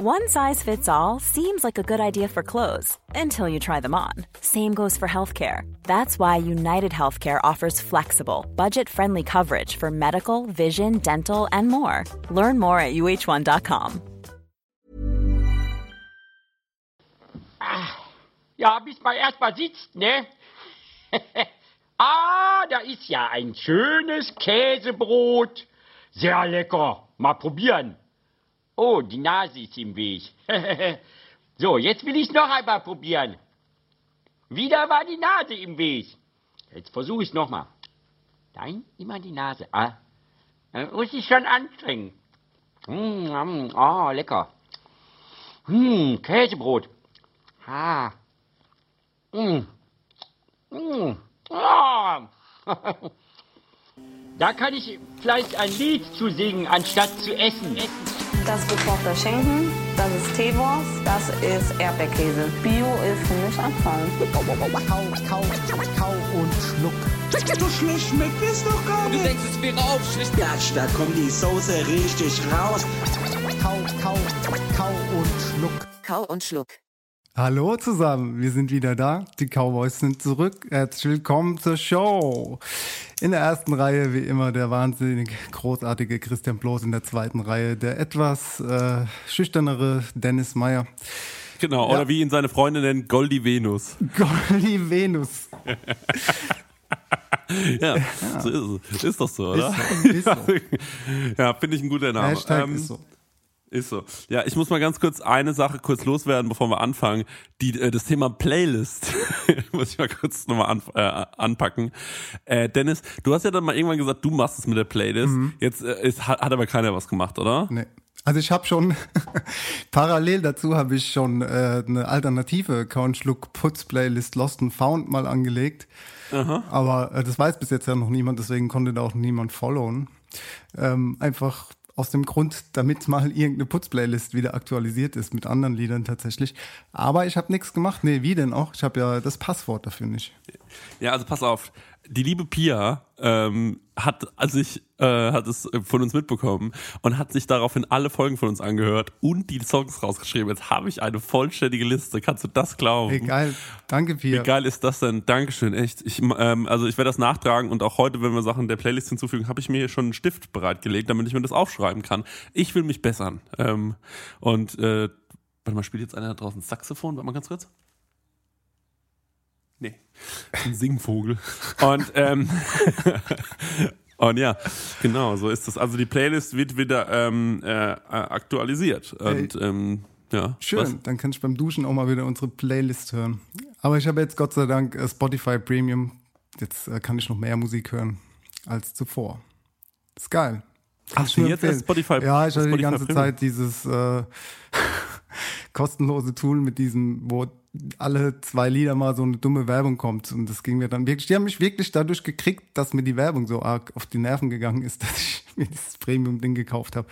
One size fits all seems like a good idea for clothes until you try them on. Same goes for healthcare. That's why United Healthcare offers flexible, budget friendly coverage for medical, vision, dental, and more. Learn more at uh1.com. Ja, bis man erstmal sitzt, ne? ah, da ist ja ein schönes Käsebrot. Sehr lecker. Mal probieren. Oh, die Nase ist im Weg. so, jetzt will ich noch einmal probieren. Wieder war die Nase im Weg. Jetzt versuche ich es nochmal. Nein, immer die Nase. Ah, dann muss ich schon anstrengen. Mm, oh, lecker. Hm, Käsebrot. Ah. Mm. Mm. Ah. da kann ich vielleicht ein Lied zu singen, anstatt zu essen. Das ist gekochter Schinken, das ist Teewurst, das ist Erdbeerkäse. Bio ist für mich Abfall. Kau, kau, kau und schluck. So schlecht schmeckt es doch gar nicht. Du denkst, es wäre auch schlecht. Gatsch, da kommt die Soße richtig raus. Kau, kau, kau und schluck. Kau und Schluck. Hallo zusammen, wir sind wieder da. Die Cowboys sind zurück. Herzlich willkommen zur Show. In der ersten Reihe, wie immer, der wahnsinnig großartige Christian Bloß. In der zweiten Reihe der etwas äh, schüchternere Dennis Meyer. Genau, ja. oder wie ihn seine Freunde nennen, Goldi Venus. Goldi Venus. ja, ja, so ist es. Ist doch so, oder? Ist so. Ist so. ja, finde ich ein guter Name. Hashtag ähm, ist so. Ist so. Ja, ich muss mal ganz kurz eine Sache kurz loswerden, bevor wir anfangen. Die, äh, das Thema Playlist muss ich mal kurz nochmal an, äh, anpacken. Äh, Dennis, du hast ja dann mal irgendwann gesagt, du machst es mit der Playlist. Mhm. Jetzt äh, ist, hat, hat aber keiner was gemacht, oder? Nee. Also ich habe schon parallel dazu habe ich schon äh, eine alternative Count Schluck Putz Playlist Lost and Found mal angelegt. Aha. Aber äh, das weiß bis jetzt ja noch niemand, deswegen konnte da auch niemand followen. Ähm, einfach aus dem Grund, damit mal irgendeine Putzplaylist wieder aktualisiert ist mit anderen Liedern tatsächlich. Aber ich habe nichts gemacht. Nee, wie denn auch? Ich habe ja das Passwort dafür nicht. Ja, also pass auf die liebe Pia ähm, hat sich äh, hat es von uns mitbekommen und hat sich daraufhin alle Folgen von uns angehört und die Songs rausgeschrieben. Jetzt habe ich eine vollständige Liste. Kannst du das glauben? Egal. Danke Pia. Wie geil ist das denn? Dankeschön, echt. Ich, ähm, also ich werde das nachtragen und auch heute, wenn wir Sachen der Playlist hinzufügen, habe ich mir hier schon einen Stift bereitgelegt, damit ich mir das aufschreiben kann. Ich will mich bessern. Ähm, und äh, warte mal, spielt jetzt einer da draußen Saxophon? Warte mal ganz kurz. Nee, ein Singvogel. Und, ähm, und ja, genau, so ist das. Also die Playlist wird wieder ähm, äh, aktualisiert. Und hey, ähm, ja. Schön, was? dann kann ich beim Duschen auch mal wieder unsere Playlist hören. Aber ich habe jetzt Gott sei Dank äh, Spotify Premium. Jetzt äh, kann ich noch mehr Musik hören als zuvor. Ist geil. Hast du jetzt erst Spotify Ja, ich hatte Spotify die ganze Premium? Zeit dieses äh, kostenlose Tool mit diesem, wo alle zwei Lieder mal so eine dumme Werbung kommt. Und das ging mir dann wirklich, die haben mich wirklich dadurch gekriegt, dass mir die Werbung so arg auf die Nerven gegangen ist, dass ich mir dieses Premium-Ding gekauft habe.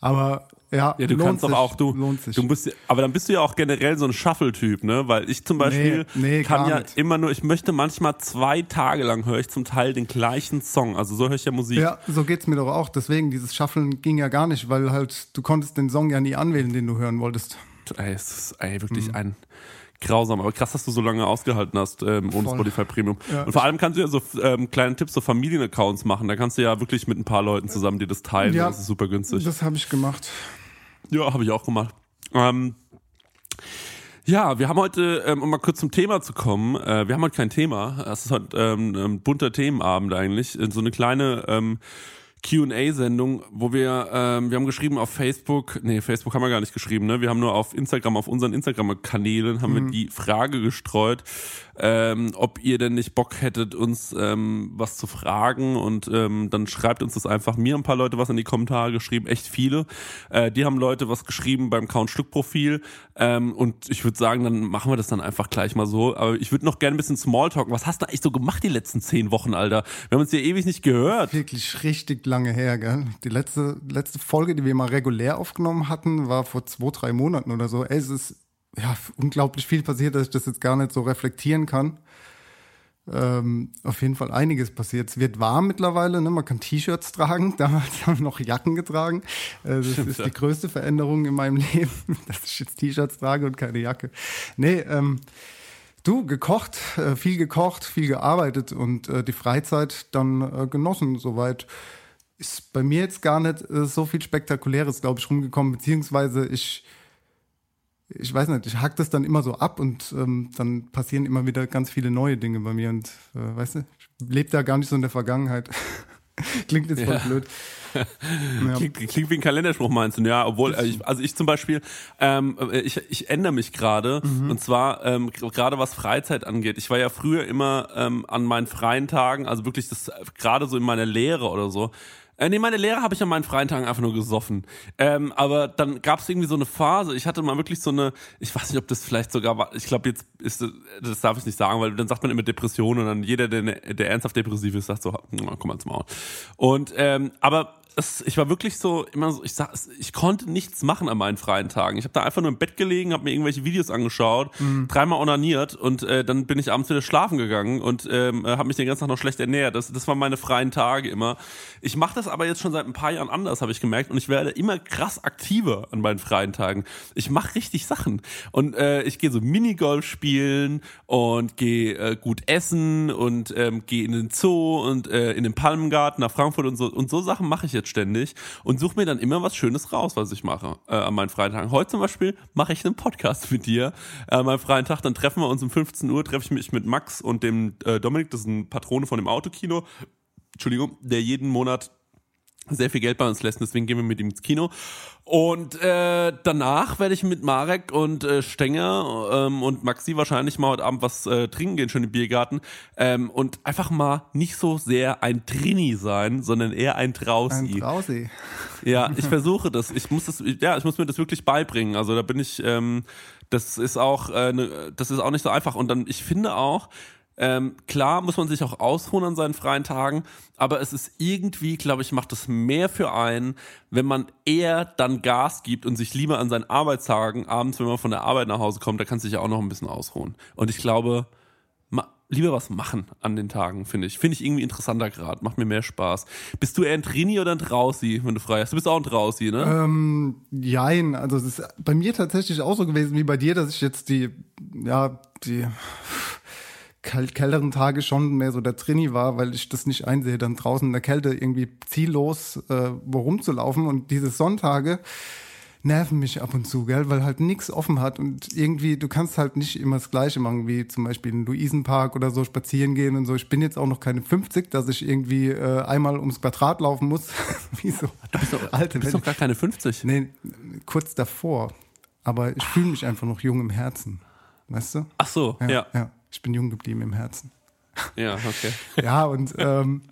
Aber ja, ja du kannst sich, doch auch, du, lohnt sich. du bist, aber dann bist du ja auch generell so ein Shuffle-Typ, ne? Weil ich zum Beispiel nee, nee, kann ja nicht. immer nur, ich möchte manchmal zwei Tage lang höre ich zum Teil den gleichen Song. Also so höre ich ja Musik. Ja, so geht's mir doch auch. Deswegen, dieses Shufflen ging ja gar nicht, weil halt, du konntest den Song ja nie anwählen, den du hören wolltest. Ey, es ist ey, wirklich mhm. ein grausam. Aber krass, dass du so lange ausgehalten hast ähm, ohne Voll. Spotify Premium. Ja. Und vor allem kannst du ja so ähm, kleine Tipps, so Familienaccounts machen. Da kannst du ja wirklich mit ein paar Leuten zusammen dir das teilen. Ja, das ist super günstig. Das habe ich gemacht. Ja, habe ich auch gemacht. Ähm, ja, wir haben heute, ähm, um mal kurz zum Thema zu kommen, äh, wir haben heute kein Thema. Es ist heute ähm, ein bunter Themenabend eigentlich. So eine kleine ähm, Q&A-Sendung, wo wir, ähm, wir haben geschrieben auf Facebook, nee, Facebook haben wir gar nicht geschrieben, ne? Wir haben nur auf Instagram, auf unseren Instagram-Kanälen haben mhm. wir die Frage gestreut, ähm, ob ihr denn nicht Bock hättet, uns ähm, was zu fragen und ähm, dann schreibt uns das einfach. Mir ein paar Leute was in die Kommentare geschrieben, echt viele. Äh, die haben Leute was geschrieben beim Count-Stück-Profil ähm, und ich würde sagen, dann machen wir das dann einfach gleich mal so. Aber ich würde noch gerne ein bisschen Smalltalken. Was hast du eigentlich so gemacht die letzten zehn Wochen, Alter? Wir haben uns ja ewig nicht gehört. Wirklich richtig lange her, gell? Die letzte, letzte Folge, die wir mal regulär aufgenommen hatten, war vor zwei, drei Monaten oder so. Ey, es ist ja unglaublich viel passiert, dass ich das jetzt gar nicht so reflektieren kann. ähm, auf jeden Fall einiges passiert. Es wird warm mittlerweile, ne? man kann T-Shirts tragen. Damals haben wir noch Jacken getragen. Äh, das Stimmt, ist ja. die größte Veränderung in meinem Leben, dass ich jetzt T-Shirts trage und keine Jacke. Nee, ähm, du, gekocht, äh, viel gekocht, viel gearbeitet und äh, die Freizeit dann äh, genossen. Soweit ist bei mir jetzt gar nicht äh, so viel Spektakuläres, glaube ich, rumgekommen, beziehungsweise ich ich weiß nicht, ich hack das dann immer so ab und ähm, dann passieren immer wieder ganz viele neue Dinge bei mir und äh, weißt du, ich lebe da gar nicht so in der Vergangenheit. klingt jetzt voll ja. blöd. Ja. Klingt, klingt, wie ein Kalenderspruch meinst du, ja, obwohl, also ich, also ich zum Beispiel, ähm, ich, ich ändere mich gerade mhm. und zwar ähm, gerade was Freizeit angeht. Ich war ja früher immer ähm, an meinen freien Tagen, also wirklich das gerade so in meiner Lehre oder so, äh, nee, meine Lehre habe ich an meinen freien Tagen einfach nur gesoffen. Ähm, aber dann gab es irgendwie so eine Phase, ich hatte mal wirklich so eine, ich weiß nicht, ob das vielleicht sogar war, ich glaube jetzt ist, das darf ich nicht sagen, weil dann sagt man immer Depression und dann jeder, der, der ernsthaft depressiv ist, sagt so, komm mal zum Maul. Und, ähm, aber es, ich war wirklich so immer so, ich sag, ich konnte nichts machen an meinen freien Tagen. Ich habe da einfach nur im Bett gelegen, habe mir irgendwelche Videos angeschaut, mhm. dreimal onaniert und äh, dann bin ich abends wieder schlafen gegangen und ähm, äh, habe mich den ganzen Tag noch schlecht ernährt. Das, das waren meine freien Tage immer. Ich mache das aber jetzt schon seit ein paar Jahren anders, habe ich gemerkt, und ich werde immer krass aktiver an meinen freien Tagen. Ich mache richtig Sachen und äh, ich gehe so Minigolf spielen und gehe äh, gut essen und ähm, gehe in den Zoo und äh, in den Palmengarten nach Frankfurt und so und so Sachen mache ich jetzt ständig und suche mir dann immer was Schönes raus, was ich mache äh, an meinen freien Tagen. Heute zum Beispiel mache ich einen Podcast mit dir äh, an meinem freien Tag. Dann treffen wir uns um 15 Uhr, treffe ich mich mit Max und dem äh, Dominik, das ist ein Patrone von dem Autokino. Entschuldigung, der jeden Monat sehr viel Geld bei uns lässt, deswegen gehen wir mit ihm ins Kino. Und äh, danach werde ich mit Marek und äh, Stenger ähm, und Maxi wahrscheinlich mal heute Abend was äh, trinken gehen, schön im Biergarten. Ähm, und einfach mal nicht so sehr ein Trini sein, sondern eher ein Trausi. Ein Trausi. Ja, ich versuche das. Ich muss das, ja, ich muss mir das wirklich beibringen. Also da bin ich, ähm, das ist auch, äh, ne, das ist auch nicht so einfach. Und dann, ich finde auch, ähm, klar muss man sich auch ausruhen an seinen freien Tagen, aber es ist irgendwie, glaube ich, macht es mehr für einen, wenn man eher dann Gas gibt und sich lieber an seinen Arbeitstagen, abends, wenn man von der Arbeit nach Hause kommt, da kann sich ja auch noch ein bisschen ausruhen. Und ich glaube, lieber was machen an den Tagen, finde ich. Finde ich irgendwie interessanter gerade, macht mir mehr Spaß. Bist du eher ein Trini oder ein Drausi, wenn du frei hast? Du bist auch ein Drausi, ne? Ähm, jein, also es ist bei mir tatsächlich auch so gewesen wie bei dir, dass ich jetzt die, ja, die kälteren Tage schon mehr so der Trini war, weil ich das nicht einsehe, dann draußen in der Kälte irgendwie ziellos äh, rumzulaufen. Und diese Sonntage nerven mich ab und zu, gell, weil halt nichts offen hat und irgendwie, du kannst halt nicht immer das Gleiche machen, wie zum Beispiel in Luisenpark oder so spazieren gehen und so. Ich bin jetzt auch noch keine 50, dass ich irgendwie äh, einmal ums Quadrat laufen muss. Wieso? Du bist doch, Alte, du bist doch gar keine 50. Nee, kurz davor. Aber ich fühle mich einfach noch jung im Herzen. Weißt du? Ach so, ja. ja. ja. Ich bin jung geblieben im Herzen. Ja, okay. ja, und ähm,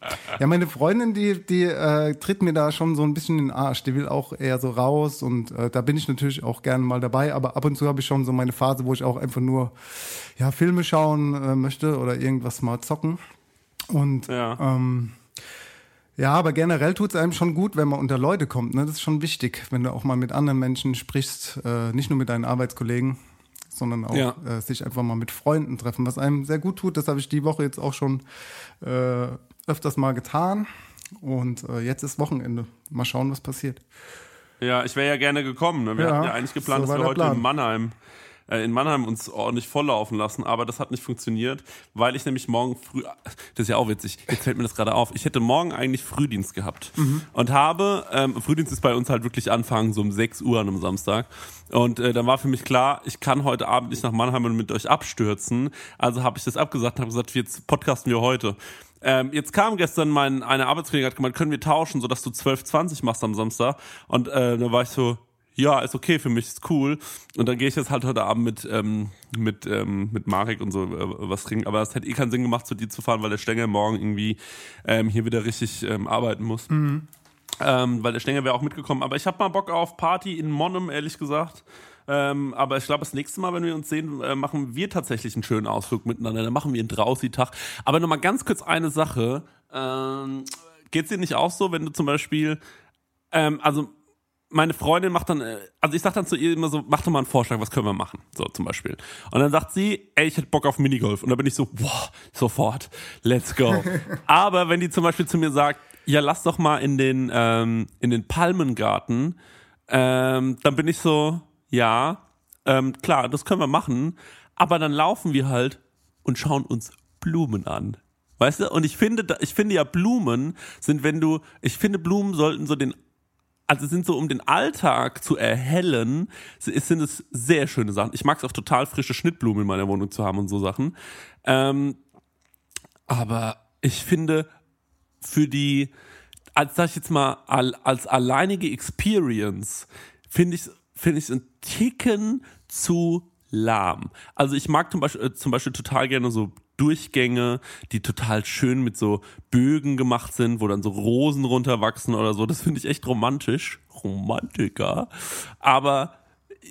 ja, meine Freundin, die, die äh, tritt mir da schon so ein bisschen in den Arsch. Die will auch eher so raus und äh, da bin ich natürlich auch gerne mal dabei, aber ab und zu habe ich schon so meine Phase, wo ich auch einfach nur ja, Filme schauen äh, möchte oder irgendwas mal zocken. Und ja. Ähm, ja, aber generell tut es einem schon gut, wenn man unter Leute kommt. Ne? Das ist schon wichtig, wenn du auch mal mit anderen Menschen sprichst, äh, nicht nur mit deinen Arbeitskollegen sondern auch ja. äh, sich einfach mal mit Freunden treffen, was einem sehr gut tut. Das habe ich die Woche jetzt auch schon äh, öfters mal getan. Und äh, jetzt ist Wochenende. Mal schauen, was passiert. Ja, ich wäre ja gerne gekommen. Ne? Wir ja, hatten ja eigentlich geplant, so dass wir heute Plan. in Mannheim äh, in Mannheim uns ordentlich volllaufen lassen, aber das hat nicht funktioniert, weil ich nämlich morgen früh, das ist ja auch witzig, jetzt fällt mir das gerade auf, ich hätte morgen eigentlich Frühdienst gehabt mhm. und habe, ähm, Frühdienst ist bei uns halt wirklich anfangen, so um 6 Uhr an einem Samstag und äh, dann war für mich klar, ich kann heute Abend nicht nach Mannheim und mit euch abstürzen, also habe ich das abgesagt und habe gesagt, jetzt podcasten wir heute. Ähm, jetzt kam gestern mein eine Arbeitskollegin hat gemeint, können wir tauschen, sodass du 12:20 machst am Samstag und äh, da war ich so ja, ist okay für mich, ist cool. Und dann gehe ich jetzt halt heute Abend mit, ähm, mit, ähm, mit Marek und so äh, was trinken. Aber es hätte eh keinen Sinn gemacht, zu dir zu fahren, weil der Stängel morgen irgendwie ähm, hier wieder richtig ähm, arbeiten muss. Mhm. Ähm, weil der Stängel wäre auch mitgekommen. Aber ich habe mal Bock auf Party in Monum, ehrlich gesagt. Ähm, aber ich glaube, das nächste Mal, wenn wir uns sehen, äh, machen wir tatsächlich einen schönen Ausflug miteinander. Dann machen wir einen Drausi-Tag. Aber nochmal ganz kurz eine Sache. Ähm, Geht es dir nicht auch so, wenn du zum Beispiel, ähm, also meine Freundin macht dann, äh, also ich sag dann zu ihr immer so, mach doch mal einen Vorschlag, was können wir machen? So zum Beispiel. Und dann sagt sie, ey, ich hätte Bock auf Minigolf. Und dann bin ich so, wow, sofort, let's go. Aber wenn die zum Beispiel zu mir sagt, ja, lass doch mal in den, ähm, in den Palmengarten, ähm, dann bin ich so, ja, ähm, klar, das können wir machen. Aber dann laufen wir halt und schauen uns Blumen an. Weißt du? Und ich finde, da- ich finde ja Blumen sind, wenn du, ich finde Blumen sollten so den also sind so um den Alltag zu erhellen, es sind es sehr schöne Sachen. Ich mag es auch total frische Schnittblumen in meiner Wohnung zu haben und so Sachen. Ähm, aber ich finde für die, als sag ich jetzt mal, al- als alleinige Experience, finde ich finde ich ein Ticken zu lahm. Also ich mag zum Beispiel, äh, zum Beispiel total gerne so Durchgänge, die total schön mit so Bögen gemacht sind, wo dann so Rosen runterwachsen oder so. Das finde ich echt romantisch. Romantiker. Aber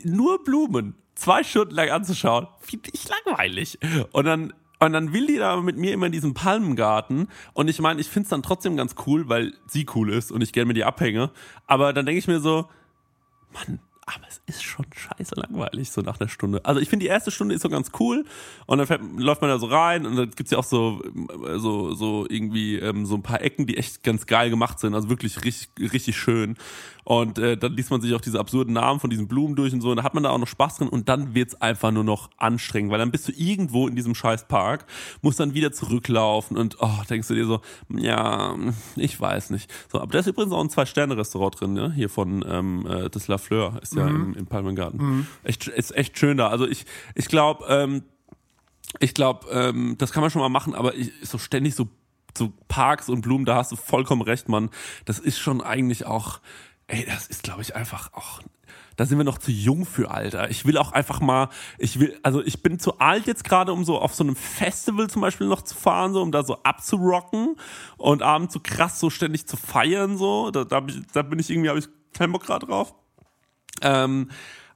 nur Blumen zwei Stunden lang anzuschauen, finde ich langweilig. Und dann, und dann will die da mit mir immer in diesem Palmengarten. Und ich meine, ich finde es dann trotzdem ganz cool, weil sie cool ist und ich gerne mit ihr abhänge. Aber dann denke ich mir so, Mann, aber es ist schon scheiße langweilig, so nach einer Stunde. Also ich finde, die erste Stunde ist so ganz cool und dann fährt, läuft man da so rein und dann gibt's ja auch so, so, so irgendwie ähm, so ein paar Ecken, die echt ganz geil gemacht sind, also wirklich richtig, richtig schön. Und äh, dann liest man sich auch diese absurden Namen von diesen Blumen durch und so und da hat man da auch noch Spaß drin und dann wird's einfach nur noch anstrengend, weil dann bist du irgendwo in diesem scheiß Park, musst dann wieder zurücklaufen und oh, denkst du dir so, ja, ich weiß nicht. So, aber da ist übrigens auch ein Zwei-Sterne-Restaurant drin, ne? Hier von ähm, äh, das La Fleur ist ja im, im Palmengarten. Echt, ist echt schön da. Also ich, ich glaube, ähm, ich glaube, ähm, das kann man schon mal machen, aber ich, so ständig so, so Parks und Blumen, da hast du vollkommen recht, Mann. Das ist schon eigentlich auch, ey, das ist, glaube ich, einfach auch. Da sind wir noch zu jung für, Alter. Ich will auch einfach mal, ich will, also ich bin zu alt jetzt gerade, um so auf so einem Festival zum Beispiel noch zu fahren, so um da so abzurocken und abends so krass so ständig zu feiern, so. Da, da, ich, da bin ich irgendwie, habe ich keinen Bock gerade drauf. Ähm,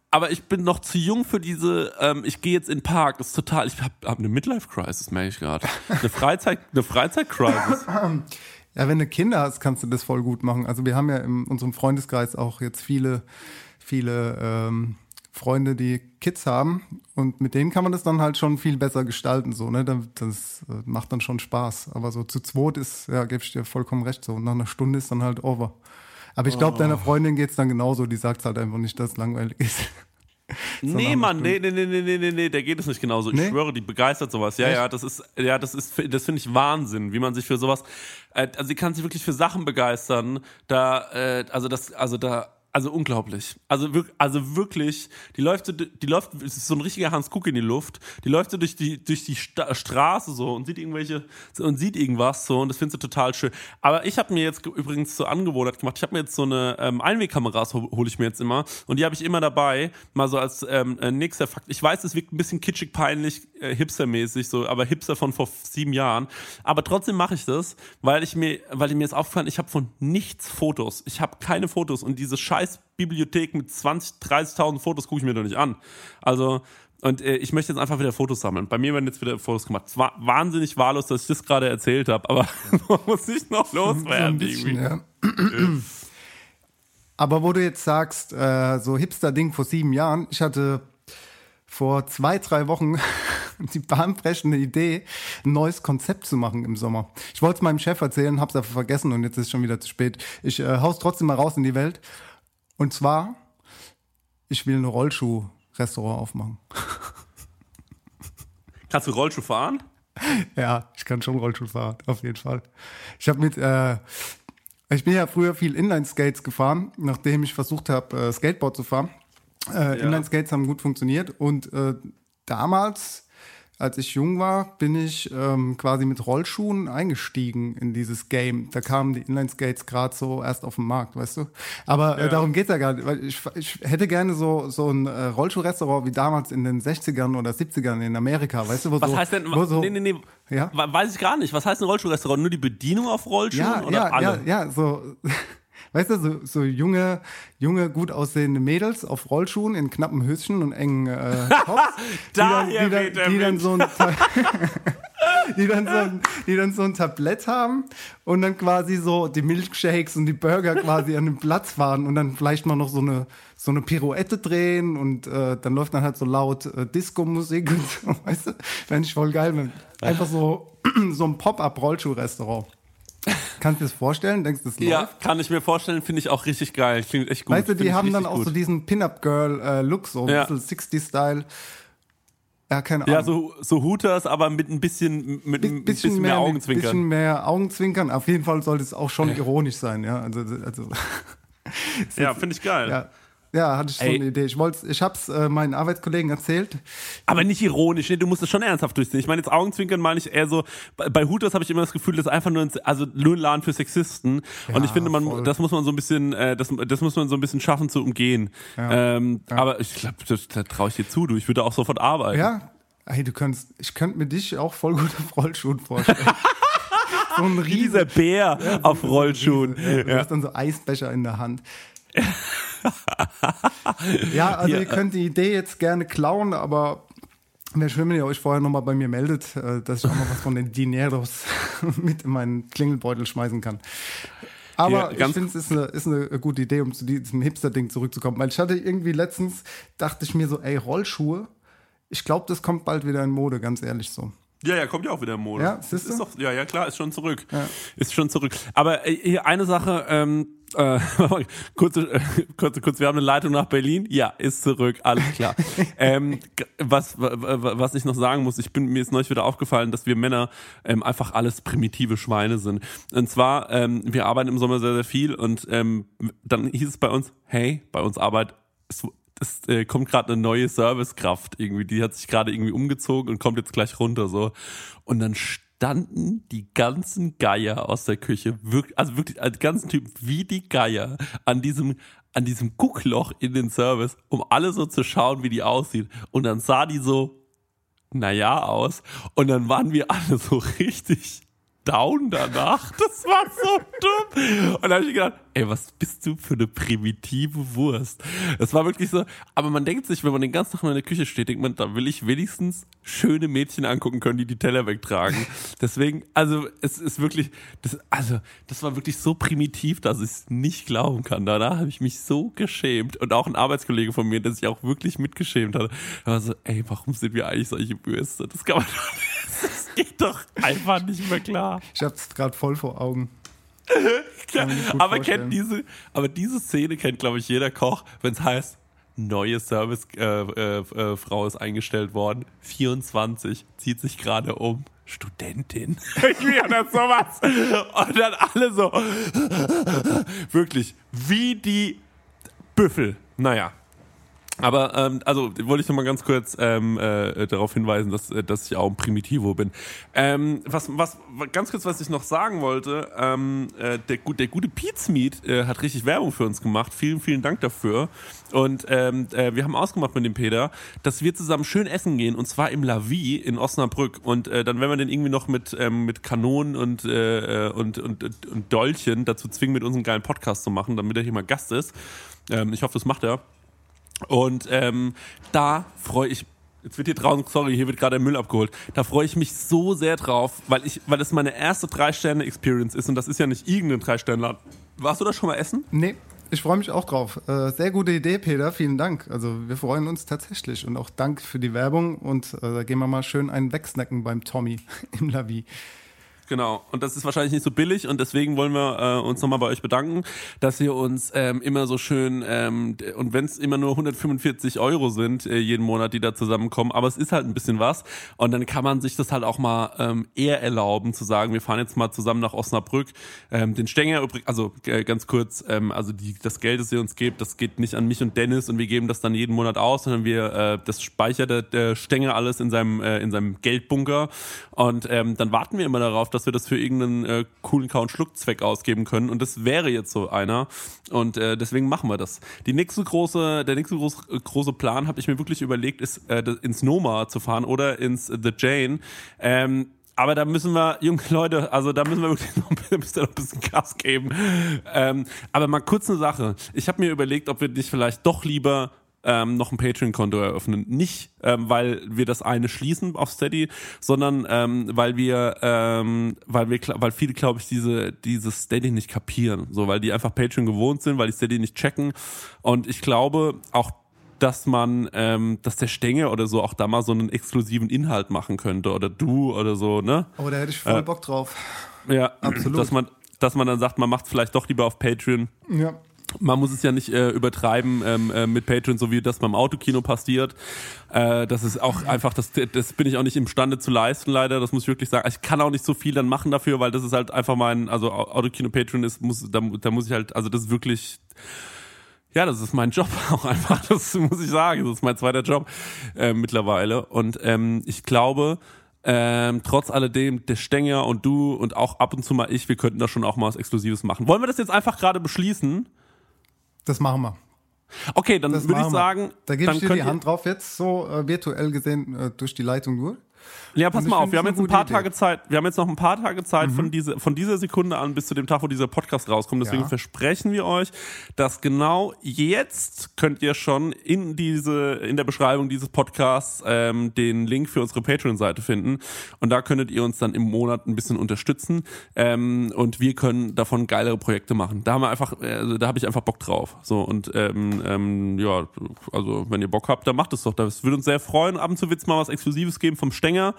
aber ich bin noch zu jung für diese, ähm, ich gehe jetzt in den Park, das ist total, ich habe hab eine Midlife-Crisis, merke ich gerade. Eine Freizeit, eine Freizeit-Crisis. Ja, wenn du Kinder hast, kannst du das voll gut machen. Also wir haben ja in unserem Freundeskreis auch jetzt viele, viele ähm, Freunde, die Kids haben und mit denen kann man das dann halt schon viel besser gestalten. So, ne? Das, äh, macht dann schon Spaß. Aber so zu zweit ist, ja, gebe ich dir vollkommen recht. So, nach einer Stunde ist dann halt over. Aber ich glaube, deiner Freundin geht's dann genauso. Die sagt halt einfach nicht, dass es langweilig ist. Nee, Mann, nee, nee, nee, nee, nee, nee, nee, der geht es nicht genauso. Ich Nee? schwöre, die begeistert sowas. Ja, ja, das ist, ja, das ist, das finde ich Wahnsinn, wie man sich für sowas, äh, also sie kann sich wirklich für Sachen begeistern. Da, äh, also das, also da, also unglaublich. Also, wirk- also wirklich, die läuft, so, die läuft, es ist so ein richtiger Hans Kuck in die Luft. Die läuft so durch die, durch die Straße so und sieht irgendwelche, und sieht irgendwas so und das findest du total schön. Aber ich habe mir jetzt ge- übrigens zur Angewohnheit gemacht, ich habe mir jetzt so eine ähm, Einwegkameras ho- hole ich mir jetzt immer und die habe ich immer dabei, mal so als ähm, äh, nächster Fakt. Ich weiß, es wirkt ein bisschen kitschig, peinlich, äh, hipstermäßig, so, aber Hipster von vor sieben Jahren. Aber trotzdem mache ich das, weil ich mir, weil mir ist aufgefallen, ich habe von nichts Fotos. Ich habe keine Fotos und diese scheiß Bibliothek mit 20, 30.000 Fotos gucke ich mir doch nicht an. Also und äh, ich möchte jetzt einfach wieder Fotos sammeln. Bei mir werden jetzt wieder Fotos gemacht. Es war wahnsinnig wahllos, dass ich das gerade erzählt habe, aber man muss sich noch loswerden. irgendwie. ja. Aber wo du jetzt sagst, äh, so Hipster-Ding vor sieben Jahren, ich hatte vor zwei, drei Wochen die bahnbrechende Idee, ein neues Konzept zu machen im Sommer. Ich wollte es meinem Chef erzählen, hab's aber vergessen und jetzt ist schon wieder zu spät. Ich äh, hau's trotzdem mal raus in die Welt. Und zwar, ich will ein Rollschuh-Restaurant aufmachen. Kannst du Rollschuh fahren? Ja, ich kann schon Rollschuh fahren, auf jeden Fall. Ich habe mit, äh, ich bin ja früher viel Inline-Skates gefahren, nachdem ich versucht habe, äh, Skateboard zu fahren. Äh, Inline-Skates haben gut funktioniert und äh, damals, als ich jung war, bin ich ähm, quasi mit Rollschuhen eingestiegen in dieses Game. Da kamen die Inline-Skates gerade so erst auf den Markt, weißt du? Aber äh, darum geht's ja gar nicht. Weil ich, ich hätte gerne so, so ein äh, Rollschuhrestaurant wie damals in den 60ern oder 70ern in Amerika, weißt du? Wo Was so, heißt denn? Wo so, nee, nee, nee. Ja? We- Weiß ich gar nicht. Was heißt ein Rollschuhrestaurant? Nur die Bedienung auf Rollschuhen Ja, oder ja, alle? ja, ja, so, weißt du, so, so junge, junge, gut aussehende Mädels auf Rollschuhen in knappen Höschen und engen äh, Tops, die, dann, die, dann, weht der die dann so ein, die dann, so ein, die dann so ein Tablett haben und dann quasi so die Milkshakes und die Burger quasi an den Platz fahren und dann vielleicht mal noch so eine, so eine Pirouette drehen und äh, dann läuft dann halt so laut äh, Disco-Musik und so, weißt du? Fände ich voll geil. wenn- Einfach so, so ein Pop-Up-Rollschuh-Restaurant. Kannst du dir das vorstellen? Denkst du, das läuft? Ja, kann ich mir vorstellen, finde ich auch richtig geil. Klingt echt gut. Weißt du, die haben dann auch gut. so diesen Pin-Up-Girl-Look, so ein Ja. bisschen 60-Style. Ja, keine Ahnung. Ja, so, so Hooters, aber mit ein bisschen, mit ein bisschen, mehr, Augenzwinkern. bisschen mehr Augenzwinkern. Auf jeden Fall sollte es auch schon ironisch sein, ja. Also, also ja, finde ich geil. ja. Ja, hatte ich so Ey. eine Idee. Ich ich hab's äh, meinen Arbeitskollegen erzählt. Aber nicht ironisch, ne? du musst es schon ernsthaft durchziehen. Ich meine, jetzt Augenzwinkern meine ich eher so, bei, bei Hooters habe ich immer das Gefühl, das ist einfach nur ein, also nur ein Laden für Sexisten. und ich finde, man, voll. das muss man so ein bisschen, äh, das, das muss man so ein bisschen schaffen zu umgehen. Ähm, Aber ich glaube, das, da traue ich dir zu, du. Ich würde auch sofort arbeiten. Ja, hey, du könntest, ich könnte mir dich auch voll gut auf Rollschuhen vorstellen. so ein dieser riesen, Bär auf Rollschuhen. du Ja. hast dann so Eisbecher in der Hand. Ja, also Ja. ihr könnt die Idee jetzt gerne klauen, aber wäre schön, wenn ihr euch vorher nochmal bei mir meldet, äh, dass ich auch mal was von den Dineros mit in meinen Klingelbeutel schmeißen kann. Aber Ja, ich finde, es ist eine, ist eine gute Idee, um zu diesem Hipster-Ding zurückzukommen. Weil ich hatte irgendwie letztens, dachte ich mir so, ey, Rollschuhe, ich glaube, das kommt bald wieder in Mode, ganz ehrlich so. Ja, ja, kommt ja auch wieder im Mode. Ja, siehst du? ist doch, ja, ja, klar, ist schon zurück. Ist schon zurück. Aber äh, hier eine Sache, ähm, äh, kurze, äh, kurze, kurz, wir haben eine Leitung nach Berlin. Ja, ist zurück, alles klar. ähm, was, wa- wa- was ich noch sagen muss, ich bin mir ist neulich wieder aufgefallen, dass wir Männer ähm, einfach alles primitive Schweine sind. Und zwar, ähm, wir arbeiten im Sommer sehr, sehr viel und ähm, dann hieß es bei uns, hey, bei uns arbeitet es äh, kommt gerade eine neue Servicekraft irgendwie, die hat sich gerade irgendwie umgezogen und kommt jetzt gleich runter so. Und dann standen die ganzen Geier aus der Küche, wirklich, also wirklich die ganzen Typen wie die Geier an diesem an diesem Guckloch in den Service, um alle so zu schauen, wie die aussieht. Und dann sah die so, naja, aus. Und dann waren wir alle so richtig down danach. Das war so dumm. Und dann habe ich gedacht, ey, was bist du für eine primitive Wurst? Das war wirklich so, aber man denkt sich, wenn man den ganzen Tag nur in der Küche steht, denkt man, da will ich wenigstens schöne Mädchen angucken können, die die Teller wegtragen. Deswegen, also es ist wirklich, das, also das war wirklich so primitiv, dass ich es nicht glauben kann. Danach habe ich mich so geschämt und auch ein Arbeitskollege von mir, der sich auch wirklich mitgeschämt hat. War so, ey, warum sind wir eigentlich solche Würste? Das kann man doch nicht. Das geht doch einfach nicht mehr klar. Ich hab's gerade voll vor Augen. Ja, aber vorstellen. kennt diese, aber diese Szene kennt, glaube ich, jeder Koch, wenn es heißt, neue Servicefrau äh, äh, äh, Frau ist eingestellt worden, 24, zieht sich gerade um. Studentin. Irgendwie oder sowas. Und dann alle so. Wirklich, wie die Büffel. Naja. Aber ähm, also wollte ich noch mal ganz kurz ähm, äh, darauf hinweisen, dass, äh, dass ich auch ein Primitivo bin. Ähm, was, was ganz kurz, was ich noch sagen wollte: ähm, äh, der, der gute Pizmeet äh, hat richtig Werbung für uns gemacht. Vielen, vielen Dank dafür. Und ähm, äh, wir haben ausgemacht mit dem Peter, dass wir zusammen schön essen gehen und zwar im La Vie in Osnabrück. Und äh, dann werden wir den irgendwie noch mit ähm, mit Kanonen und, äh, äh, und, und und Dolchen dazu zwingen, mit uns geilen Podcast zu machen, damit er hier mal Gast ist. Ähm, ich hoffe, das macht er. Und ähm, da freue ich Jetzt wird hier draußen, sorry, hier wird gerade der Müll abgeholt. Da freue ich mich so sehr drauf, weil ich, weil das meine erste Drei-Sterne-Experience ist und das ist ja nicht irgendein Drei-Sterne-Laden. Warst du da schon mal essen? Nee, ich freue mich auch drauf. Äh, sehr gute Idee, Peter. Vielen Dank. Also wir freuen uns tatsächlich. Und auch Dank für die Werbung. Und äh, da gehen wir mal schön einen wegsnacken beim Tommy im Lavi. Genau. Und das ist wahrscheinlich nicht so billig und deswegen wollen wir äh, uns nochmal bei euch bedanken, dass ihr uns ähm, immer so schön ähm, und wenn es immer nur 145 Euro sind äh, jeden Monat, die da zusammenkommen, aber es ist halt ein bisschen was und dann kann man sich das halt auch mal ähm, eher erlauben zu sagen, wir fahren jetzt mal zusammen nach Osnabrück. Ähm, den Stenger übrigens, also äh, ganz kurz, ähm, also die, das Geld, das ihr uns gebt, das geht nicht an mich und Dennis und wir geben das dann jeden Monat aus, sondern wir äh, das speichert der, der Stenger alles in seinem äh, in seinem Geldbunker und ähm, dann warten wir immer darauf, dass wir das für irgendeinen äh, coolen Kau- und Schluckzweck ausgeben können. Und das wäre jetzt so einer. Und äh, deswegen machen wir das. Die nächste große, der nächste große, äh, große Plan, habe ich mir wirklich überlegt, ist äh, ins Noma zu fahren oder ins The Jane. Ähm, aber da müssen wir, junge Leute, also da müssen wir wirklich noch, ein bisschen- müsst ihr noch ein bisschen Gas geben. Ähm, aber mal kurz eine Sache. Ich habe mir überlegt, ob wir nicht vielleicht doch lieber ähm, noch ein Patreon-Konto eröffnen. Nicht, ähm, weil wir das eine schließen auf Steady, sondern ähm, weil wir, ähm, weil wir, weil viele, glaube ich, diese dieses Steady nicht kapieren, so weil die einfach Patreon gewohnt sind, weil die Steady nicht checken. Und ich glaube auch dass man, ähm, dass der Stenge oder so auch da mal so einen exklusiven Inhalt machen könnte oder du oder so, ne? Oh, da hätte ich voll Äh, Bock drauf. Ja, Absolut. Dass man, dass man dann sagt, man macht vielleicht doch lieber auf Patreon. Ja. Man muss es ja nicht äh, übertreiben ähm, äh, mit Patreon, so wie das beim Autokino passiert. Äh, das ist auch einfach, das, das bin ich auch nicht imstande zu leisten, leider. Das muss ich wirklich sagen. Ich kann auch nicht so viel dann machen dafür, weil das ist halt einfach mein, also Au- Autokino Patreon ist, muss, da, da muss ich halt, also das ist wirklich, ja, das ist mein Job auch einfach, das muss ich sagen. Das ist mein zweiter Job äh, mittlerweile. Und ähm, ich glaube, ähm, trotz alledem, der Stenger und du und auch ab und zu mal ich, wir könnten da schon auch mal was Exklusives machen. Wollen wir das jetzt einfach gerade beschließen? Das machen wir. Okay, dann Das würde ich sagen, Da gebe ich dir die Hand drauf jetzt, so äh, virtuell gesehen äh, durch die Leitung durch. Ja, pass mal auf, wir haben jetzt ein paar Idee. Tage Zeit, wir haben jetzt noch ein paar Tage Zeit von, diese, von dieser Sekunde an bis zu dem Tag, wo dieser Podcast rauskommt. Deswegen Ja. versprechen wir euch, dass genau jetzt könnt ihr schon in diese, in der Beschreibung dieses Podcasts ähm, den Link für unsere Patreon-Seite finden. Und da könntet ihr uns dann im Monat ein bisschen unterstützen. Ähm, und wir können davon geilere Projekte machen. Da haben wir einfach, also da habe ich einfach Bock drauf. So und ähm, ähm, ja, also wenn ihr Bock habt, dann macht es doch. Das würde uns sehr freuen. Ab und zu wird es mal was Exklusives geben vom Stenger.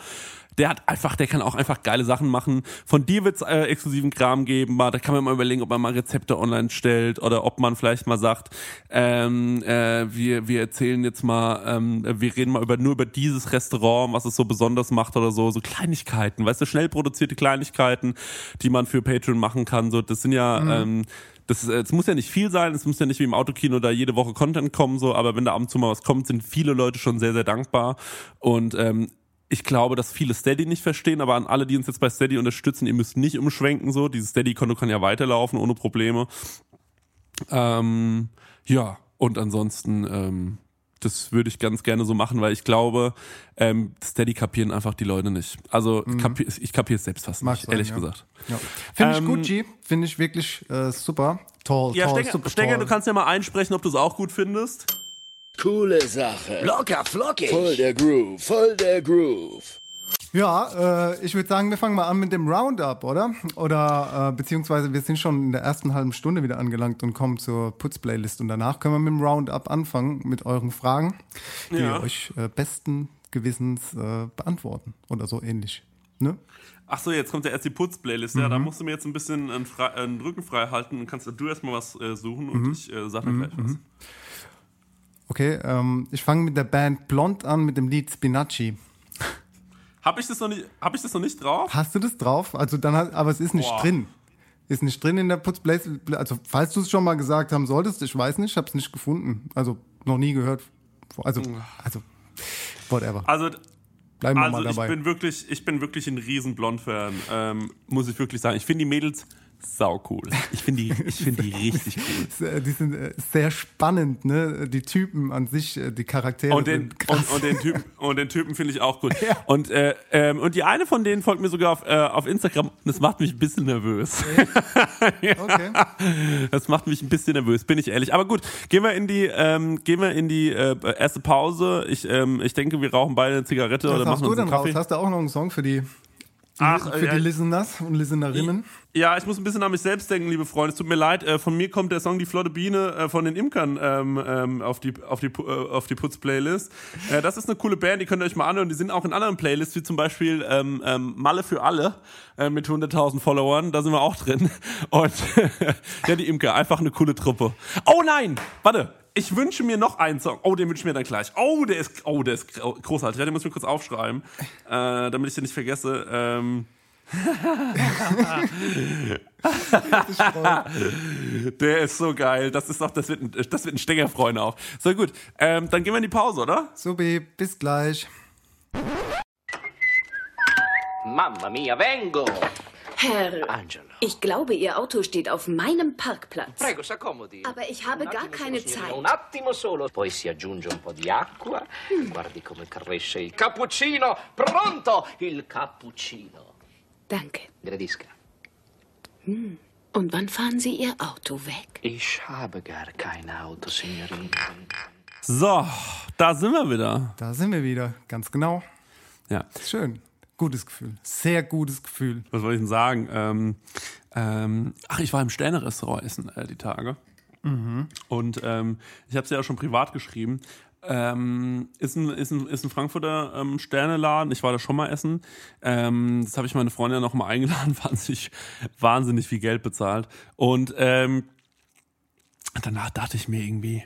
Der hat einfach, der kann auch einfach geile Sachen machen. Von dir wird's äh, exklusiven Kram geben. Mal, da kann man mal überlegen, ob man mal Rezepte online stellt oder ob man vielleicht mal sagt, ähm, äh, wir, wir erzählen jetzt mal, ähm, wir reden mal über nur über dieses Restaurant, was es so besonders macht oder so, so Kleinigkeiten, weißt du, schnell produzierte Kleinigkeiten, die man für Patreon machen kann. So, das sind ja, ähm, das ist, es muss ja nicht viel sein, es muss ja nicht wie im Autokino da jede Woche Content kommen, so, aber wenn da ab und zu mal was kommt, sind viele Leute schon sehr, sehr dankbar. Und ähm, ich glaube, dass viele Steady nicht verstehen, aber an alle, die uns jetzt bei Steady unterstützen, ihr müsst nicht umschwenken so. Dieses Steady-Konto kann ja weiterlaufen ohne Probleme. Ähm, ja, und ansonsten, ähm, das würde ich ganz gerne so machen, weil ich glaube, ähm, Steady kapieren einfach die Leute nicht. Also kapi ich kapiere es selbst fast Mag nicht, sein, ehrlich ja. gesagt. Ja. Finde ich Ähm, gut, G. Finde ich wirklich äh, super. Toll, Ja, toll, Stenger, super Stenger toll. du kannst ja mal einsprechen, ob du es auch gut findest. Coole Sache. Locker flockig. Voll der Groove, voll der Groove. Ja, äh, ich würde sagen, wir fangen mal an mit dem Roundup, oder? Oder äh, beziehungsweise wir sind schon in der ersten halben Stunde wieder angelangt und kommen zur Putzplaylist. Und danach können wir mit dem Roundup anfangen, mit euren Fragen, die Ja. wir euch äh, besten Gewissens äh, beantworten. Oder so ähnlich. Ne? Ach so, jetzt kommt ja erst die Putz-Playlist. Ja, da musst du mir jetzt ein bisschen einen, einen Rücken frei halten und kannst du erstmal was äh, suchen und ich äh, sag dann gleich was. Okay, ähm, ich fange mit der Band Blond an mit dem Lied Spinacci. Hab ich das noch nicht, hab ich das noch nicht drauf? Hast du das drauf? Also dann hat, aber es ist nicht Boah. drin. Ist nicht drin in der Putzplaylist. Also falls du es schon mal gesagt haben solltest, ich weiß nicht, ich habe es nicht gefunden. Also noch nie gehört. Also, also whatever. Also, Bleiben wir also mal ich dabei. bin wirklich, ich bin wirklich ein riesen Blond-Fan, ähm, muss ich wirklich sagen. Ich finde die Mädels sau cool. Ich finde die, ich finde die richtig cool. Die sind äh, sehr spannend, ne? Die Typen an sich, äh, die Charaktere Und den, sind krass. und, und den Typen, und den Typen finde ich auch gut. Und, äh, ähm, und die eine von denen folgt mir sogar auf, äh, auf Instagram. Das macht mich ein bisschen nervös. okay. Das macht mich ein bisschen nervös, bin ich ehrlich. Aber gut, gehen wir in die, ähm, gehen wir in die äh, erste Pause. Ich, ähm, ich denke, wir rauchen beide eine Zigarette Was oder hast machen du uns denn einen raus? Kaffee. Hast du auch noch einen Song für die, Ach, für äh, die Listeners und Listenerinnen? Ja, ich muss ein bisschen an mich selbst denken, liebe Freunde. Es tut mir leid, äh, von mir kommt der Song Die Flotte Biene äh, von den Imkern ähm, ähm, auf die, auf die, äh, auf die Putz-Playlist. Äh, das ist eine coole Band, die könnt ihr euch mal anhören. Die sind auch in anderen Playlists, wie zum Beispiel ähm, ähm, Malle für alle äh, mit 100.000 Followern. Da sind wir auch drin. Und ja, die Imker, einfach eine coole Truppe. Oh nein, warte. Ich wünsche mir noch einen Song. Oh, den wünsche ich mir dann gleich. Oh, der ist, oh, der ist gro- großartig. Ja, den muss ich mir kurz aufschreiben, äh, damit ich den nicht vergesse. Ähm, Der ist so geil. Das ist doch, das wird ein, das wird ein Stenger freuen auch. So gut. Ähm, dann gehen wir in die Pause, oder? Subi, bis gleich. Mamma mia, vengo. Herr, Angelo. ich glaube, Ihr Auto steht auf meinem Parkplatz. Prego, s'accomodi. Aber ich habe gar keine Zeit. Un attimo solo. Poi si aggiunge un po' di acqua. Guardi come cresce il cappuccino. Pronto! Il cappuccino. Danke. Gradisca. Und wann fahren Sie Ihr Auto weg? Ich habe gar kein Auto, Signorina. So, da sind wir wieder. Da sind wir wieder, ganz genau. Ja. Schön. Gutes Gefühl. Sehr gutes Gefühl. Was soll ich denn sagen? Ähm, ähm, ach, ich war im Sterne-Restaurant essen äh, die Tage. Und ähm, ich habe es ja auch schon privat geschrieben. Ähm, ist, ein, ist, ein, ist ein Frankfurter ähm, Sterneladen. Ich war da schon mal essen. Ähm, das habe ich meine Freundin noch mal eingeladen. Wahnsinnig, wahnsinnig viel Geld bezahlt. Und ähm, danach dachte ich mir irgendwie,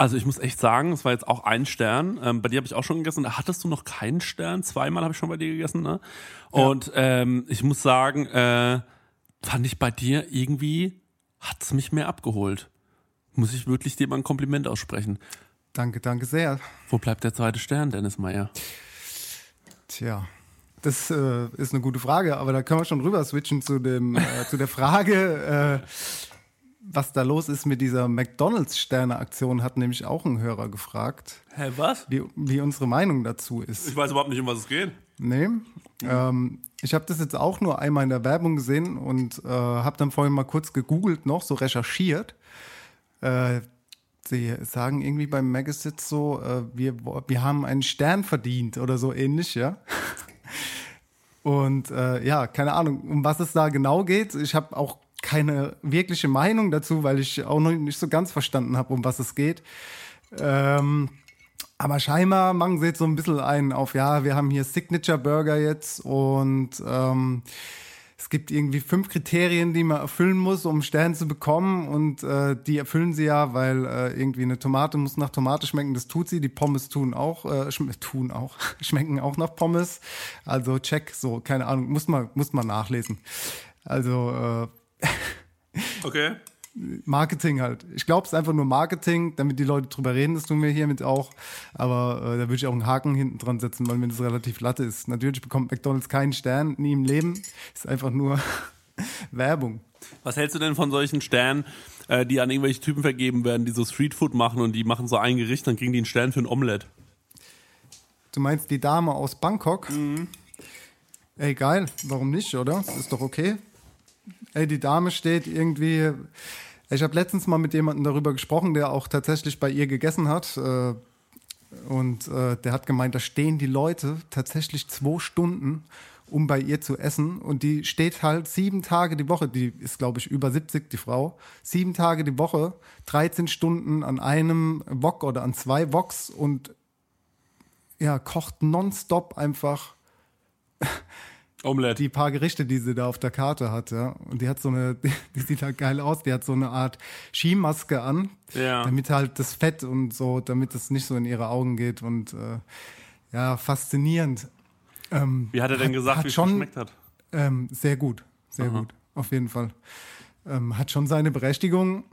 also ich muss echt sagen, es war jetzt auch ein Stern. Ähm, bei dir habe ich auch schon gegessen. Da hattest du noch keinen Stern. Zweimal habe ich schon bei dir gegessen. Ne? Und ähm, ich muss sagen, äh, fand ich bei dir irgendwie, hat's mich mehr abgeholt. Muss ich wirklich dir mal ein Kompliment aussprechen. Danke, danke sehr. Wo bleibt der zweite Stern, Dennis Meyer? Tja, das äh, ist eine gute Frage, aber da können wir schon rüber switchen zu, dem, äh, zu der Frage, äh, was da los ist mit dieser McDonalds-Sterne-Aktion, hat nämlich auch ein Hörer gefragt, Hä, was? wie, wie unsere Meinung dazu ist. Ich weiß überhaupt nicht, um was es geht. Nee. Ähm, ich habe das jetzt auch nur einmal in der Werbung gesehen und äh, habe dann vorhin mal kurz gegoogelt noch, so recherchiert. Äh, sie sagen irgendwie beim Megasit so, äh, wir, wir haben einen Stern verdient oder so ähnlich, ja. Und äh, ja, keine Ahnung, um was es da genau geht. Ich habe auch keine wirkliche Meinung dazu, weil ich auch noch nicht so ganz verstanden habe, um was es geht. Ähm, aber scheinbar machen sie jetzt so ein bisschen einen auf, ja, wir haben hier Signature Burger jetzt und ähm, es gibt irgendwie fünf Kriterien, die man erfüllen muss, um einen Stern zu bekommen und äh, die erfüllen sie ja, weil äh, irgendwie eine Tomate muss nach Tomate schmecken, das tut sie, die Pommes tun auch, äh, schm tun auch, schmecken auch nach Pommes, also check, so, keine Ahnung, muss man, muss man nachlesen. Also äh, Okay. Marketing halt. Ich glaube, es ist einfach nur Marketing, damit die Leute drüber reden, das tun wir hiermit auch. Aber äh, da würde ich auch einen Haken hinten dran setzen, weil mir das relativ latte ist. Natürlich bekommt McDonalds keinen Stern, nie im Leben. Ist einfach nur Werbung. Was hältst du denn von solchen Sternen, äh, die an irgendwelche Typen vergeben werden, die so Streetfood machen und die machen so ein Gericht, dann kriegen die einen Stern für ein Omelett? Du meinst die Dame aus Bangkok? Ey, geil. Warum nicht, oder? Das ist doch okay. Ey, die Dame steht irgendwie. Ich habe letztens mal mit jemandem darüber gesprochen, der auch tatsächlich bei ihr gegessen hat. Äh, und äh, der hat gemeint, da stehen die Leute tatsächlich zwei Stunden, um bei ihr zu essen. Und die steht halt sieben Tage die Woche, die ist, glaube ich, über 70, die Frau. Sieben Tage die Woche, 13 Stunden an einem Wok oder an zwei Woks und ja, kocht nonstop einfach Omelett. die paar Gerichte, die sie da auf der Karte hat, ja. Und die hat so eine, die sieht halt geil aus, die hat so eine Art Skimaske an, Ja. damit halt das Fett und so, damit es nicht so in ihre Augen geht und äh, ja, faszinierend. Ähm, Wie hat er denn hat- gesagt, hat wie es schon- geschmeckt hat? ähm, sehr gut, sehr gut, auf jeden Fall. Ähm, hat schon seine Berechtigung.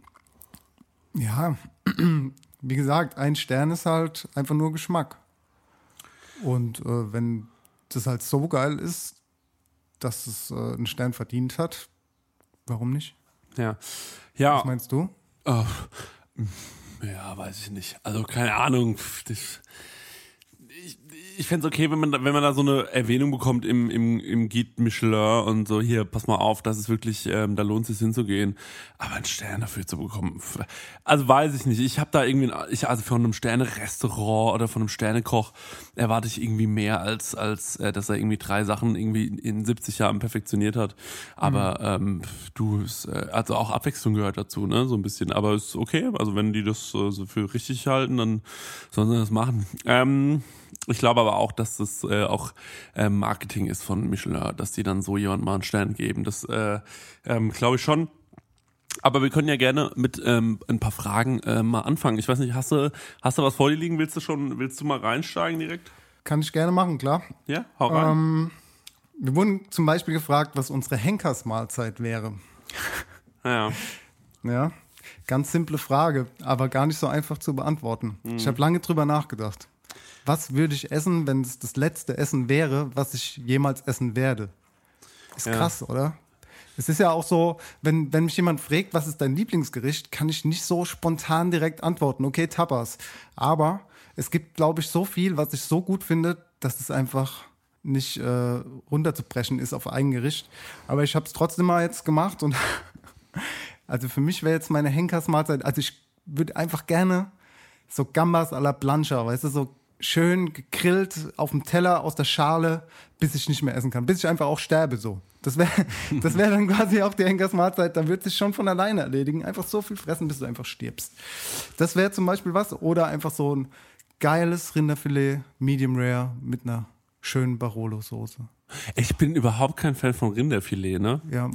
Ja, wie gesagt, ein Stern ist halt einfach nur Geschmack. Und äh, wenn das halt so geil ist, dass es äh, einen Stern verdient hat, warum nicht? Ja. Ja. Was meinst du? Oh, ja, weiß ich nicht. Also keine Ahnung. Ich ich fände es okay, wenn man, da, wenn man da so eine Erwähnung bekommt im, im, im Guide Michelin und so, hier, pass mal auf, das ist wirklich, ähm, da lohnt es sich hinzugehen. Aber einen Stern dafür zu bekommen, also weiß ich nicht. Ich habe da irgendwie, ein- ich, also von einem Sterne-Restaurant oder von einem Sternekoch erwarte ich irgendwie mehr, als, als äh, dass er irgendwie drei Sachen irgendwie in 70 Jahren perfektioniert hat. Aber ähm, du, äh, also auch Abwechslung gehört dazu, ne, so ein bisschen. Aber ist okay, also wenn die das äh, so für richtig halten, dann sollen sie das machen. Ähm, ich glaube aber auch, dass das äh, auch äh, Marketing ist von Michelin, dass die dann so jemand mal einen Stern geben. Das äh, ähm, glaube ich schon. Aber wir können ja gerne mit ähm, ein paar Fragen äh, mal anfangen. Ich weiß nicht, hast du, hast du was vor dir liegen? Willst du schon, willst du mal reinsteigen direkt? Kann ich gerne machen, klar. Ja, hau rein. Ähm, wir wurden zum Beispiel gefragt, was unsere Henkersmahlzeit wäre. ja. Ja, ganz simple Frage, aber gar nicht so einfach zu beantworten. Mhm. Ich habe lange drüber nachgedacht. Was würde ich essen, wenn es das letzte Essen wäre, was ich jemals essen werde? Ist Ja. krass, oder? Es ist ja auch so, wenn, wenn mich jemand fragt, was ist dein Lieblingsgericht, kann ich nicht so spontan direkt antworten, okay, Tapas. Aber es gibt, glaube ich, so viel, was ich so gut finde, dass es einfach nicht äh, runterzubrechen ist auf ein Gericht. Aber ich habe es trotzdem mal jetzt gemacht und also für mich wäre jetzt meine Henkersmahlzeit, also ich würde einfach gerne so Gambas à la Plancha, weißt du, so schön gegrillt auf dem Teller aus der Schale, bis ich nicht mehr essen kann, bis ich einfach auch sterbe so. Das wäre das wär dann quasi auch die Henkersmahlzeit, dann wird sich schon von alleine erledigen. Einfach so viel fressen, bis du einfach stirbst. Das wäre zum Beispiel was. Oder einfach so ein geiles Rinderfilet, Medium Rare, mit einer schönen Barolo-Soße. Ich bin überhaupt kein Fan von Rinderfilet, ne? Ja,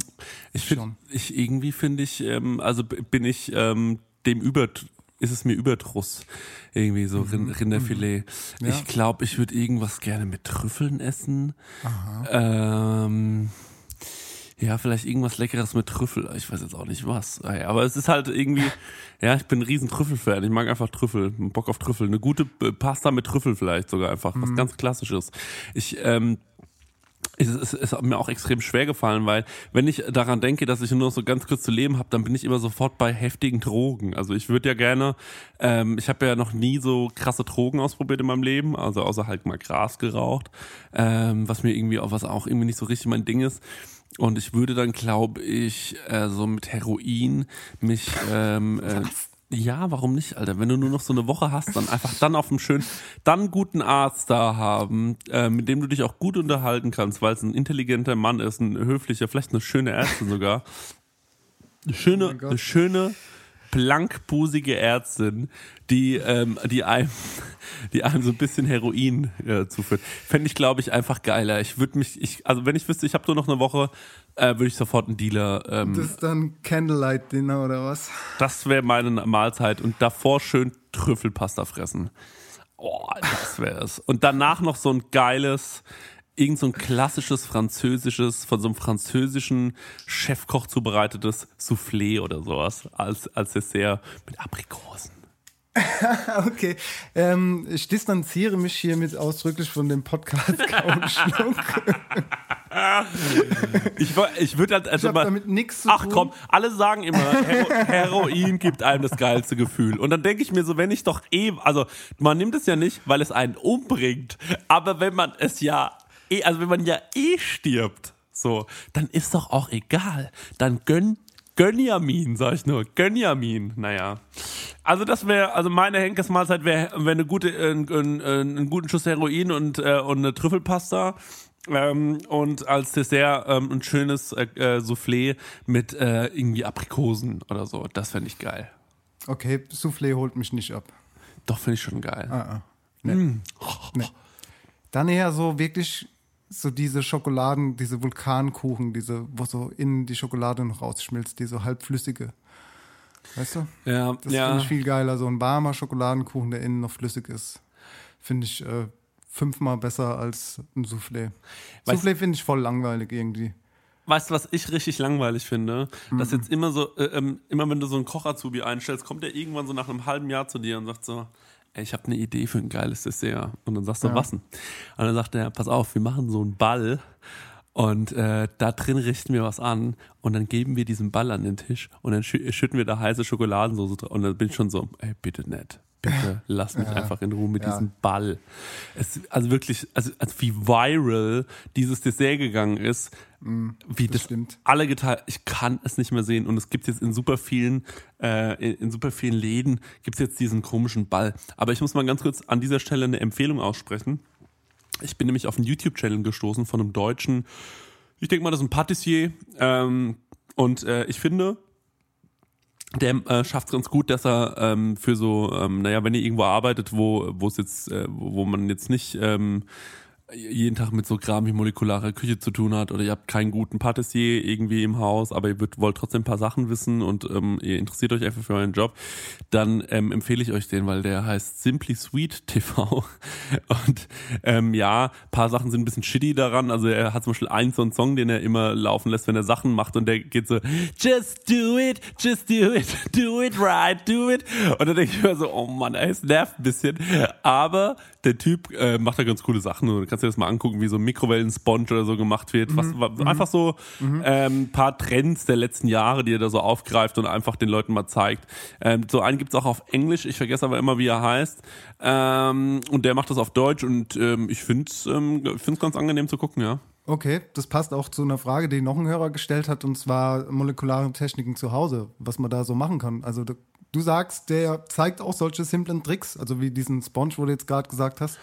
Ich finde, ich irgendwie finde ich, ähm, also bin ich ähm, dem über, ist es mir Überdruss irgendwie so Rind, Rinderfilet. Ja. Ich glaube, ich würde irgendwas gerne mit Trüffeln essen. Ähm, ja, vielleicht irgendwas Leckeres mit Trüffel. Ich weiß jetzt auch nicht was. Aber es ist halt irgendwie, ja, ich bin ein riesen Trüffelfan. Ich mag einfach Trüffel, Bock auf Trüffel. Eine gute Pasta mit Trüffel vielleicht sogar einfach. Was ganz Klassisches. Ich, ähm, ist, es ist mir auch extrem schwer gefallen, weil wenn ich daran denke, dass ich nur noch so ganz kurz zu leben habe, dann bin ich immer sofort bei heftigen Drogen. Also ich würde ja gerne, ähm, ich habe ja noch nie so krasse Drogen ausprobiert in meinem Leben, also außer halt mal Gras geraucht, ähm, was mir irgendwie auch was auch irgendwie nicht so richtig mein Ding ist. Und ich würde dann, glaube ich, äh, so mit Heroin mich ähm, äh, ja, warum nicht, Alter? Wenn du nur noch so eine Woche hast, dann einfach dann auf dem schönen, dann guten Arzt da haben, äh, mit dem du dich auch gut unterhalten kannst, weil es ein intelligenter Mann ist, ein höflicher, vielleicht eine schöne Ärztin sogar. Eine schöne, Gott. eine schöne, blankbusige Ärztin, die, ähm, die einem, die einem so ein bisschen Heroin äh, zuführt. Fände ich, glaube ich, einfach geiler. Ich würde mich, ich, also wenn ich wüsste, ich habe nur noch eine Woche, äh, würde ich sofort einen Dealer ähm, Das ist dann Candlelight Dinner oder was? das wäre meine Mahlzeit und davor schön Trüffelpasta fressen. Oh, das wäre es. Und danach noch so ein geiles, irgend so ein klassisches französisches, von so einem französischen Chefkoch zubereitetes Soufflé oder sowas als, als Dessert mit Aprikosen. Okay, ähm, ich distanziere mich hiermit ausdrücklich von dem Podcast Kautschluck. Ich, ich würde halt Ich also habe mal, damit nichts zu Ach tun. komm, alle sagen immer, Hero Heroin gibt einem das geilste Gefühl. Und dann denke ich mir so, wenn ich doch eh, also man nimmt es ja nicht, weil es einen umbringt, aber wenn man es ja eh, also wenn man ja eh stirbt, so, dann ist doch auch egal. Dann gönn Gönjamin, sag ich nur. Gönjamin, naja. Also das wäre, also meine Henkesmahlzeit wäre wär eine gute, äh, ein, ein, einen guten Schuss Heroin und, äh, und eine Trüffelpasta. Ähm, und als Dessert ähm, ein schönes äh, äh, Soufflé mit äh, irgendwie Aprikosen oder so. Das fände ich geil. Okay, Soufflé holt mich nicht ab. Doch, finde ich schon geil. Ah, ah. Nee. Nee. Dann eher so wirklich so diese Schokoladen, diese Vulkankuchen, diese, wo so innen die Schokolade noch rausschmilzt, die so halbflüssige. Weißt du? Ja, Das ja. finde ich viel geiler. So ein warmer Schokoladenkuchen, der innen noch flüssig ist. Finde ich äh, fünfmal besser als ein Soufflé. Weißt- Soufflé finde ich voll langweilig irgendwie. Weißt du, was ich richtig langweilig finde? Dass Mhm. jetzt immer so, äh, ähm, immer wenn du so einen Koch-Azubi einstellst, kommt der irgendwann so nach einem halben Jahr zu dir und sagt so, ich habe eine Idee für ein geiles Dessert. Und dann sagst du, Ja. was denn? Und dann sagt er, pass auf, wir machen so einen Ball und äh, da drin richten wir was an und dann geben wir diesen Ball an den Tisch und dann schü schütten wir da heiße Schokoladensauce drauf. Und dann bin ich schon so, ey, bitte nicht. Bitte lass mich einfach in Ruhe mit Ja. diesem Ball. Es, also wirklich, also, also wie viral dieses Dessert gegangen ist, wie das, stimmt. alle geteilt. Ich kann es nicht mehr sehen und es gibt jetzt in super vielen, äh, in, in super vielen Läden gibt es jetzt diesen komischen Ball. Aber ich muss mal ganz kurz an dieser Stelle eine Empfehlung aussprechen. Ich bin nämlich auf einen YouTube-Channel gestoßen von einem Deutschen. Ich denke mal, das ist ein Patissier. Ähm, und äh, ich finde, der äh, schafft es ganz gut, dass er ähm, für so, ähm, naja, wenn ihr irgendwo arbeitet, wo wo es jetzt, äh, wo man jetzt nicht ähm, jeden Tag mit so Kram wie molekulare Küche zu tun hat oder ihr habt keinen guten Patissier irgendwie im Haus, aber ihr wollt trotzdem ein paar Sachen wissen und ähm, ihr interessiert euch einfach für euren Job, dann ähm, empfehle ich euch den, weil der heißt Simply Sweet TV und ähm, ja, paar Sachen sind ein bisschen shitty daran, also er hat zum Beispiel einen so einen Song, den er immer laufen lässt, wenn er Sachen macht und der geht so Just do it, just do it, do it right, do it. Und dann denke ich mir so, oh Mann, ey, es nervt ein bisschen, aber der Typ äh, macht da ganz coole Sachen und du kannst dir das mal angucken, wie so ein Mikrowellen-Sponge oder so gemacht wird. Was, was, Einfach so ähm, paar Trends der letzten Jahre, die er da so aufgreift und einfach den Leuten mal zeigt. Ähm, so einen gibt's auch auf Englisch, ich vergesse aber immer, wie er heißt. Ähm, und der macht das auf Deutsch und ähm, ich finde es ähm, find's ganz angenehm zu gucken, ja. Okay, das passt auch zu einer Frage, die noch ein Hörer gestellt hat, und zwar molekulare Techniken zu Hause, was man da so machen kann. Also Du sagst, der zeigt auch solche simplen Tricks, also wie diesen Sponge, wo du jetzt gerade gesagt hast.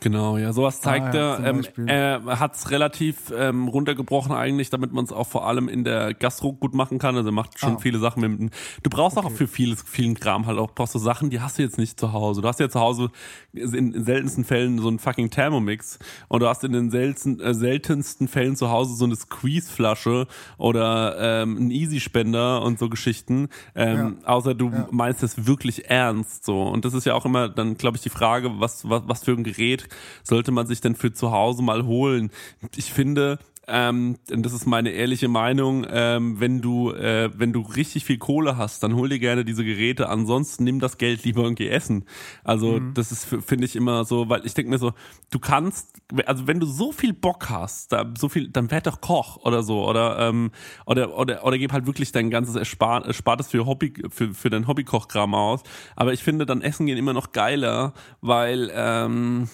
Genau, ja, sowas zeigt Ah, ja, er. Ähm, er hat es relativ ähm, runtergebrochen eigentlich, damit man es auch vor allem in der Gastro gut machen kann. Also er macht schon Ah. viele Sachen mit. dem- Du brauchst auch für vieles, vielen Kram halt auch brauchst du Sachen, die hast du jetzt nicht zu Hause. Du hast ja zu Hause in, in seltensten Fällen so einen fucking Thermomix und du hast in den selten, äh, seltensten Fällen zu Hause so eine Squeeze-Flasche oder ähm, einen Easy-Spender und so Geschichten. Ähm, Außer du meinst es wirklich ernst so. Und das ist ja auch immer dann, glaube ich, die Frage, was, was, was für ein Gerät sollte man sich denn für zu Hause mal holen? Ich finde, ähm, und das ist meine ehrliche Meinung, ähm, wenn du, äh, wenn du richtig viel Kohle hast, dann hol dir gerne diese Geräte, ansonsten nimm das Geld lieber und geh essen. Also das ist, finde ich immer so, weil ich denke mir so, du kannst, also wenn du so viel Bock hast, da, so viel, dann werd doch Koch oder so, oder, ähm, oder, oder, oder gib halt wirklich dein ganzes Erspar Erspartes für Hobby, für, für dein Hobbykochkram aus. Aber ich finde dann Essen gehen immer noch geiler, weil, ähm,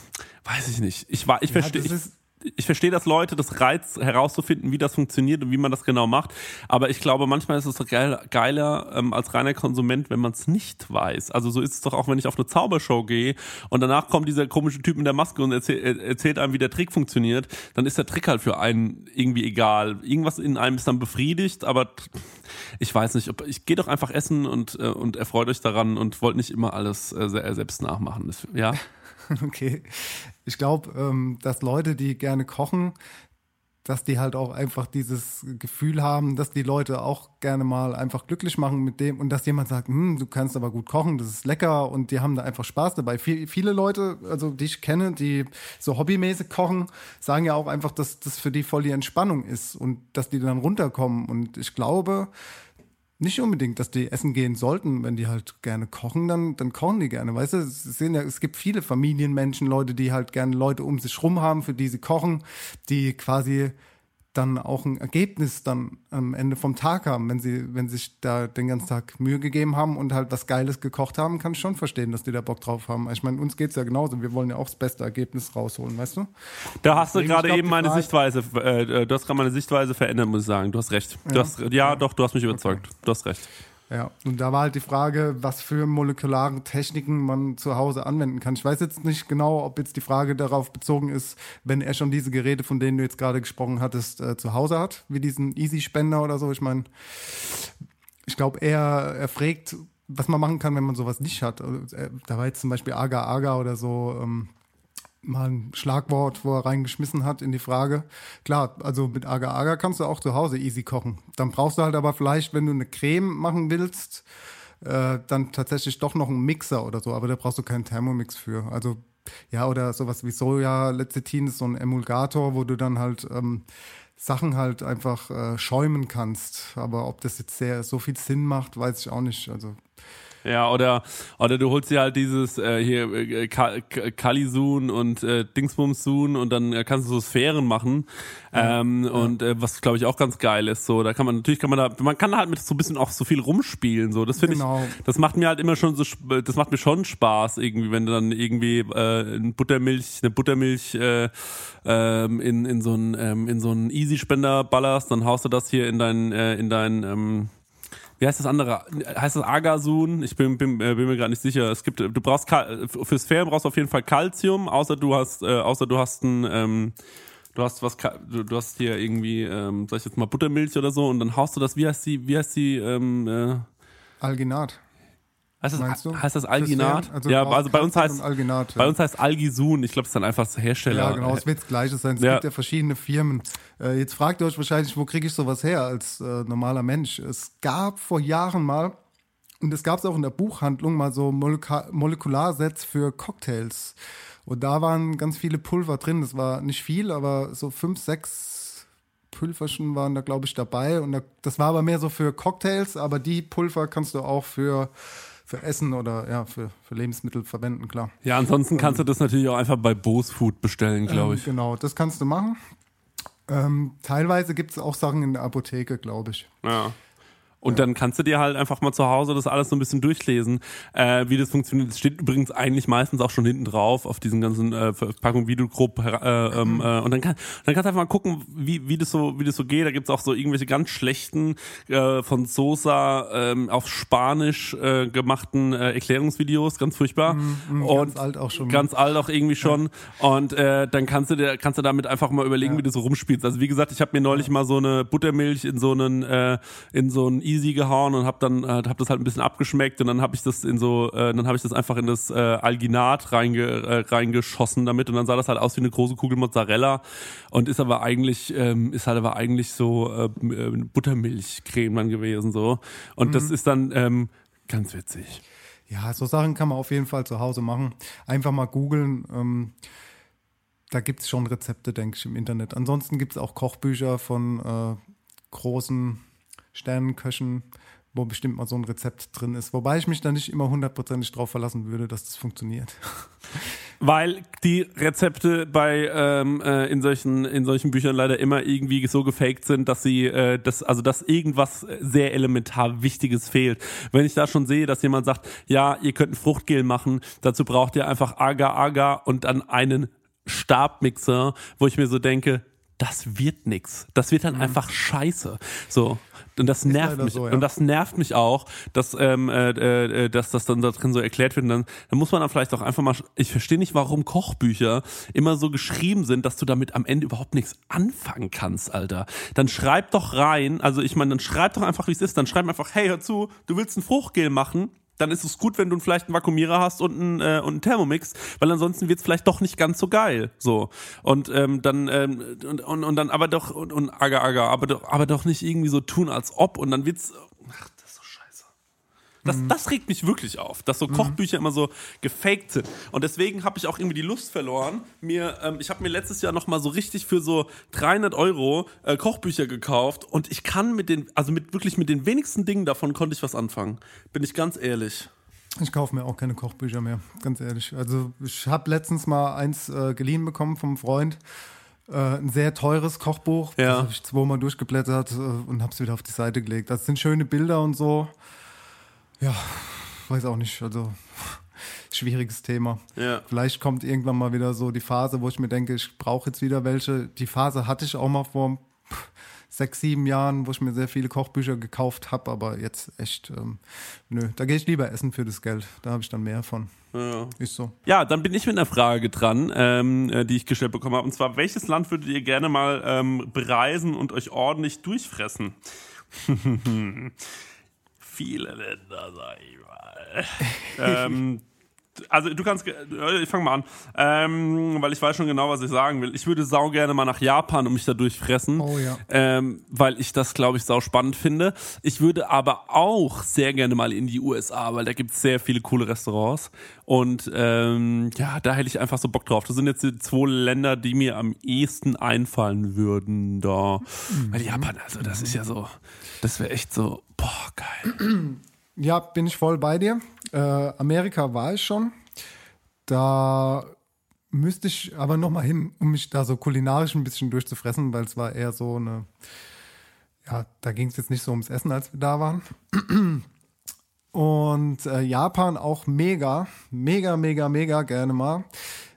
weiß ich nicht, ich war, ich verstehe, das ich, verstehe das Leute, das Reiz herauszufinden, wie das funktioniert und wie man das genau macht. Aber ich glaube, manchmal ist es doch geil, geiler ähm, als reiner Konsument, wenn man es nicht weiß. Also so ist es doch auch, wenn ich auf eine Zaubershow gehe und danach kommt dieser komische Typ in der Maske und erzähl, er- erzählt einem, wie der Trick funktioniert, dann ist der Trick halt für einen irgendwie egal. Irgendwas in einem ist dann befriedigt, aber ich weiß nicht, ob ich gehe doch einfach essen und äh, und erfreut euch daran und wollt nicht immer alles äh, se- selbst nachmachen. Das, ja. Okay. Ich glaube, ähm, dass Leute, die gerne kochen, dass die halt auch einfach dieses Gefühl haben, dass die Leute auch gerne mal einfach glücklich machen mit dem und dass jemand sagt, hm, du kannst aber gut kochen, das ist lecker und die haben da einfach Spaß dabei. Viel, viele Leute, also die ich kenne, die so hobbymäßig kochen, sagen ja auch einfach, dass das für die voll die Entspannung ist und dass die dann runterkommen und ich glaube, nicht unbedingt, dass die essen gehen sollten, wenn die halt gerne kochen, dann, dann kochen die gerne. Weißt du, es, sind ja, es gibt viele Familienmenschen, Leute, die halt gerne Leute um sich rum haben, für die sie kochen, die quasi dann auch ein Ergebnis dann am Ende vom Tag haben, wenn sie, wenn sie sich da den ganzen Tag Mühe gegeben haben und halt was Geiles gekocht haben, kann ich schon verstehen, dass die da Bock drauf haben. Ich meine, uns geht's ja genauso. Wir wollen ja auch das beste Ergebnis rausholen, weißt du? Da hast du Deswegen, gerade ich glaub, eben meine Frage- Sichtweise, äh, du hast gerade meine Sichtweise verändert, muss ich sagen. Du hast recht. Du Ja? hast, ja, doch, du hast mich überzeugt. Du hast recht. Ja, und da war halt die Frage, was für molekulare Techniken man zu Hause anwenden kann. Ich weiß jetzt nicht genau, ob jetzt die Frage darauf bezogen ist, wenn er schon diese Geräte, von denen du jetzt gerade gesprochen hattest, äh, zu Hause hat, wie diesen Easy-Spender oder so. Ich meine, ich glaube, er, er fragt, was man machen kann, wenn man sowas nicht hat. Äh, Da war jetzt zum Beispiel Aga Aga oder so. Ähm, mal ein Schlagwort, wo er reingeschmissen hat in die Frage. Klar, also mit Agar Agar kannst du auch zu Hause easy kochen. Dann brauchst du halt aber vielleicht, wenn du eine Creme machen willst, äh, dann tatsächlich doch noch einen Mixer oder so, aber da brauchst du keinen Thermomix für. Also ja, oder sowas wie Soja-Lecithin ist so ein Emulgator, wo du dann halt ähm, Sachen halt einfach äh, schäumen kannst. Aber ob das jetzt sehr so viel Sinn macht, weiß ich auch nicht. Also Ja, oder, oder du holst dir halt dieses äh, hier äh, Ka- Ka- Kalisun und äh, Dingsbumsun und dann äh, kannst du so Sphären machen. ähm, Und äh, was glaube ich auch ganz geil ist, so, da kann man natürlich kann man da, man kann halt mit so ein bisschen auch so viel rumspielen. So, das finde Genau. ich, das macht mir halt immer schon so, das macht mir schon Spaß irgendwie, wenn du dann irgendwie äh, ein Buttermilch, eine Buttermilch äh, ähm, in in so einen ähm, in so einen Easy Spender ballerst, dann haust du das hier in dein äh, in dein ähm, wie heißt das andere? Heißt das Agasun? Ich bin, bin, äh, bin mir gerade nicht sicher. Es gibt, du brauchst Kal- für Sphären brauchst du auf jeden Fall Calcium, außer du hast, äh, außer du hast ein, ähm, du hast was, du hast hier irgendwie, ähm, sag ich jetzt mal Buttermilch oder so und dann haust du das. Wie heißt die? Wie heißt die? Ähm, äh, Alginat. Heißt Meinst das, du? heißt das Alginat? Also ja, also bei uns heißt Alginat, bei ja. uns heißt Algisun. Ich glaube, es ist dann einfach Hersteller. Ja, genau, es wird das Gleiche sein. Es Ja. gibt ja verschiedene Firmen. Äh, jetzt fragt ihr euch wahrscheinlich, wo kriege ich sowas her als äh, normaler Mensch? Es gab vor Jahren mal, und es gab es auch in der Buchhandlung, mal so Moleka Molekularsets für Cocktails. Und da waren ganz viele Pulver drin. Das war nicht viel, aber so fünf, sechs Pulverchen waren da, glaube ich, dabei. Und da, das war aber mehr so für Cocktails, aber die Pulver kannst du auch für, für Essen oder ja, für, für Lebensmittel verwenden, klar. Ja, ansonsten kannst du das natürlich auch einfach bei Bose Food bestellen, glaube Ähm, ich. Genau, das kannst du machen. Ähm, teilweise gibt es auch Sachen in der Apotheke, glaube ich. Ja. Und dann kannst du dir halt einfach mal zu Hause das alles so ein bisschen durchlesen, äh, wie das funktioniert. Es steht übrigens eigentlich meistens auch schon hinten drauf auf diesen ganzen äh, Verpackungen, wie du grob äh, ähm, äh, und dann, kann, dann kannst du einfach mal gucken, wie, wie das so wie das so geht. Da gibt's auch so irgendwelche ganz schlechten äh, von Sosa ähm, auf Spanisch äh, gemachten äh, Erklärungsvideos, ganz furchtbar. Mm, und ganz alt auch schon. Ganz alt auch irgendwie schon. Und äh, dann kannst du dir, kannst du damit einfach mal überlegen, wie du so rumspielst. Also wie gesagt, ich habe mir neulich mal so eine Buttermilch in so einen äh, in so ein Easy gehauen und habe dann äh, hab das halt ein bisschen abgeschmeckt und dann habe ich das in so äh, dann habe ich das einfach in das äh, Alginat reinge, äh, reingeschossen damit und dann sah das halt aus wie eine große Kugel Mozzarella und ist aber eigentlich ähm, ist halt aber eigentlich so äh, Buttermilchcreme dann gewesen so und das Mhm. ist dann ähm, ganz witzig. Ja, so Sachen kann man auf jeden Fall zu Hause machen. Einfach mal googeln. Ähm, da gibt es schon Rezepte, denke ich, im Internet. Ansonsten gibt es auch Kochbücher von äh, großen Sternenköchen, wo bestimmt mal so ein Rezept drin ist. Wobei ich mich da nicht immer hundertprozentig drauf verlassen würde, dass das funktioniert. Weil die Rezepte bei ähm, äh, in solchen in solchen Büchern leider immer irgendwie so gefaked sind, dass sie äh, das also dass irgendwas sehr elementar Wichtiges fehlt. Wenn ich da schon sehe, dass jemand sagt, ja, ihr könnt ein Fruchtgel machen, dazu braucht ihr einfach Agar Agar und dann einen Stabmixer, wo ich mir so denke, das wird nix. Das wird dann einfach scheiße. So. Und das nervt mich. so, ja. Und das nervt mich auch, dass, ähm, äh, äh, dass das dann da drin so erklärt wird. Und dann, dann muss man dann vielleicht auch einfach mal. Ich verstehe nicht, warum Kochbücher immer so geschrieben sind, dass du damit am Ende überhaupt nichts anfangen kannst, Alter. Dann schreib doch rein, also ich meine, dann schreib doch einfach, wie es ist. Dann schreib einfach, hey, hör zu, du willst ein Fruchtgel machen dann ist es gut, wenn du vielleicht einen Vakuumierer hast und einen, äh, und einen Thermomix, weil ansonsten wird's vielleicht doch nicht ganz so geil. So. Und ähm, dann, ähm, und, und, und dann aber doch, und, und aga, aga, aber doch, aber doch nicht irgendwie so tun, als ob, und dann wird's. Ach, das ist so scheiße. Das, das regt mich wirklich auf, dass so Kochbücher immer so gefaked sind. Und deswegen habe ich auch irgendwie die Lust verloren. Mir, ähm, ich habe mir letztes Jahr noch mal so richtig für so 300 Euro äh, Kochbücher gekauft und ich kann mit den, also mit wirklich mit den wenigsten Dingen davon konnte ich was anfangen. Bin ich ganz ehrlich. Ich kaufe mir auch keine Kochbücher mehr, ganz ehrlich. Also ich habe letztens mal eins äh, geliehen bekommen vom Freund. Äh, ein sehr teures Kochbuch. Ja. Das habe ich zweimal durchgeblättert äh, und habe es wieder auf die Seite gelegt. Das sind schöne Bilder und so. Ja, weiß auch nicht. Also schwieriges Thema. Ja. Vielleicht kommt irgendwann mal wieder so die Phase, wo ich mir denke, ich brauche jetzt wieder welche. Die Phase hatte ich auch mal vor sechs, sieben Jahren, wo ich mir sehr viele Kochbücher gekauft habe, aber jetzt echt, ähm, nö, da gehe ich lieber essen für das Geld. Da habe ich dann mehr von. Ja. Ist so. Ja, dann bin ich mit einer Frage dran, ähm, äh, die ich gestellt bekommen habe. Und zwar, welches Land würdet ihr gerne mal ähm, bereisen und euch ordentlich durchfressen? Viele Länder, sag ich mal. ähm, also du kannst, äh, ich fange mal an, ähm, weil ich weiß schon genau, was ich sagen will. Ich würde sau gerne mal nach Japan und mich da durchfressen, Oh ja. ähm, weil ich das, glaube ich, sau spannend finde. Ich würde aber auch sehr gerne mal in die USA, weil da gibt es sehr viele coole Restaurants und ähm, ja, da hätte ich einfach so Bock drauf. Das sind jetzt die zwei Länder, die mir am ehesten einfallen würden da. Weil Japan, also das ist ja so, das wäre echt so, boah, geil. Ja, bin ich voll bei dir. Äh, Amerika war ich schon. Da müsste ich aber noch mal hin, um mich da so kulinarisch ein bisschen durchzufressen, weil es war eher so eine, ja, da ging es jetzt nicht so ums Essen, als wir da waren. Und äh, Japan auch mega, mega, mega, mega gerne mal.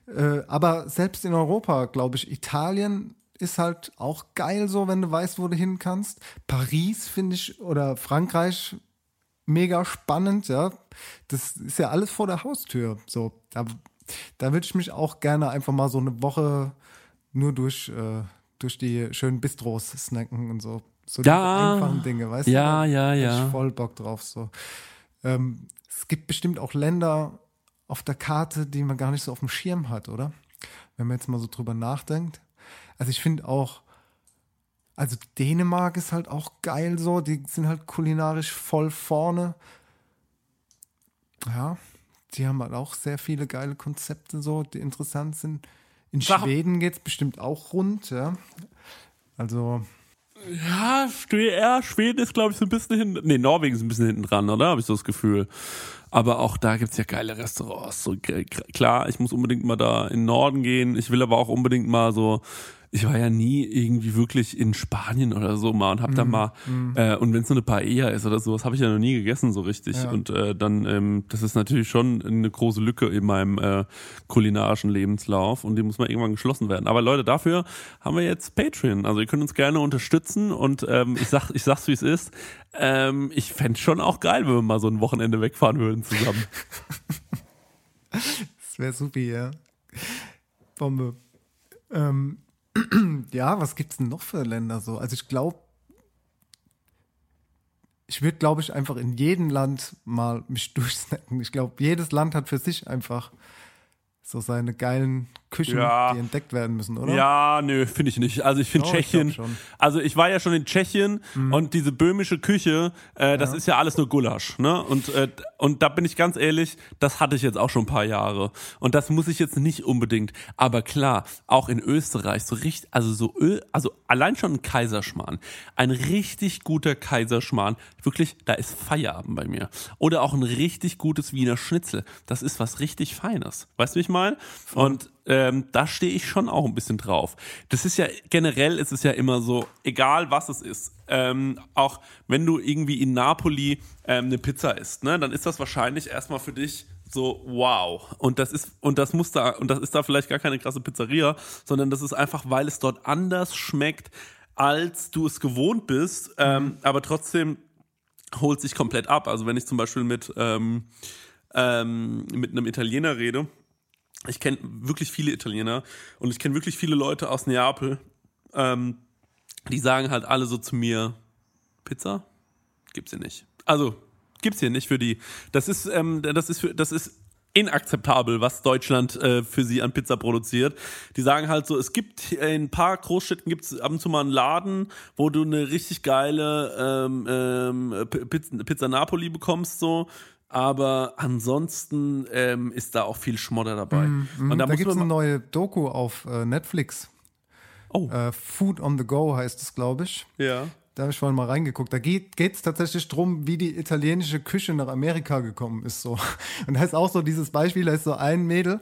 Äh, aber selbst in Europa, glaube ich, Italien ist halt auch geil so, wenn du weißt, wo du hin kannst. Paris finde ich oder Frankreich mega spannend, ja. Das ist ja alles vor der Haustür. So, da, da würde ich mich auch gerne einfach mal so eine Woche nur durch, äh, durch die schönen Bistros snacken und so. So diese Ja. einfachen Dinge, weißt Ja, du? ja, Hätte ja. Ich voll Bock drauf. So. Ähm, es gibt bestimmt auch Länder auf der Karte, die man gar nicht so auf dem Schirm hat, oder? Wenn man jetzt mal so drüber nachdenkt. Also ich finde auch, also Dänemark ist halt auch geil so, die sind halt kulinarisch voll vorne. Ja, die haben halt auch sehr viele geile Konzepte so, die interessant sind. In Sag- Schweden geht's bestimmt auch rund, ja. Also, Ja, ja, Schweden ist, glaube ich, so ein bisschen hinten. Nee, Norwegen ist ein bisschen hinten dran, oder? Habe ich so das Gefühl. Aber auch da gibt's ja geile Restaurants. So, klar, ich muss unbedingt mal da in den Norden gehen. Ich will aber auch unbedingt mal so ich war ja nie irgendwie wirklich in Spanien oder so mal und hab Mhm. da mal, äh, und wenn es so eine Paella ist oder sowas, habe ich ja noch nie gegessen so richtig. Ja. Und äh, dann, ähm, das ist natürlich schon eine große Lücke in meinem äh, kulinarischen Lebenslauf und die muss mal irgendwann geschlossen werden. Aber Leute, dafür haben wir jetzt Patreon. Also ihr könnt uns gerne unterstützen und ähm, ich sag, ich sag's wie es ist. Ähm, ich fänd's schon auch geil, wenn wir mal so ein Wochenende wegfahren würden zusammen. Das wäre super, ja. Bombe. Ähm, ja, was gibt's denn noch für Länder so? Also ich glaube, ich würde, glaube ich, einfach in jedem Land mal mich durchsnacken. Ich glaube, jedes Land hat für sich einfach so seine geilen Küchen, Ja. die entdeckt werden müssen, oder? Ja, nö, finde ich nicht. Also ich finde Oh, ich Tschechien. Mhm. also ich war ja schon in Tschechien und diese böhmische Küche, äh, das ist ja alles nur Gulasch, ne? Und äh, und da bin ich ganz ehrlich, das hatte ich jetzt auch schon ein paar Jahre und das muss ich jetzt nicht unbedingt. Aber klar, auch in Österreich so richtig, also so Ö, also allein schon ein Kaiserschmarrn, ein richtig guter Kaiserschmarrn, wirklich, da ist Feierabend bei mir. Oder auch ein richtig gutes Wiener Schnitzel, das ist was richtig Feines. Weißt du, wie ich meine? Und ähm, da stehe ich schon auch ein bisschen drauf. Das ist ja generell ist es ja immer so, egal was es ist. Ähm, auch wenn du irgendwie in Napoli ähm, eine Pizza isst, ne, dann ist das wahrscheinlich erstmal für dich so wow. Und das ist und das muss da und das ist da vielleicht gar keine krasse Pizzeria, sondern das ist einfach, weil es dort anders schmeckt, als du es gewohnt bist, ähm, aber trotzdem holt sich komplett ab. Also wenn ich zum Beispiel mit ähm, ähm, mit einem Italiener rede, ich kenne wirklich viele Italiener und ich kenne wirklich viele Leute aus Neapel, ähm, die sagen halt alle so zu mir, Pizza? Gibt's hier nicht. Also, gibt's hier nicht für die. Das ist, ähm, das ist, für, das ist inakzeptabel, was Deutschland äh, für sie an Pizza produziert. Die sagen halt so, es gibt in ein paar Großstädten gibt ab und zu mal einen Laden, wo du eine richtig geile ähm, ähm, Pizza, Pizza Napoli bekommst so. Aber ansonsten ähm, ist da auch viel Schmodder dabei. Mhm, Und da muss gibt es eine neue Doku auf äh, Netflix. Oh. Äh, Food on the Go heißt es, glaube ich. Ja. Da habe ich vorhin mal reingeguckt. Da geht es tatsächlich drum, wie die italienische Küche nach Amerika gekommen ist. So. Und da ist auch so dieses Beispiel, da ist so ein Mädel,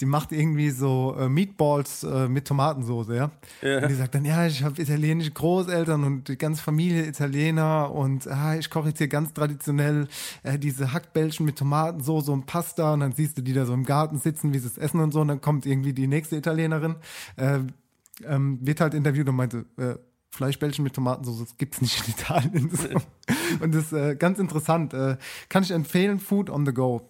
die macht irgendwie so äh, Meatballs äh, mit Tomatensoße, ja? Ja. Und die sagt dann, ja, ich habe italienische Großeltern und die ganze Familie Italiener und ah, ich koche jetzt hier ganz traditionell äh, diese Hackbällchen mit Tomatensoße und Pasta und dann siehst du die da so im Garten sitzen, wie sie es essen und so und dann kommt irgendwie die nächste Italienerin, äh, ähm, wird halt interviewt und meinte, äh, Fleischbällchen mit Tomatensauce, das gibt's nicht in Italien. So. Und das ist äh, ganz interessant. Kann ich empfehlen, Food on the Go.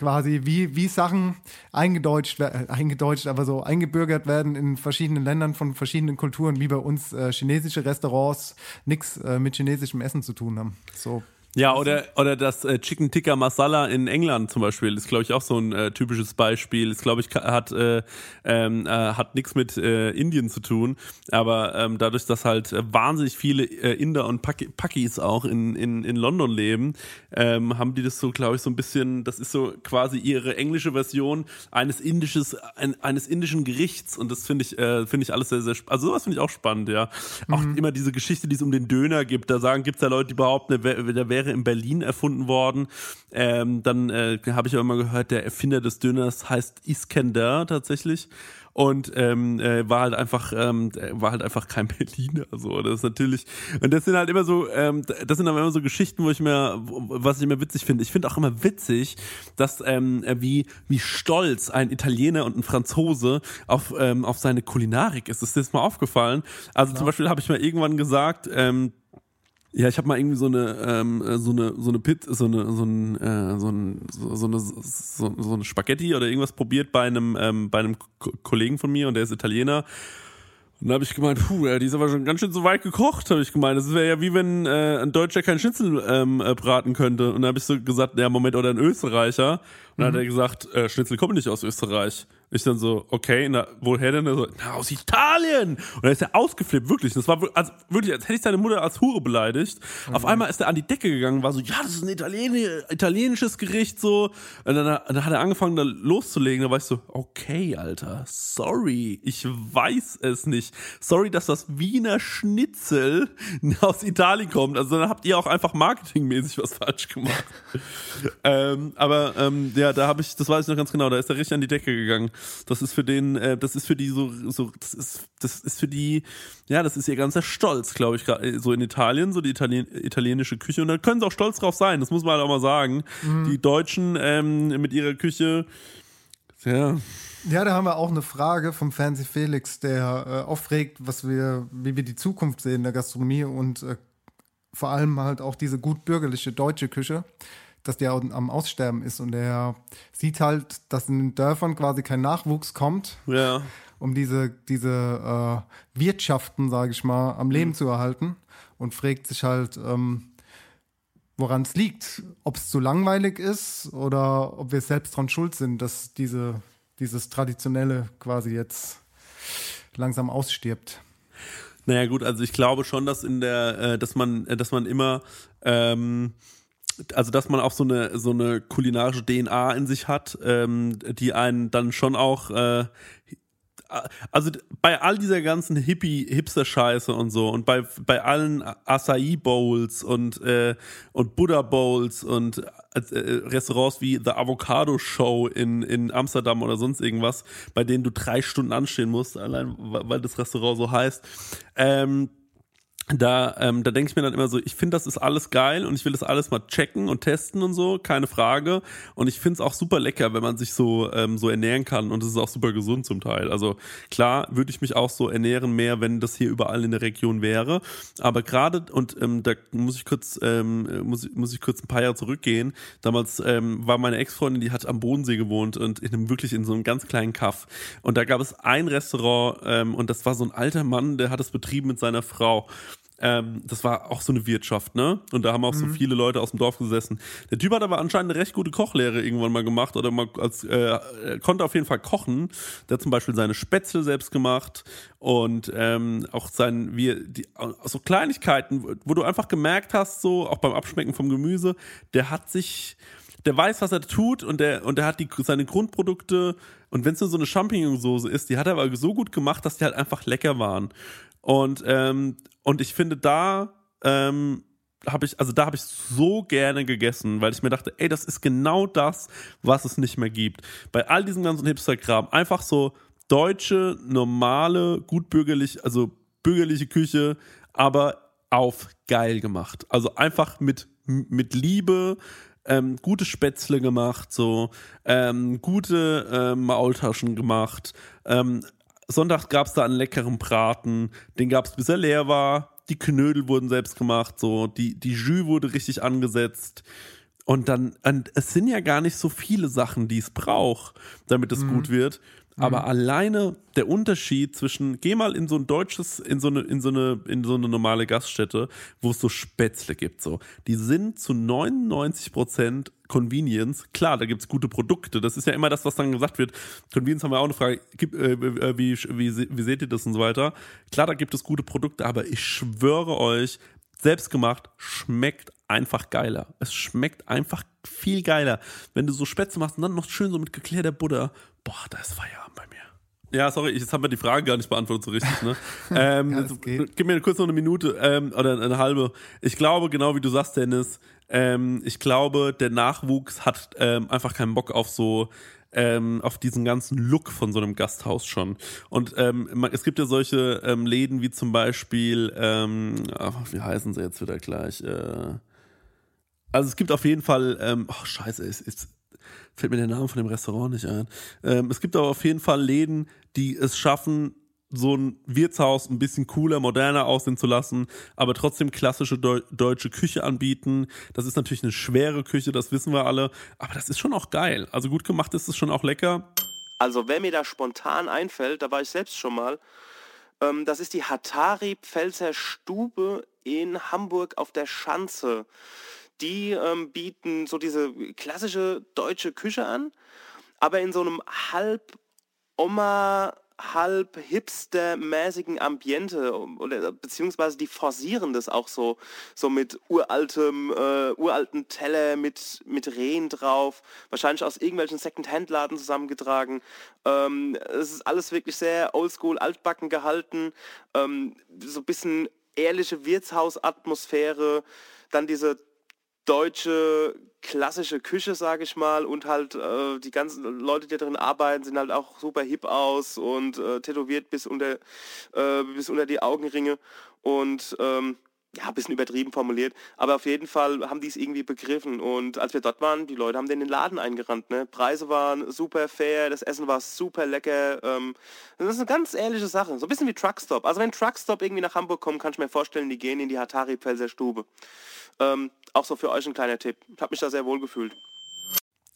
Quasi wie, wie Sachen eingedeutscht, äh, eingedeutscht, aber so eingebürgert werden in verschiedenen Ländern von verschiedenen Kulturen, wie bei uns äh, chinesische Restaurants nichts äh, mit chinesischem Essen zu tun haben. So. Ja, oder, oder das äh, Chicken Tikka Masala in England zum Beispiel ist, glaube ich, auch so ein äh, typisches Beispiel. Ist, glaube ich, hat, äh, ähm, äh, hat nichts mit äh, Indien zu tun, aber ähm, dadurch, dass halt äh, wahnsinnig viele äh, Inder und Paki Pakis auch in, in, in London leben, ähm, haben die das so, glaube ich, so ein bisschen, das ist so quasi ihre englische Version eines indisches, ein, eines indischen Gerichts und das finde ich, äh, finde ich alles sehr, sehr, also sowas finde ich auch spannend, ja. Auch immer diese Geschichte, die es um den Döner gibt, da sagen, gibt es ja Leute, die behaupten, der, wär- der wäre in Berlin erfunden worden. Ähm, dann äh, habe ich auch immer gehört, der Erfinder des Döners heißt Iskender tatsächlich. Und ähm, äh, war halt einfach, ähm, war halt einfach kein Berliner. So, das ist natürlich. Und das sind halt immer so, ähm, das sind aber immer so Geschichten, wo ich mir, was ich immer witzig finde. Ich finde auch immer witzig, dass ähm, äh, wie wie stolz ein Italiener und ein Franzose auf ähm, auf seine Kulinarik ist. Ist dir das mal aufgefallen? Also zum Beispiel habe ich mal irgendwann gesagt. Ähm, ja, ich habe mal irgendwie so eine ähm, äh, so eine so eine Pit so eine so ein äh, so, ein, so, so eine so, so eine Spaghetti oder irgendwas probiert bei einem ähm, bei einem Ko Kollegen von mir und der ist Italiener. Und da habe ich gemeint, puh, ja, die ist aber schon ganz schön so weit gekocht, habe ich gemeint. Das wäre ja wie wenn äh, ein Deutscher kein Schnitzel ähm, äh, braten könnte. Und da habe ich so gesagt, ja, Moment, oder ein Österreicher. Und dann hat er gesagt, äh, Schnitzel kommen nicht aus Österreich. Ich dann so, okay, na, woher denn? Er So, na, aus Italien! Und dann ist er ausgeflippt, wirklich. Das war also, wirklich, als hätte ich seine Mutter als Hure beleidigt. Auf einmal ist er an die Decke gegangen, war so, ja, das ist ein Italien italienisches Gericht, so. Und dann, dann hat er angefangen, da loszulegen. Da war ich so, okay, Alter, sorry, ich weiß es nicht. Sorry, dass das Wiener Schnitzel aus Italien kommt. Also dann habt ihr auch einfach marketingmäßig was falsch gemacht. ähm, aber ähm, ja, da habe ich, das weiß ich noch ganz genau, da ist er richtig an die Decke gegangen. Das ist für den, äh, das ist für die so, so, das ist, das ist für die, ja, das ist ihr ganzer Stolz, glaube ich, grad, äh, so in Italien, so die Italien, italienische Küche. Und da können sie auch stolz drauf sein, das muss man halt auch mal sagen. Die Deutschen ähm, mit ihrer Küche, ja, Ja, da haben wir auch eine Frage vom Fancy Felix, der äh, aufregt, was wir, wie wir die Zukunft sehen der Gastronomie und äh, vor allem halt auch diese gut bürgerliche deutsche Küche, dass der am Aussterben ist und der sieht halt, dass in den Dörfern quasi kein Nachwuchs kommt, ja. um diese, diese äh, Wirtschaften, sage ich mal, am Leben zu erhalten und fragt sich halt, ähm, woran es liegt, ob es zu langweilig ist oder ob wir selbst dran schuld sind, dass diese, dieses Traditionelle quasi jetzt langsam ausstirbt. Naja gut, also ich glaube schon, dass in der, äh, dass man, äh, dass man immer, ähm, also dass man auch so eine so eine kulinarische DNA in sich hat, ähm, die einen dann schon auch äh, also bei all dieser ganzen Hippie Hipster Scheiße und so und bei bei allen Acai Bowls und äh, und Buddha Bowls und äh, Restaurants wie The Avocado Show in in Amsterdam oder sonst irgendwas, bei denen du drei Stunden anstehen musst, allein weil das Restaurant so heißt. Ähm, da, ähm, da denke ich mir dann immer so, ich finde, das ist alles geil und ich will das alles mal checken und testen und so, keine Frage. Und ich finde es auch super lecker, wenn man sich so, ähm, so ernähren kann und es ist auch super gesund zum Teil. Also klar würde ich mich auch so ernähren mehr, wenn das hier überall in der Region wäre. Aber gerade, und ähm, da muss ich kurz, ähm, muss, muss ich kurz ein paar Jahre zurückgehen. Damals ähm, war meine Ex-Freundin, die hat am Bodensee gewohnt und in einem wirklich in so einem ganz kleinen Kaff. Und da gab es ein Restaurant ähm, und das war so ein alter Mann, der hat es betrieben mit seiner Frau. Ähm, das war auch so eine Wirtschaft, ne? Und da haben auch so viele Leute aus dem Dorf gesessen. Der Typ hat aber anscheinend eine recht gute Kochlehre irgendwann mal gemacht oder mal als äh, er konnte auf jeden Fall kochen. Der hat zum Beispiel seine Spätzle selbst gemacht und ähm, auch sein wie die, so Kleinigkeiten, wo du einfach gemerkt hast, so auch beim Abschmecken vom Gemüse, der hat sich der weiß, was er tut und der, und der hat die, seine Grundprodukte und wenn es nur so eine Champignonsauce ist, die hat er aber so gut gemacht, dass die halt einfach lecker waren. Und, ähm, und ich finde, da ähm, habe ich, also da habe ich so gerne gegessen, weil ich mir dachte, ey, das ist genau das, was es nicht mehr gibt. Bei all diesem ganzen Hipster-Kram, einfach so deutsche, normale, gutbürgerlich, also bürgerliche Küche, aber auf geil gemacht. Also einfach mit, mit Liebe, ähm, gute Spätzle gemacht, so ähm, gute ähm, Maultaschen gemacht. Sonntag gab es da einen leckeren Braten, den gab es bis er leer war. Die Knödel wurden selbst gemacht, so die die Jus wurde richtig angesetzt. Und dann, und es sind ja gar nicht so viele Sachen, die es braucht, damit es gut wird. Aber alleine der Unterschied zwischen, geh mal in so ein deutsches, in so eine, in so eine, in so eine normale Gaststätte, wo es so Spätzle gibt, so. Die sind zu 99 Prozent Convenience. Klar, da gibt's gute Produkte. Das ist ja immer das, was dann gesagt wird. Convenience haben wir auch eine Frage, gibt, äh, äh, wie, wie, wie seht ihr das und so weiter? Klar, da gibt es gute Produkte, aber ich schwöre euch, selbstgemacht schmeckt einfach geiler. Es schmeckt einfach viel geiler. Wenn du so Spätzle machst und dann noch schön so mit geklärter Butter, boah, da ist Feierabend bei mir. Ja, sorry, jetzt haben wir die Frage gar nicht beantwortet so richtig. Ne? ähm, Ja, jetzt, gib mir kurz noch eine Minute ähm, oder eine halbe. Ich glaube, genau wie du sagst, Dennis, ähm, ich glaube, der Nachwuchs hat ähm, einfach keinen Bock auf so ähm, auf diesen ganzen Look von so einem Gasthaus schon. Und ähm, man- es gibt ja solche ähm, Läden wie zum Beispiel, ähm, ach, wie heißen sie jetzt wieder gleich? Äh, also es gibt auf jeden Fall, ähm, oh scheiße, es ist, fällt mir der Name von dem Restaurant nicht ein. Ähm, es gibt aber auf jeden Fall Läden, die es schaffen, so ein Wirtshaus ein bisschen cooler, moderner aussehen zu lassen, aber trotzdem klassische Deu deutsche Küche anbieten. Das ist natürlich eine schwere Küche, das wissen wir alle, aber das ist schon auch geil. Also gut gemacht ist es schon auch lecker. Also wer mir da spontan einfällt, da war ich selbst schon mal, ähm, das ist die Hatari Pfälzer Stube in Hamburg auf der Schanze. Die ähm, bieten so diese klassische deutsche Küche an, aber in so einem halb Oma, halb hipster-mäßigen Ambiente oder beziehungsweise die forcieren das auch so, so mit uraltem, äh, uralten Teller mit, mit Rehen drauf, wahrscheinlich aus irgendwelchen Second-Hand-Laden zusammengetragen. Ähm, es ist alles wirklich sehr oldschool, altbacken gehalten, ähm, so ein bisschen ehrliche Wirtshausatmosphäre, dann diese deutsche klassische Küche, sage ich mal, und halt äh, die ganzen Leute, die drin arbeiten, sehen halt auch super hip aus und äh, tätowiert bis unter, äh, bis unter die Augenringe. Und ähm, ja, ein bisschen übertrieben formuliert, aber auf jeden Fall haben die es irgendwie begriffen und als wir dort waren, die Leute haben den, den Laden eingerannt, ne? Preise waren super fair, das Essen war super lecker, ähm, das ist eine ganz ähnliche Sache, so ein bisschen wie Truckstop. Also wenn Truckstop irgendwie nach Hamburg kommt, kann ich mir vorstellen, die gehen in die Hatari Pfälzer Stube. Ähm, auch so für euch ein kleiner Tipp. Ich habe mich da sehr wohl gefühlt.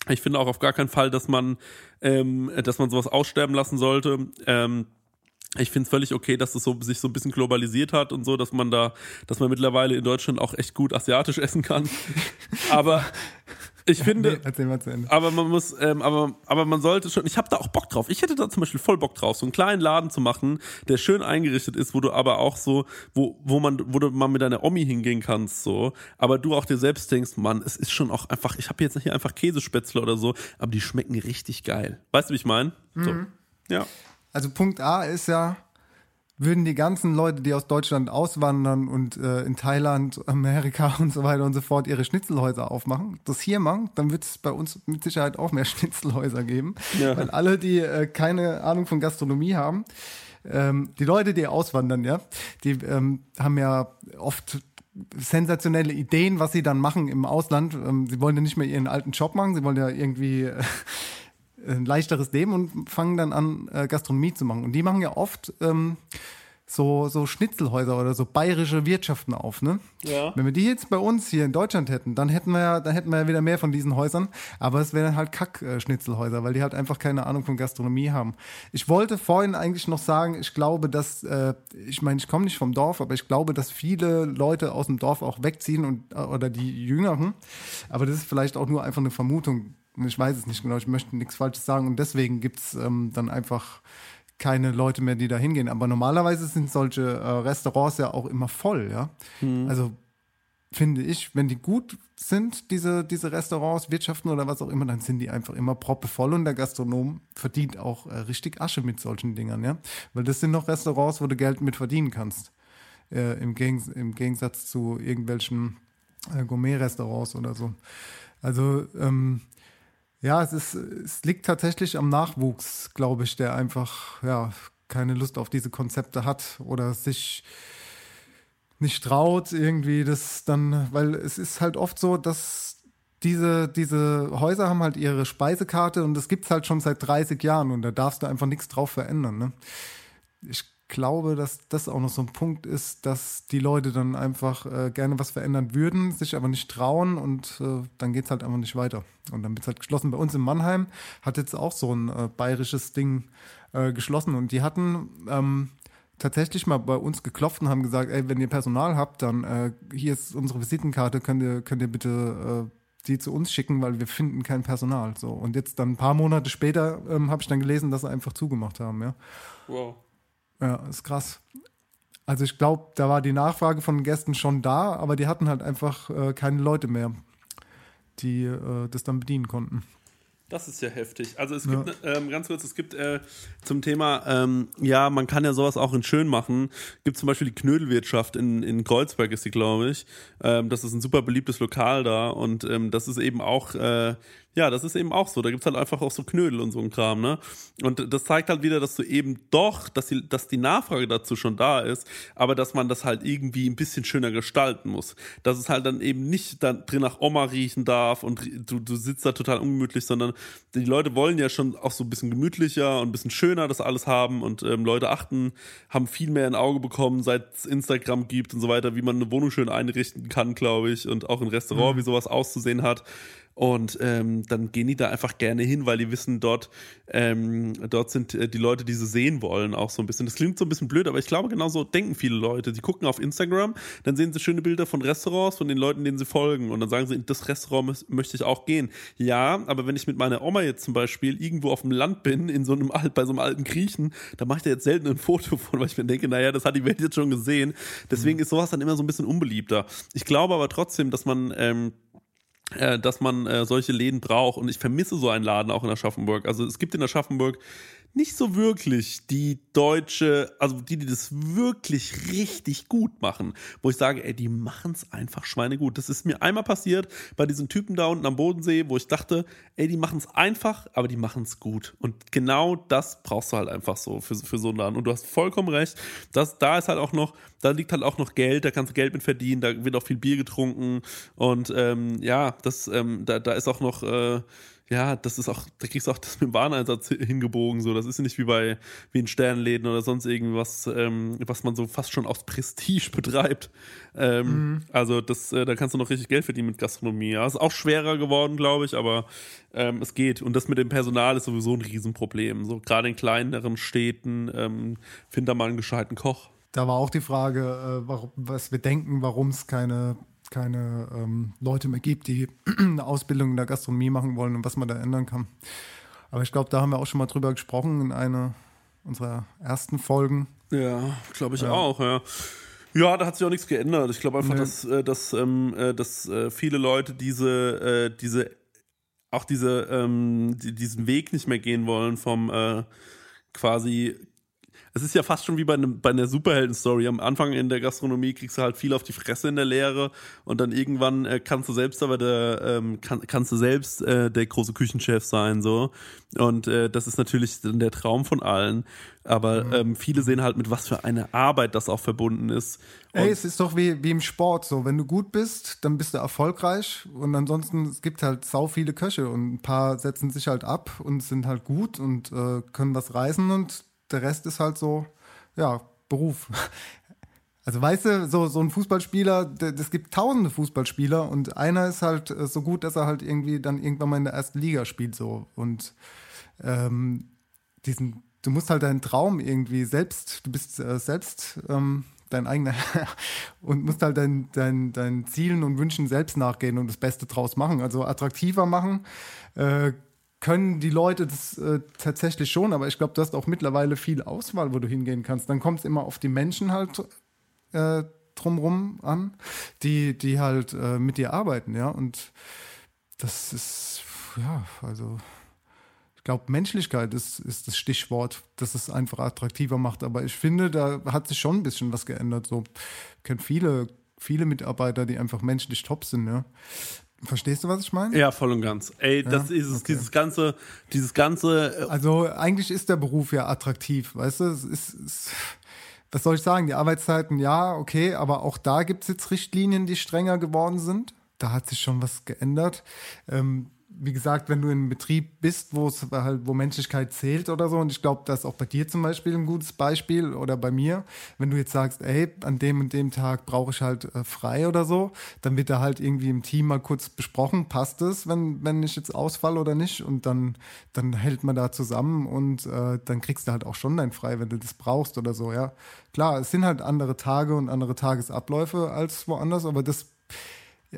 Ich finde auch auf gar keinen Fall, dass man, ähm, dass man sowas aussterben lassen sollte. Ähm, ich finde es völlig okay, dass es so, sich so ein bisschen globalisiert hat und so, dass man da, dass man mittlerweile in Deutschland auch echt gut asiatisch essen kann. Aber ich finde, nee, erzähl mal zu Ende. aber man muss, ähm, aber, aber man sollte schon, ich habe da auch Bock drauf. Ich hätte da zum Beispiel voll Bock drauf, so einen kleinen Laden zu machen, der schön eingerichtet ist, wo du aber auch so, wo, wo man, wo du mal mit deiner Omi hingehen kannst, so, aber du auch dir selbst denkst, Mann, es ist schon auch einfach, ich habe jetzt hier einfach Käsespätzle oder so, aber die schmecken richtig geil. Weißt du, wie ich meine? So. Mhm. Ja. Also Punkt A ist ja, würden die ganzen Leute, die aus Deutschland auswandern und äh, in Thailand, Amerika und so weiter und so fort ihre Schnitzelhäuser aufmachen, das hier machen, dann wird es bei uns mit Sicherheit auch mehr Schnitzelhäuser geben. Ja. Weil alle, die äh, keine Ahnung von Gastronomie haben, ähm, die Leute, die auswandern, ja, die ähm, haben ja oft sensationelle Ideen, was sie dann machen im Ausland. Ähm, sie wollen ja nicht mehr ihren alten Job machen, sie wollen ja irgendwie äh, ein leichteres Leben und fangen dann an, äh, Gastronomie zu machen. Und die machen ja oft ähm, so, so Schnitzelhäuser oder so bayerische Wirtschaften auf, ne? Ja. Wenn wir die jetzt bei uns hier in Deutschland hätten, dann hätten wir ja, dann hätten wir ja wieder mehr von diesen Häusern. Aber es wären halt Kack-Schnitzelhäuser, weil die halt einfach keine Ahnung von Gastronomie haben. Ich wollte vorhin eigentlich noch sagen, ich glaube, dass, äh, ich meine, ich komme nicht vom Dorf, aber ich glaube, dass viele Leute aus dem Dorf auch wegziehen und, oder die Jüngeren. Aber das ist vielleicht auch nur einfach eine Vermutung. Ich weiß es nicht genau, ich möchte nichts Falsches sagen und deswegen gibt's ähm, dann einfach keine Leute mehr, die da hingehen. Aber normalerweise sind solche äh, Restaurants ja auch immer voll, ja. Also finde ich, wenn die gut sind, diese, diese Restaurants, Wirtschaften oder was auch immer, dann sind die einfach immer proppevoll und der Gastronom verdient auch äh, richtig Asche mit solchen Dingern, ja. Weil das sind noch Restaurants, wo du Geld mit verdienen kannst. Äh, im, Gegens im Gegensatz zu irgendwelchen äh, Gourmet-Restaurants oder so. Also, ähm, ja, es ist, es liegt tatsächlich am Nachwuchs, glaube ich, der einfach, ja, keine Lust auf diese Konzepte hat oder sich nicht traut, irgendwie das dann, weil es ist halt oft so, dass diese, diese Häuser haben halt ihre Speisekarte und das gibt's halt schon seit 30 Jahren und da darfst du einfach nichts drauf verändern. Ne? Ich glaube, dass das auch noch so ein Punkt ist, dass die Leute dann einfach äh, gerne was verändern würden, sich aber nicht trauen und äh, dann geht's halt einfach nicht weiter. Und dann wird's halt geschlossen. Bei uns in Mannheim hat jetzt auch so ein äh, bayerisches Ding äh, geschlossen und die hatten ähm, tatsächlich mal bei uns geklopft und haben gesagt, ey, wenn ihr Personal habt, dann äh, hier ist unsere Visitenkarte, könnt ihr, könnt ihr bitte äh, die zu uns schicken, weil wir finden kein Personal. So. Und jetzt dann ein paar Monate später ähm, habe ich dann gelesen, dass sie einfach zugemacht haben, ja. Wow. Ja, ist krass. Also ich glaube, da war die Nachfrage von Gästen schon da, aber die hatten halt einfach äh, keine Leute mehr, die äh, das dann bedienen konnten. Das ist ja heftig. Also es Ja. gibt, ähm, ganz kurz, es gibt äh, zum Thema, ähm, ja, man kann ja sowas auch in schön machen. Gibt zum Beispiel die Knödelwirtschaft in, in Kreuzberg ist die, glaube ich. Ähm, das ist ein super beliebtes Lokal da und ähm, das ist eben auch, äh, ja, das ist eben auch so. Da gibt's halt einfach auch so Knödel und so ein Kram, ne? Und das zeigt halt wieder, dass du eben doch, dass die, dass die Nachfrage dazu schon da ist, aber dass man das halt irgendwie ein bisschen schöner gestalten muss. Dass es halt dann eben nicht dann drin nach Oma riechen darf und du, du sitzt da total ungemütlich, sondern die Leute wollen ja schon auch so ein bisschen gemütlicher und ein bisschen schöner das alles haben und ähm, Leute achten, haben viel mehr ein Auge bekommen, seit es Instagram gibt und so weiter, wie man eine Wohnung schön einrichten kann, glaube ich, und auch ein Restaurant, Mhm. wie sowas auszusehen hat. Und ähm, dann gehen die da einfach gerne hin, weil die wissen, dort, ähm, dort sind äh, die Leute, die sie sehen wollen, auch so ein bisschen. Das klingt so ein bisschen blöd, aber ich glaube, genauso denken viele Leute. Die gucken auf Instagram, dann sehen sie schöne Bilder von Restaurants, von den Leuten, denen sie folgen. Und dann sagen sie, in das Restaurant mö- möchte ich auch gehen. Ja, aber wenn ich mit meiner Oma jetzt zum Beispiel irgendwo auf dem Land bin, in so einem bei so einem alten Griechen, da mache ich da jetzt selten ein Foto von, weil ich mir denke, naja, das hat die Welt jetzt schon gesehen. Deswegen ist sowas dann immer so ein bisschen unbeliebter. Ich glaube aber trotzdem, dass man ähm, äh, dass man äh, solche Läden braucht. Und ich vermisse so einen Laden auch in Aschaffenburg. Also es gibt in Aschaffenburg nicht so wirklich die deutsche, also die, die das wirklich richtig gut machen, wo ich sage, ey, die machen es einfach schweinegut. Das ist mir einmal passiert bei diesen Typen da unten am Bodensee, wo ich dachte, ey, die machen es einfach, aber die machen es gut. Und genau das brauchst du halt einfach so für, für so einen Laden. Und du hast vollkommen recht, dass da ist halt auch noch, da liegt halt auch noch Geld, da kannst du Geld mit verdienen, da wird auch viel Bier getrunken und ähm, ja, das, ähm, da, da ist auch noch äh, ja, das ist auch, da kriegst du auch das mit dem Wareneinsatz hingebogen, so. Das ist ja nicht wie bei, wie in Sternläden oder sonst irgendwas, ähm, was man so fast schon aus Prestige betreibt. Ähm, mhm. Also, das, äh, da kannst du noch richtig Geld verdienen mit Gastronomie. Ja, ist auch schwerer geworden, glaube ich, aber ähm, es geht. Und das mit dem Personal ist sowieso ein Riesenproblem. So, gerade in kleineren Städten, ähm, find da mal einen gescheiten Koch. Da war auch die Frage, äh, warum, was wir denken, warum es keine keine ähm, Leute mehr gibt, die eine Ausbildung in der Gastronomie machen wollen und was man da ändern kann. Aber ich glaube, da haben wir auch schon mal drüber gesprochen in einer unserer ersten Folgen. Ja, glaube ich ja. auch, ja. Ja, da hat sich auch nichts geändert. Ich glaube einfach, nee. dass, äh, dass, ähm, äh, dass äh, viele Leute diese, äh, diese, auch diese, ähm, die, diesen Weg nicht mehr gehen wollen vom äh, quasi es ist ja fast schon wie bei, einem, bei einer Superhelden-Story. Am Anfang in der Gastronomie kriegst du halt viel auf die Fresse in der Lehre und dann irgendwann äh, kannst du selbst aber der, ähm, kann, kannst du selbst äh, der große Küchenchef sein, so. Und äh, das ist natürlich dann der Traum von allen. Aber mhm. ähm, viele sehen halt, mit was für eine Arbeit das auch verbunden ist. Und Ey, es ist doch wie, wie im Sport so. Wenn du gut bist, dann bist du erfolgreich. Und ansonsten, es gibt halt sau viele Köche und ein paar setzen sich halt ab und sind halt gut und äh, können was reißen und der Rest ist halt so, ja, Beruf. Also weißt du, so, so ein Fußballspieler, es gibt tausende Fußballspieler und einer ist halt äh, so gut, dass er halt irgendwie dann irgendwann mal in der ersten Liga spielt so. Und ähm, diesen, du musst halt deinen Traum irgendwie selbst, du bist äh, selbst ähm, dein eigener und musst halt deinen dein, dein Zielen und Wünschen selbst nachgehen und das Beste draus machen. Also attraktiver machen, äh, können die Leute das äh, tatsächlich schon, aber ich glaube, du hast auch mittlerweile viel Auswahl, wo du hingehen kannst. Dann kommt es immer auf die Menschen halt äh, drumrum an, die, die halt äh, mit dir arbeiten, ja. Und das ist, ja, also ich glaube, Menschlichkeit ist, ist das Stichwort, das es einfach attraktiver macht. Aber ich finde, da hat sich schon ein bisschen was geändert. So, ich kenne viele, viele Mitarbeiter, die einfach menschlich top sind, ja. Verstehst du, was ich meine? Ja, voll und ganz. Ey, das ja? ist es, okay. dieses ganze, dieses ganze. Äh also eigentlich ist der Beruf ja attraktiv, weißt du? Es ist, es, was soll ich sagen? Die Arbeitszeiten, ja, okay, aber auch da gibt es jetzt Richtlinien, die strenger geworden sind. Da hat sich schon was geändert. Ähm, wie gesagt, wenn du in einem Betrieb bist, wo es halt, wo Menschlichkeit zählt oder so, und ich glaube, das ist auch bei dir zum Beispiel ein gutes Beispiel oder bei mir, wenn du jetzt sagst, ey, an dem und dem Tag brauche ich halt äh, frei oder so, dann wird da halt irgendwie im Team mal kurz besprochen, passt es, wenn, wenn ich jetzt ausfall oder nicht, und dann, dann hält man da zusammen und äh, dann kriegst du halt auch schon dein Frei, wenn du das brauchst oder so, ja. Klar, es sind halt andere Tage und andere Tagesabläufe als woanders, aber das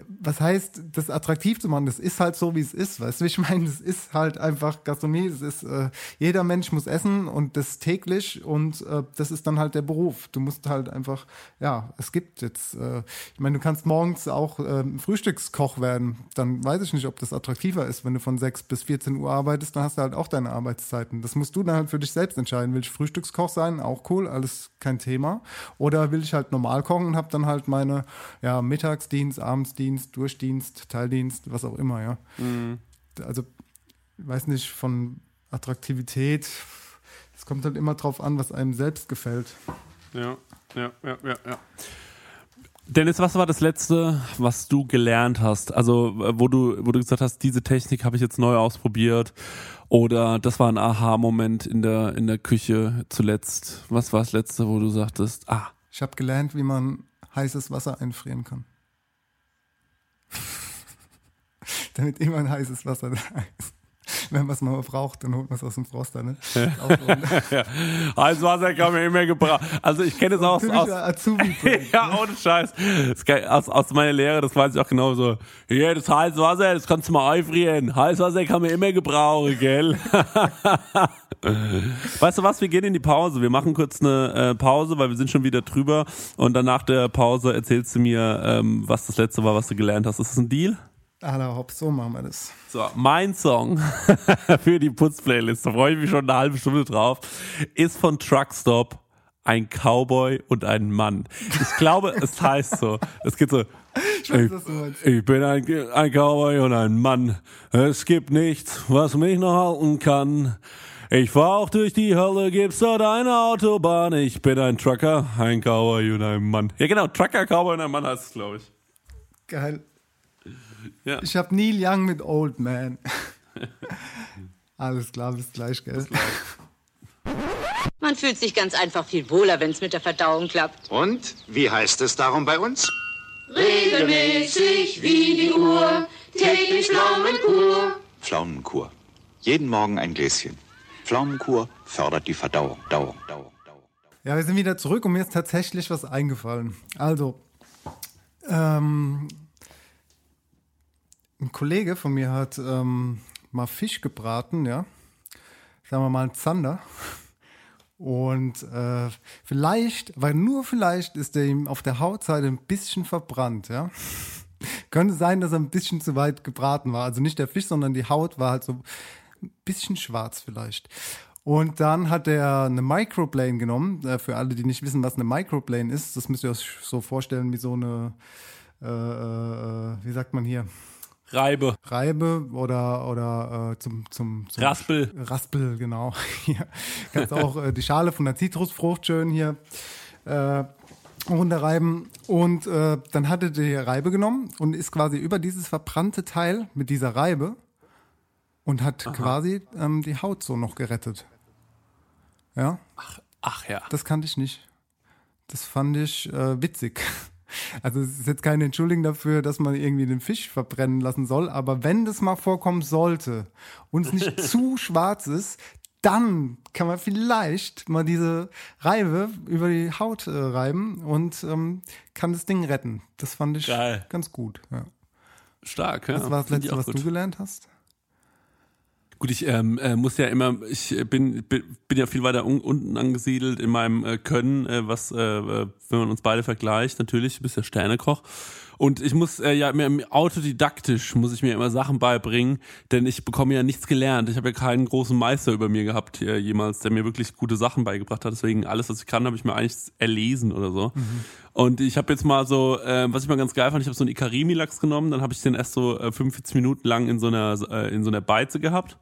was heißt, das attraktiv zu machen? Das ist halt so, wie es ist. Weißt du, ich meine, das ist halt einfach Gastronomie. Das ist, äh, jeder Mensch muss essen und das täglich und äh, das ist dann halt der Beruf. Du musst halt einfach, ja, es gibt jetzt, äh, ich meine, du kannst morgens auch äh, Frühstückskoch werden. Dann weiß ich nicht, ob das attraktiver ist. Wenn du von 6 bis 14 Uhr arbeitest, dann hast du halt auch deine Arbeitszeiten. Das musst du dann halt für dich selbst entscheiden. Will ich Frühstückskoch sein? Auch cool, alles kein Thema. Oder will ich halt normal kochen und habe dann halt meine, ja, Mittagsdienst, Abendsdienst, Schichtdienst, Durchdienst, Teildienst, was auch immer, ja. Mhm. Also, ich weiß nicht, von Attraktivität, es kommt halt immer drauf an, was einem selbst gefällt. Ja, ja, ja, ja, ja. Dennis, was war das letzte, was du gelernt hast? Also, wo du, wo du gesagt hast, diese Technik habe ich jetzt neu ausprobiert oder das war ein Aha-Moment in der, in der Küche zuletzt. Was war das letzte, wo du sagtest, ah. Ich habe gelernt, wie man heißes Wasser einfrieren kann. Damit immer ein heißes Wasser da ist. Wenn man es mal braucht, dann holt man es aus dem Froster. Ne? ja. Heißes Wasser kann man immer gebrauchen. Also ich kenne es auch aus... Azubi ja, ne? ohne Scheiß. Aus, aus meiner Lehre, das weiß ich auch genau so. Hier, das heiße Wasser, das kannst du mal einfrieren. Heißes Wasser kann man immer gebrauchen, gell? Weißt du was, wir gehen in die Pause. Wir machen kurz eine äh, Pause, weil wir sind schon wieder drüber. Und dann nach der Pause erzählst du mir, ähm, was das letzte war, was du gelernt hast. Ist das ein Deal? Aller hopp, so machen wir das. So, mein Song für die Putzplaylist, da freue ich mich schon eine halbe Stunde drauf, ist von Truckstop ein Cowboy und ein Mann. Ich glaube, es heißt so. Es geht so. Ich, weiß, ich, ich bin ein, ein Cowboy und ein Mann. Es gibt nichts, was mich noch halten kann. Ich fahr auch durch die Hölle, gibt's dort eine Autobahn. Ich bin ein Trucker, ein Cowboy und ein Mann. Ja, genau, Trucker, Cowboy und ein Mann heißt es, glaube ich. Geil. Ja. Ich hab Neil Young mit Old Man. Alles klar, bis gleich, gell? Bis gleich. Man fühlt sich ganz einfach viel wohler, wenn es mit der Verdauung klappt. Und wie heißt es darum bei uns? Regelmäßig wie die Uhr, täglich Pflaumenkur. Pflaumenkur. Jeden Morgen ein Gläschen. Pflaumenkur fördert die Verdauung. Dauung, Dauung, Dauung. Ja, wir sind wieder zurück und mir ist tatsächlich was eingefallen. Also, ähm, ein Kollege von mir hat ähm, mal Fisch gebraten, ja. Sagen wir mal ein Zander. Und äh, vielleicht, weil nur vielleicht ist der ihm auf der Hautseite ein bisschen verbrannt, ja. Könnte sein, dass er ein bisschen zu weit gebraten war. Also nicht der Fisch, sondern die Haut war halt so ein bisschen schwarz vielleicht. Und dann hat er eine Microplane genommen. Äh, für alle, die nicht wissen, was eine Microplane ist, das müsst ihr euch so vorstellen wie so eine, äh, äh, wie sagt man hier? Reibe. Reibe oder, oder äh, zum, zum, zum Raspel. Raspel, genau. Hier kannst auch äh, die Schale von der Zitrusfrucht schön hier äh, runterreiben. Und äh, dann hat er die Reibe genommen und ist quasi über dieses verbrannte Teil mit dieser Reibe und hat Aha. quasi ähm, die Haut so noch gerettet. Ja. Ach, ach ja. Das kannte ich nicht. Das fand ich äh, witzig. Also es ist jetzt keine Entschuldigung dafür, dass man irgendwie den Fisch verbrennen lassen soll, aber wenn das mal vorkommen sollte und es nicht zu schwarz ist, dann kann man vielleicht mal diese Reibe über die Haut äh, reiben und ähm, kann das Ding retten. Das fand ich Geil. ganz gut. Ja. Stark, ja. Das war das Letzte, was gut. du gelernt hast? Gut, ich ähm, äh, muss ja immer, ich bin, bin, bin ja viel weiter un unten angesiedelt in meinem äh, Können, äh, was, äh, äh wenn man uns beide vergleicht, natürlich, du bist ja Sternekoch. Und ich muss äh, ja mir autodidaktisch muss ich mir immer Sachen beibringen, denn ich bekomme ja nichts gelernt. Ich habe ja keinen großen Meister über mir gehabt äh, jemals, der mir wirklich gute Sachen beigebracht hat. Deswegen alles, was ich kann, habe ich mir eigentlich erlesen oder so. Mhm. Und ich habe jetzt mal so, äh, was ich mal ganz geil fand, ich habe so einen Ikarimi-Lachs genommen, dann habe ich den erst so äh, 45 Minuten lang in so einer äh, in so einer Beize gehabt.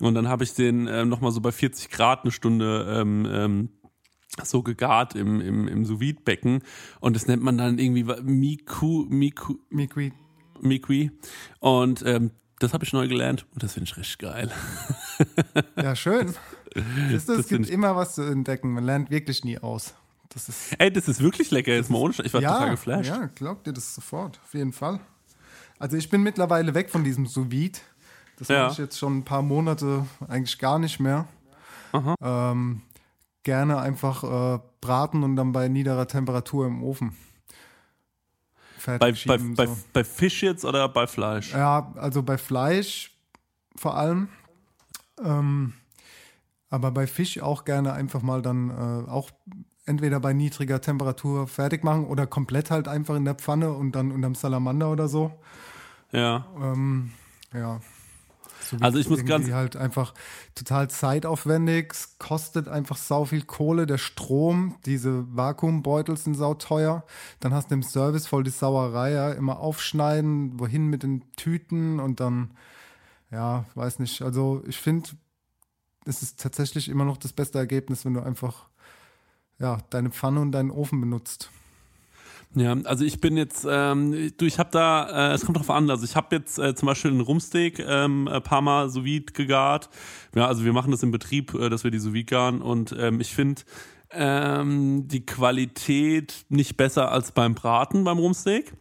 Und dann habe ich den äh, nochmal so bei 40 Grad eine Stunde ähm, ähm, so gegart im, im, im sous becken und das nennt man dann irgendwie Miku, Miku, Mikui. Mikui. Und ähm, das habe ich neu gelernt und das finde ich richtig geil. Ja, schön. Siehst du, es gibt immer was zu entdecken. Man lernt wirklich nie aus. Das ist, Ey, das ist wirklich lecker, jetzt mal ohne Ich war ja, total geflasht. Ja, glaubt dir das sofort, auf jeden Fall. Also ich bin mittlerweile weg von diesem sous Das ja. mache ich jetzt schon ein paar Monate eigentlich gar nicht mehr. Ähm, gerne einfach äh, braten und dann bei niederer Temperatur im Ofen. Bei, bei, so. bei, bei Fisch jetzt oder bei Fleisch? Ja, also bei Fleisch vor allem. Ähm, aber bei Fisch auch gerne einfach mal dann äh, auch entweder bei niedriger Temperatur fertig machen oder komplett halt einfach in der Pfanne und dann unterm Salamander oder so. Ja. Ähm, ja. So also ich muss ganz halt einfach total zeitaufwendig, es kostet einfach sau viel Kohle, der Strom, diese Vakuumbeutel sind sauteuer. Dann hast du im Service voll die Sauerei, ja, immer aufschneiden, wohin mit den Tüten und dann ja, weiß nicht. Also ich finde, es ist tatsächlich immer noch das beste Ergebnis, wenn du einfach ja, deine Pfanne und deinen Ofen benutzt. Ja, also ich bin jetzt, ähm, du, ich habe da, äh, es kommt drauf an, also ich habe jetzt äh, zum Beispiel einen Rumsteak ähm, ein paar Mal sous vide gegart. Ja, also wir machen das im Betrieb, äh, dass wir die sous vide garen und ähm, ich finde ähm, die Qualität nicht besser als beim Braten beim Rumsteak.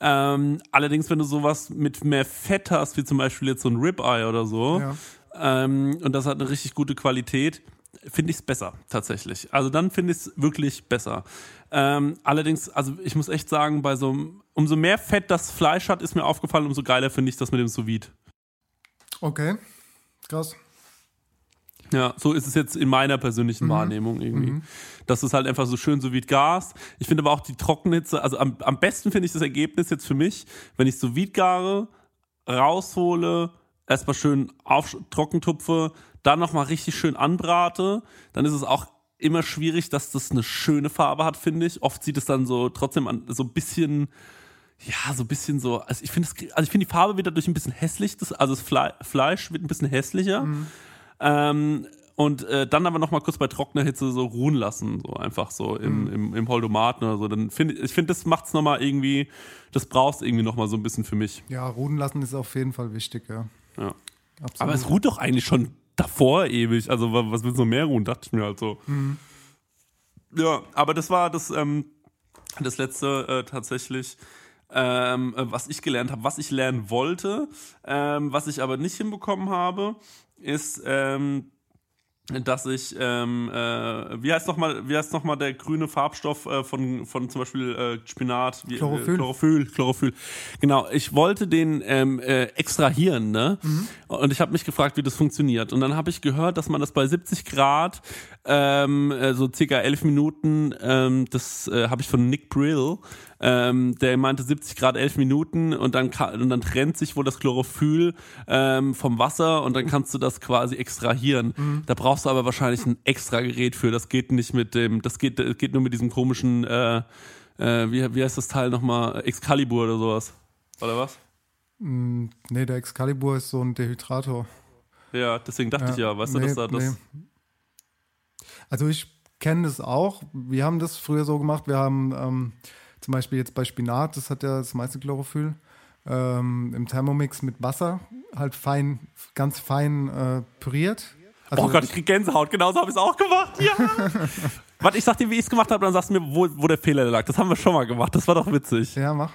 Ähm, allerdings, wenn du sowas mit mehr Fett hast, wie zum Beispiel jetzt so ein Ribeye oder so, ja. ähm, und das hat eine richtig gute Qualität, finde ich es besser, tatsächlich. Also dann finde ich es wirklich besser. Ähm, allerdings, also ich muss echt sagen, bei so umso mehr Fett das Fleisch hat, ist mir aufgefallen, umso geiler finde ich das mit dem sous -Vide. Okay, krass. Ja, so ist es jetzt in meiner persönlichen Mhm. Wahrnehmung irgendwie. Mhm. Das ist halt einfach so schön so wie Gas. Ich finde aber auch die Trockenhitze, also am, am besten finde ich das Ergebnis jetzt für mich, wenn ich so gare, raushole, erstmal schön auf Trockentupfe, dann nochmal richtig schön anbrate, dann ist es auch immer schwierig, dass das eine schöne Farbe hat, finde ich. Oft sieht es dann so trotzdem an, so ein bisschen, ja, so ein bisschen so, also ich finde es- also ich finde die Farbe wird dadurch ein bisschen hässlich, das, also das Fle Fleisch wird ein bisschen hässlicher. Ähm, und äh, dann aber noch mal kurz bei trockener Hitze so ruhen lassen, so einfach so im, Mhm. im, im Holdomaten oder so. Dann finde ich finde, das macht's noch mal irgendwie, das brauchst irgendwie noch mal so ein bisschen für mich. Ja, ruhen lassen ist auf jeden Fall wichtig, ja. Ja. Absolut. Aber es ruht doch eigentlich schon davor ewig. Also wa- was willst du noch mehr ruhen, dachte ich mir halt so. Mhm. Ja, aber das war das, ähm, das letzte äh, tatsächlich, ähm, äh, was ich gelernt habe, was ich lernen wollte, ähm, was ich aber nicht hinbekommen habe, ist, ähm, dass ich, ähm, äh, wie heißt nochmal, wie heißt noch mal der grüne Farbstoff äh, von, von zum Beispiel äh, Spinat? Wie, Chlorophyll. Äh, Chlorophyll, Chlorophyll. Genau, ich wollte den ähm, äh, extrahieren, ne? Und ich habe mich gefragt, wie das funktioniert. Und dann habe ich gehört, dass man das bei 70 Grad, ähm, äh, so circa 11 Minuten, ähm, das äh, habe ich von Nick Brill, ähm, der meinte 70 Grad 11 Minuten und dann, und dann trennt sich wohl das Chlorophyll ähm, vom Wasser und dann kannst du das quasi extrahieren. Mhm. Da brauchst du aber wahrscheinlich ein extra Gerät für. Das geht nicht mit dem, das geht, das geht nur mit diesem komischen, äh, äh, wie, wie heißt das Teil nochmal? Excalibur oder sowas. Oder was? Mm, Nee, der Excalibur ist so ein Dehydrator. Ja, deswegen dachte ich ja, weißt du, dass da das. Also ich kenne das auch. Wir haben das früher so gemacht. Wir haben ähm, zum Beispiel jetzt bei Spinat, das hat ja das meiste Chlorophyll, ähm, im Thermomix mit Wasser halt fein, ganz fein äh, püriert. Also oh Gott, ich krieg Gänsehaut, genauso habe ich es auch gemacht. Ja! Warte, ich sag dir, wie ich es gemacht habe, dann sagst du mir, wo, wo der Fehler lag. Das haben wir schon mal gemacht, das war doch witzig. Ja, mach.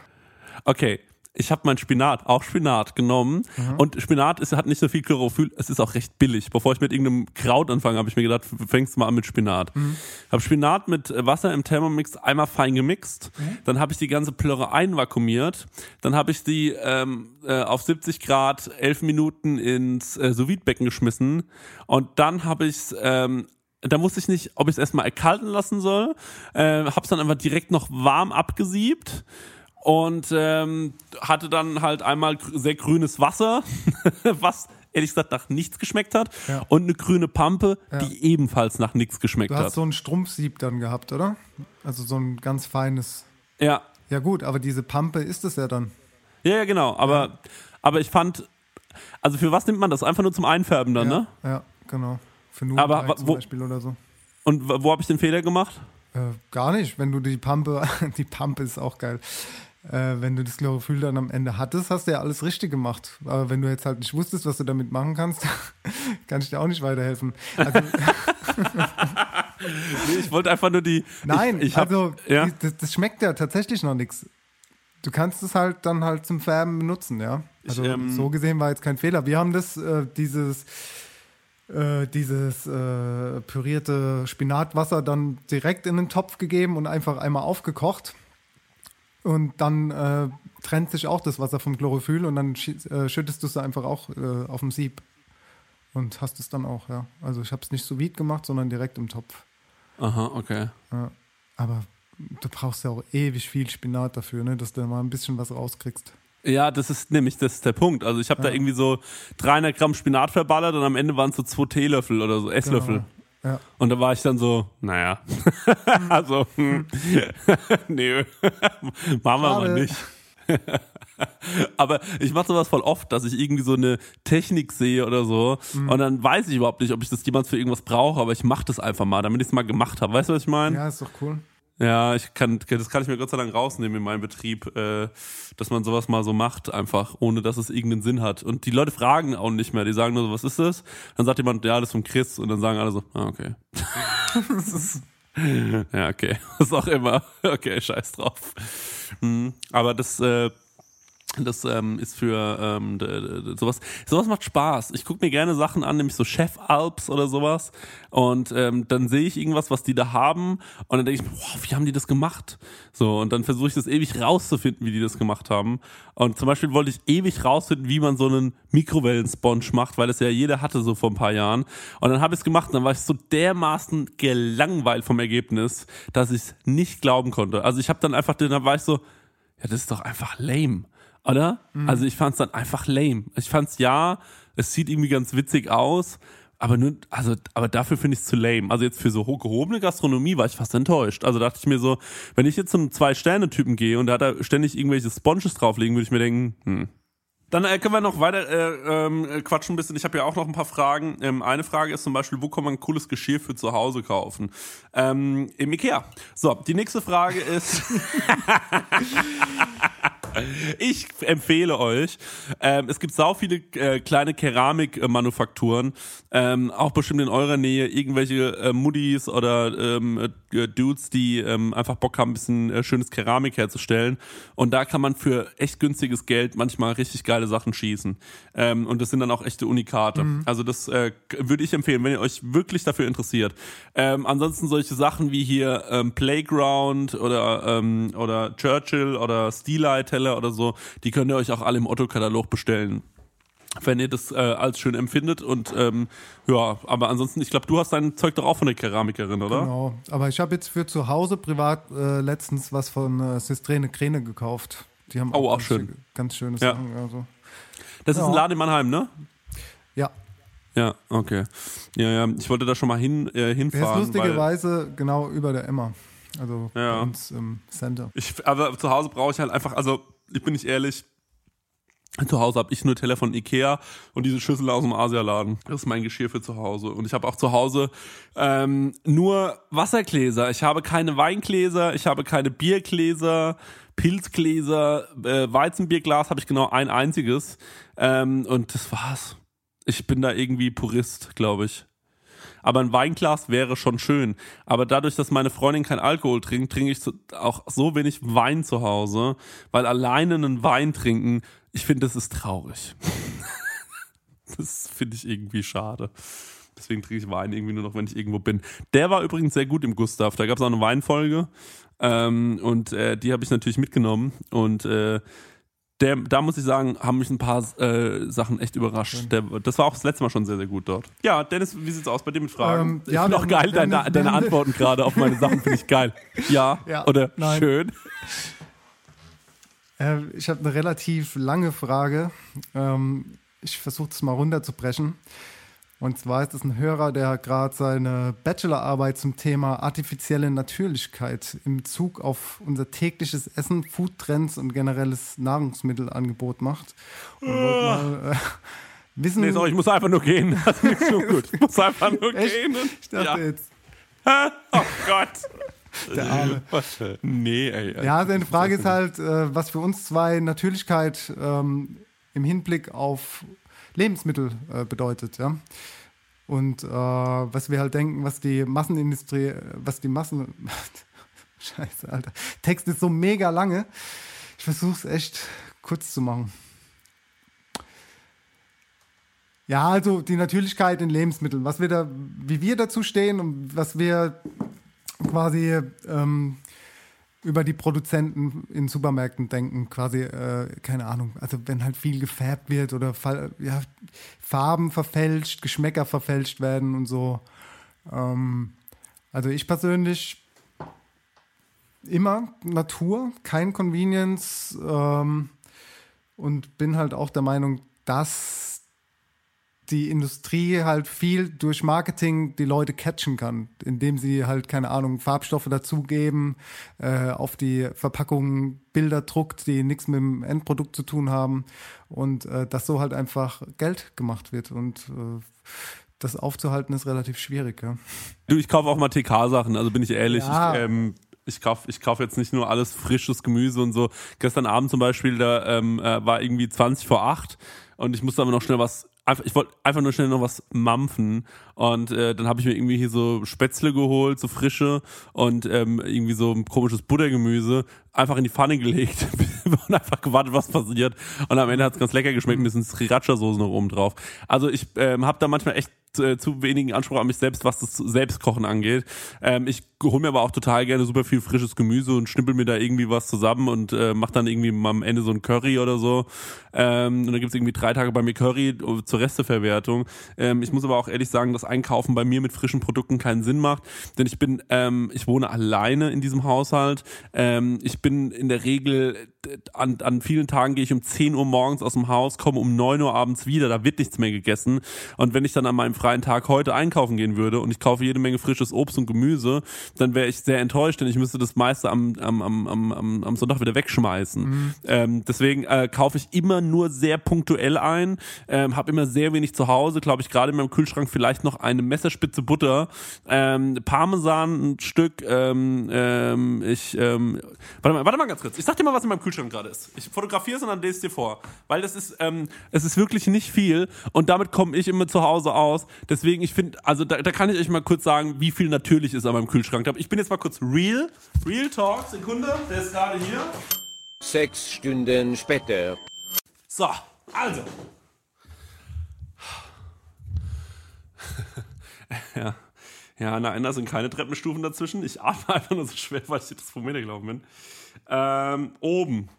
Okay, ich habe mein Spinat, auch Spinat genommen. Mhm. Und Spinat ist, hat nicht so viel Chlorophyll, es ist auch recht billig. Bevor ich mit irgendeinem Kraut anfange, habe ich mir gedacht, fängst du mal an mit Spinat. Mhm. Habe Spinat mit äh, Wasser im Thermomix einmal fein gemixt. Mhm. Dann habe ich die ganze Plörre einvakuumiert. Dann habe ich die ähm, äh, auf 70 Grad 11 Minuten ins äh, sous becken geschmissen. Und dann habe ich ähm, da wusste ich nicht, ob ich es erstmal erkalten lassen soll. Äh, hab's dann einfach direkt noch warm abgesiebt und ähm, hatte dann halt einmal sehr grünes Wasser, was ehrlich gesagt nach nichts geschmeckt hat, Ja. und eine grüne Pampe, Ja. die ebenfalls nach nichts geschmeckt Du hat. hast so ein Strumpfsieb dann gehabt, oder? Also so ein ganz feines. ja. Ja gut, aber diese Pampe ist es ja dann. ja, ja, genau. Aber, aber ich fand, also für was nimmt man das? Einfach nur zum Einfärben dann, ja, ne? Ja, genau. Für Nudeln Aber zum wo- Beispiel oder so. Und wo habe ich den Fehler gemacht? Äh, gar nicht. Wenn du die Pampe, die Pampe ist auch geil. Äh, wenn du das Chlorophyll dann am Ende hattest, hast du ja alles richtig gemacht. Aber wenn du jetzt halt nicht wusstest, was du damit machen kannst, kann ich dir auch nicht weiterhelfen. Also, Nee, ich wollte einfach nur die. nein, ich, ich hab, also ja. das, das schmeckt ja tatsächlich noch nichts. Du kannst es halt dann halt zum Färben benutzen, ja. Also Ich, ähm, so gesehen war jetzt kein Fehler. Wir haben das, äh, dieses, äh, dieses äh, pürierte Spinatwasser dann direkt in den Topf gegeben und einfach einmal aufgekocht. Und dann äh, trennt sich auch das Wasser vom Chlorophyll und dann äh, schüttest du es einfach auch äh, auf dem Sieb. Und hast es dann auch, ja. Also ich habe es nicht so vide gemacht, sondern direkt im Topf. Aha, okay. Ja. Aber du brauchst ja auch ewig viel Spinat dafür, ne, dass du mal ein bisschen was rauskriegst. Ja, das ist nämlich das ist der Punkt. Also ich habe da Ja. irgendwie so 300 Gramm Spinat verballert und am Ende waren es so zwei Teelöffel oder so, Esslöffel. Genau. Ja. Und da war ich dann so, naja, also, hm, nee, machen wir mal nicht. Aber ich mache sowas voll oft, dass ich irgendwie so eine Technik sehe oder so Mhm. und dann weiß ich überhaupt nicht, ob ich das jemals für irgendwas brauche, aber ich mache das einfach mal, damit ich es mal gemacht habe. Weißt du, was ich meine? Ja, ist doch cool. Ja, ich kann, das kann ich mir Gott sei Dank rausnehmen in meinem Betrieb, äh, dass man sowas mal so macht, einfach, ohne dass es irgendeinen Sinn hat. Und die Leute fragen auch nicht mehr, die sagen nur so, was ist das? Dann sagt jemand, ja, das ist vom Chris, und dann sagen alle so, ah, okay. ist, ja, okay, was auch immer. Okay, scheiß drauf. Hm, aber das, äh, Das ähm, ist für ähm, sowas. Sowas macht Spaß. Ich gucke mir gerne Sachen an, nämlich so Chef-Alps oder sowas. Und ähm, dann sehe ich irgendwas, was die da haben. Und dann denke ich wow, wie haben die das gemacht? So, und dann versuche ich das ewig rauszufinden, wie die das gemacht haben. Und zum Beispiel wollte ich ewig rausfinden, wie man so einen Mikrowellensponge macht, weil es ja jeder hatte so vor ein paar Jahren. Und dann habe ich es gemacht und dann war ich so dermaßen gelangweilt vom Ergebnis, dass ich es nicht glauben konnte. Also ich habe dann einfach, dann war ich so, ja, das ist doch einfach lame, oder? Mhm. Also ich fand es dann einfach lame. Ich fand es ja, es sieht irgendwie ganz witzig aus, aber nur, also, aber dafür finde ich es zu lame. Also jetzt für so gehobene Gastronomie war ich fast enttäuscht. Also dachte ich mir so, wenn ich jetzt zum Zwei-Sterne-Typen gehe und da hat er ständig irgendwelche Sponges drauflegen, würde ich mir denken, hm. Dann äh, können wir noch weiter äh, äh, quatschen ein bisschen. Ich habe ja auch noch ein paar Fragen. Ähm, eine Frage ist zum Beispiel, wo kann man cooles Geschirr für zu Hause kaufen? Ähm, Im Ikea. So, die nächste Frage ist... Ich empfehle euch, ähm, es gibt sau viele äh, kleine Keramikmanufakturen, ähm, auch bestimmt in eurer Nähe, irgendwelche äh, Muddis oder ähm, äh, Dudes, die ähm, einfach Bock haben, ein bisschen äh, schönes Keramik herzustellen. Und da kann man für echt günstiges Geld manchmal richtig geile Sachen schießen. Ähm, und das sind dann auch echte Unikate. Mhm. Also das äh, würde ich empfehlen, wenn ihr euch wirklich dafür interessiert. Ähm, ansonsten solche Sachen wie hier ähm, Playground oder, ähm, oder Churchill oder Steelite Teller oder so, die könnt ihr euch auch alle im Otto-Katalog bestellen. Wenn ihr das äh, als schön empfindet und ähm, ja, aber ansonsten, ich glaube, du hast dein Zeug doch auch von der Keramikerin, oder? Genau. Aber ich habe jetzt für zu Hause privat äh, letztens was von äh, Sistrene Kräne gekauft. Die haben Oh, auch ganz, schön. ganz schöne Ja. Sachen. Also. Das ist Ja. ein Laden in Mannheim, ne? Ja. Ja, okay. Ja, ja, ich wollte da schon mal hin, äh, Der ist hinfahren. lustigerweise genau über der Emma. Also Ja. bei uns im Center. ich, aber zu Hause brauche ich halt einfach, also ich bin nicht ehrlich, zu Hause habe ich nur Teller von Ikea und diese Schüssel aus dem Asialaden. Das ist mein Geschirr für zu Hause. Und ich habe auch zu Hause ähm, nur Wassergläser. Ich habe keine Weingläser, ich habe keine Biergläser, Pilzgläser, äh, Weizenbierglas habe ich genau ein einziges. Ähm, und das war's. Ich bin da irgendwie Purist, glaube ich. Aber ein Weinglas wäre schon schön. Aber dadurch, dass meine Freundin kein Alkohol trinkt, trinke ich auch so wenig Wein zu Hause, weil alleine einen Wein trinken, ich finde, das ist traurig. das finde ich irgendwie schade. Deswegen trinke ich Wein irgendwie nur noch, wenn ich irgendwo bin. Der war übrigens sehr gut im Gustav. Da gab es auch eine Weinfolge. Ähm, und äh, die habe ich natürlich mitgenommen. Und äh, der, da muss ich sagen, haben mich ein paar äh, Sachen echt überrascht. Der, das war auch das letzte Mal schon sehr, sehr gut dort. Ja, Dennis, wie sieht's aus bei dir mit Fragen? Ähm, ich ja, finde wir auch geil, haben deine, deine Antworten gerade auf meine Sachen finde ich geil. Ja, Ja, oder nein. schön. Äh, ich habe eine relativ lange Frage. Ähm, ich versuche es mal runterzubrechen. Und zwar ist es ein Hörer, der gerade seine Bachelorarbeit zum Thema artifizielle Natürlichkeit im Bezug auf unser tägliches Essen, Foodtrends und generelles Nahrungsmittelangebot macht. Und wollte mal, äh, wissen, Nee, sorry, ich muss einfach nur gehen. Das ist nicht so gut. Ich muss einfach nur Echt? gehen. Ich dachte ja. jetzt. Oh Gott. Der Arme. Was? Nee, ey. Ja, seine Frage ist halt, äh, was für uns zwei Natürlichkeit ähm, im Hinblick auf Lebensmittel äh, bedeutet, ja. Und äh, was wir halt denken, was die Massenindustrie, äh, was die Massen. Scheiße, Alter. Text ist so mega lange. Ich versuche es echt kurz zu machen. Ja, also die Natürlichkeit in Lebensmitteln, was wir da, wie wir dazu stehen und was wir quasi ähm, über die Produzenten in Supermärkten denken, quasi, äh, keine Ahnung, also wenn halt viel gefärbt wird oder ja, Farben verfälscht, Geschmäcker verfälscht werden und so. Ähm, also ich persönlich immer Natur, kein Convenience ähm, und bin halt auch der Meinung, dass die Industrie halt viel durch Marketing die Leute catchen kann, indem sie halt, keine Ahnung, Farbstoffe dazugeben, äh, auf die Verpackungen Bilder druckt, die nichts mit dem Endprodukt zu tun haben und äh, dass so halt einfach Geld gemacht wird und äh, das aufzuhalten ist relativ schwierig. Ja. Du, ich kaufe auch mal TK-Sachen, also bin ich ehrlich. Ja. Ich, ähm, ich kaufe ich kauf jetzt nicht nur alles frisches Gemüse und so. Gestern Abend zum Beispiel, da ähm, äh, war irgendwie 20 vor 8 und ich musste aber noch schnell was einfach, ich wollte einfach nur schnell noch was mampfen und äh, dann habe ich mir irgendwie hier so Spätzle geholt, so frische und ähm, irgendwie so ein komisches Buttergemüse einfach in die Pfanne gelegt und einfach gewartet, was passiert und am Ende hat es ganz lecker geschmeckt, ein bisschen Sriracha-Soße noch oben drauf. Also ich ähm, habe da manchmal echt äh, zu wenigen Anspruch an mich selbst, was das Selbstkochen angeht. Ähm, ich hole mir aber auch total gerne super viel frisches Gemüse und schnippel mir da irgendwie was zusammen und äh, mache dann irgendwie mal am Ende so ein Curry oder so. Ähm, und dann gibt's irgendwie drei Tage bei mir Curry zur Resteverwertung. Ähm, ich muss aber auch ehrlich sagen, dass Einkaufen bei mir mit frischen Produkten keinen Sinn macht, denn ich bin, ähm, ich wohne alleine in diesem Haushalt. Ähm, ich bin in der Regel an, an vielen Tagen gehe ich um 10 Uhr morgens aus dem Haus, komme um 9 Uhr abends wieder, da wird nichts mehr gegessen. Und wenn ich dann an meinem freien Tag heute einkaufen gehen würde und ich kaufe jede Menge frisches Obst und Gemüse, dann wäre ich sehr enttäuscht, denn ich müsste das meiste am, am, am, am, am Sonntag wieder wegschmeißen. Mhm. Ähm, deswegen äh, kaufe ich immer nur sehr punktuell ein, ähm, habe immer sehr wenig zu Hause, glaube ich, gerade in meinem Kühlschrank vielleicht noch eine Messerspitze Butter, ähm, Parmesan ein Stück, ähm, ähm, ich, ähm, warte mal, warte mal ganz kurz, ich sag dir mal, was in meinem Kühlschrank Kühlschrank gerade ist. Ich fotografiere es und dann lese es dir vor. Weil das ist, ähm, es ist wirklich nicht viel und damit komme ich immer zu Hause aus. Deswegen, ich finde, also da, da kann ich euch mal kurz sagen, wie viel natürlich ist an meinem Kühlschrank. Ich bin jetzt mal kurz real. Real Talk, Sekunde, der ist gerade hier. Sechs Stunden später. So, also. ja. Ja, nein, da sind keine Treppenstufen dazwischen. Ich atme einfach nur so schwer, weil ich das vor mir gelaufen bin. Ähm, oben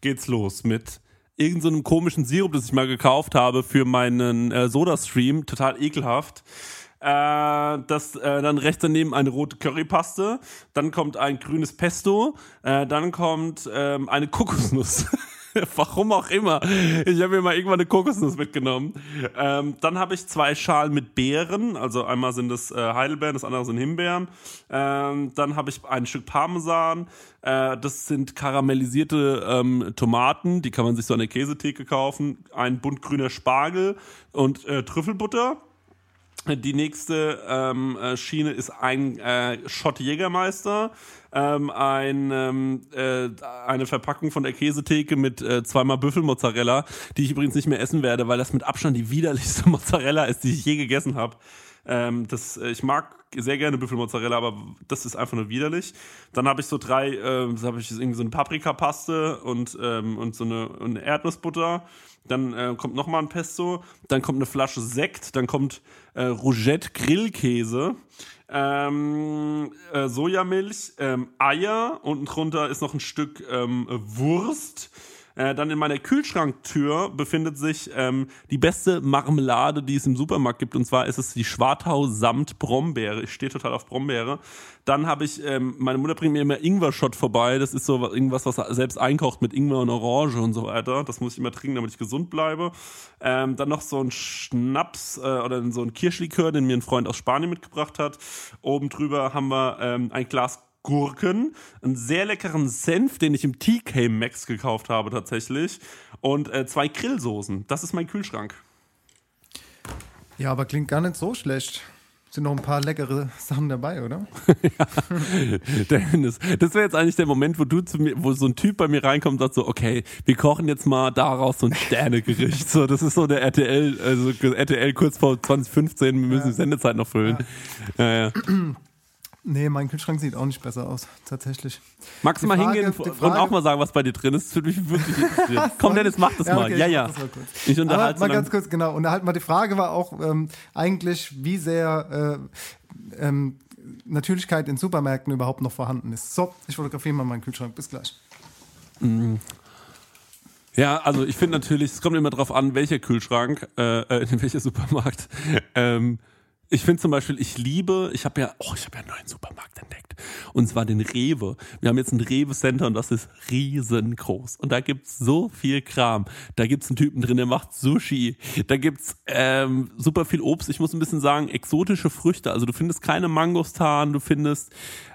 geht's los mit irgendeinem so komischen Sirup, das ich mal gekauft habe für meinen äh, Soda-Stream. Total ekelhaft. Äh, das, äh, dann rechts daneben eine rote Currypaste. Dann kommt ein grünes Pesto. Äh, dann kommt ähm, eine Kokosnuss. Warum auch immer. Ich habe mir mal irgendwann eine Kokosnuss mitgenommen. Ähm, dann habe ich zwei Schalen mit Beeren. Also einmal sind das äh, Heidelbeeren, das andere sind Himbeeren. Ähm, dann habe ich ein Stück Parmesan. Äh, das sind karamellisierte ähm, Tomaten. Die kann man sich so an der Käsetheke kaufen. Ein bunt grüner Spargel und äh, Trüffelbutter. Die nächste ähm, äh, Schiene ist ein äh, Schott Jägermeister, ähm, ein, ähm, äh, eine Verpackung von der Käsetheke mit äh, zweimal Büffelmozzarella, die ich übrigens nicht mehr essen werde, weil das mit Abstand die widerlichste Mozzarella ist, die ich je gegessen habe. Ähm, das, äh, ich mag sehr gerne Büffelmozzarella, aber das ist einfach nur widerlich. Dann habe ich so drei, äh, habe ich irgendwie so eine Paprikapaste und, ähm, und so eine, eine Erdnussbutter. Dann äh, kommt nochmal ein Pesto, dann kommt eine Flasche Sekt, dann kommt äh, Rougette Grillkäse, ähm, äh, Sojamilch, ähm, Eier, unten drunter ist noch ein Stück ähm, Wurst, äh, dann in meiner Kühlschranktür befindet sich ähm, die beste Marmelade, die es im Supermarkt gibt. Und zwar ist es die Schwartau samt Brombeere. Ich stehe total auf Brombeere. Dann habe ich, ähm, meine Mutter bringt mir immer Ingwer-Shot vorbei. Das ist so irgendwas, was er selbst einkocht mit Ingwer und Orange und so weiter. Das muss ich immer trinken, damit ich gesund bleibe. Ähm, dann noch so ein Schnaps äh, oder so ein Kirschlikör, den mir ein Freund aus Spanien mitgebracht hat. Oben drüber haben wir ähm, ein Glas Gurken, einen sehr leckeren Senf, den ich im TK Max gekauft habe tatsächlich und äh, zwei Grillsoßen. Das ist mein Kühlschrank. Ja, aber klingt gar nicht so schlecht. Sind noch ein paar leckere Sachen dabei, oder? ja, Dennis, das wäre jetzt eigentlich der Moment, wo du zu mir, wo so ein Typ bei mir reinkommt und sagt so, okay, wir kochen jetzt mal daraus so ein Sternegericht. so, das ist so der RTL, also RTL kurz vor 2015, wir müssen ja. die Sendezeit noch füllen. Ja, ja. Nee, mein Kühlschrank sieht auch nicht besser aus, tatsächlich. Magst du mal Frage, hingehen und auch mal sagen, was bei dir drin ist? Das würde mich wirklich interessieren. Komm, Dennis, mach das ja, okay, mal. Ja, ja. Ich unterhalte mal ganz kurz, genau. Und halt mal die Frage war auch ähm, eigentlich, wie sehr äh, ähm, Natürlichkeit in Supermärkten überhaupt noch vorhanden ist. So, ich fotografiere mal meinen Kühlschrank. Bis gleich. Mhm. Ja, also ich finde natürlich, es kommt immer darauf an, welcher Kühlschrank, äh, äh in welcher Supermarkt. Ähm, ich finde zum Beispiel, ich liebe, ich habe ja, oh, ich habe ja einen neuen Supermarkt entdeckt. Und zwar den Rewe. Wir haben jetzt ein Rewe-Center und das ist riesengroß. Und da gibt's so viel Kram. Da gibt's einen Typen drin, der macht Sushi. Da gibt's ähm, super viel Obst. Ich muss ein bisschen sagen, exotische Früchte. Also du findest keine Mangostan, du findest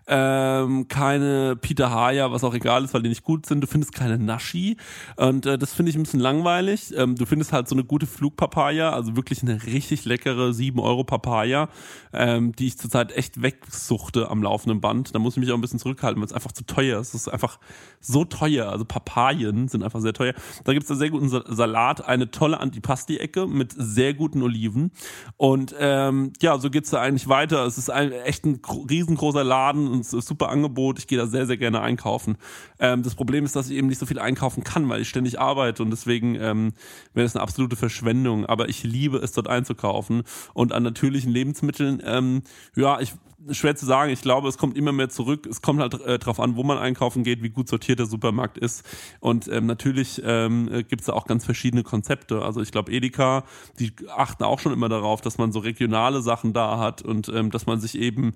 ähm, keine Peter Haya, was auch egal ist, weil die nicht gut sind. Du findest keine Nashi und äh, das finde ich ein bisschen langweilig. Ähm, du findest halt so eine gute Flugpapaya, also wirklich eine richtig leckere 7 Euro Papaya, ähm, die ich zurzeit echt wegsuchte am laufenden Band. Da muss ich mich auch ein bisschen zurückhalten, weil es einfach zu teuer ist. Es ist einfach so teuer. Also Papayen sind einfach sehr teuer. Da gibt es einen sehr guten Salat, eine tolle Antipasti-Ecke mit sehr guten Oliven. Und ähm, ja, so geht's da eigentlich weiter. Es ist ein, echt ein riesengroßer Laden es ist super Angebot. Ich gehe da sehr, sehr gerne einkaufen. Ähm, das Problem ist, dass ich eben nicht so viel einkaufen kann, weil ich ständig arbeite und deswegen ähm, wäre das eine absolute Verschwendung. Aber ich liebe es, dort einzukaufen. Und an natürlichen Lebensmitteln, ähm, ja, ich schwer zu sagen. Ich glaube, es kommt immer mehr zurück. Es kommt halt äh, drauf an, wo man einkaufen geht, wie gut sortiert der Supermarkt ist. Und ähm, natürlich ähm, gibt es da auch ganz verschiedene Konzepte. Also ich glaube, Edeka, die achten auch schon immer darauf, dass man so regionale Sachen da hat und ähm, dass man sich eben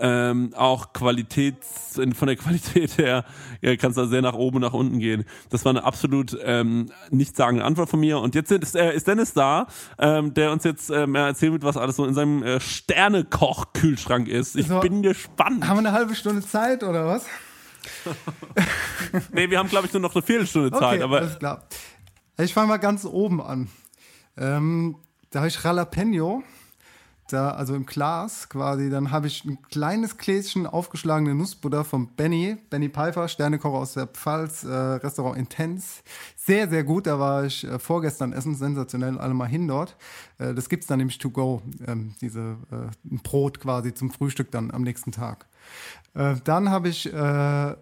ähm, auch Qualitäts, von der Qualität her, ja, kannst da sehr nach oben, nach unten gehen. Das war eine absolut ähm, nichtssagende Antwort von mir. Und jetzt ist, äh, ist Dennis da, ähm, der uns jetzt ähm, erzählen wird, was alles so in seinem äh, Sternekoch-Kühlschrank ist. Ich so, bin gespannt. Haben wir eine halbe Stunde Zeit oder was? nee, wir haben, glaube ich, nur noch eine Viertelstunde Zeit. Okay, aber alles klar. Ich fange mal ganz oben an. Ähm, da habe ich Jalapeno da, also im Glas quasi, dann habe ich ein kleines Gläschen aufgeschlagene Nussbutter von Benny, Benny Pfeiffer, Sternekocher aus der Pfalz, äh, Restaurant Intens. Sehr, sehr gut, da war ich äh, vorgestern essen, sensationell, alle mal hin dort. Äh, das gibt's dann nämlich to go, ähm, diese, äh, ein Brot quasi zum Frühstück dann am nächsten Tag. Äh, dann habe ich äh,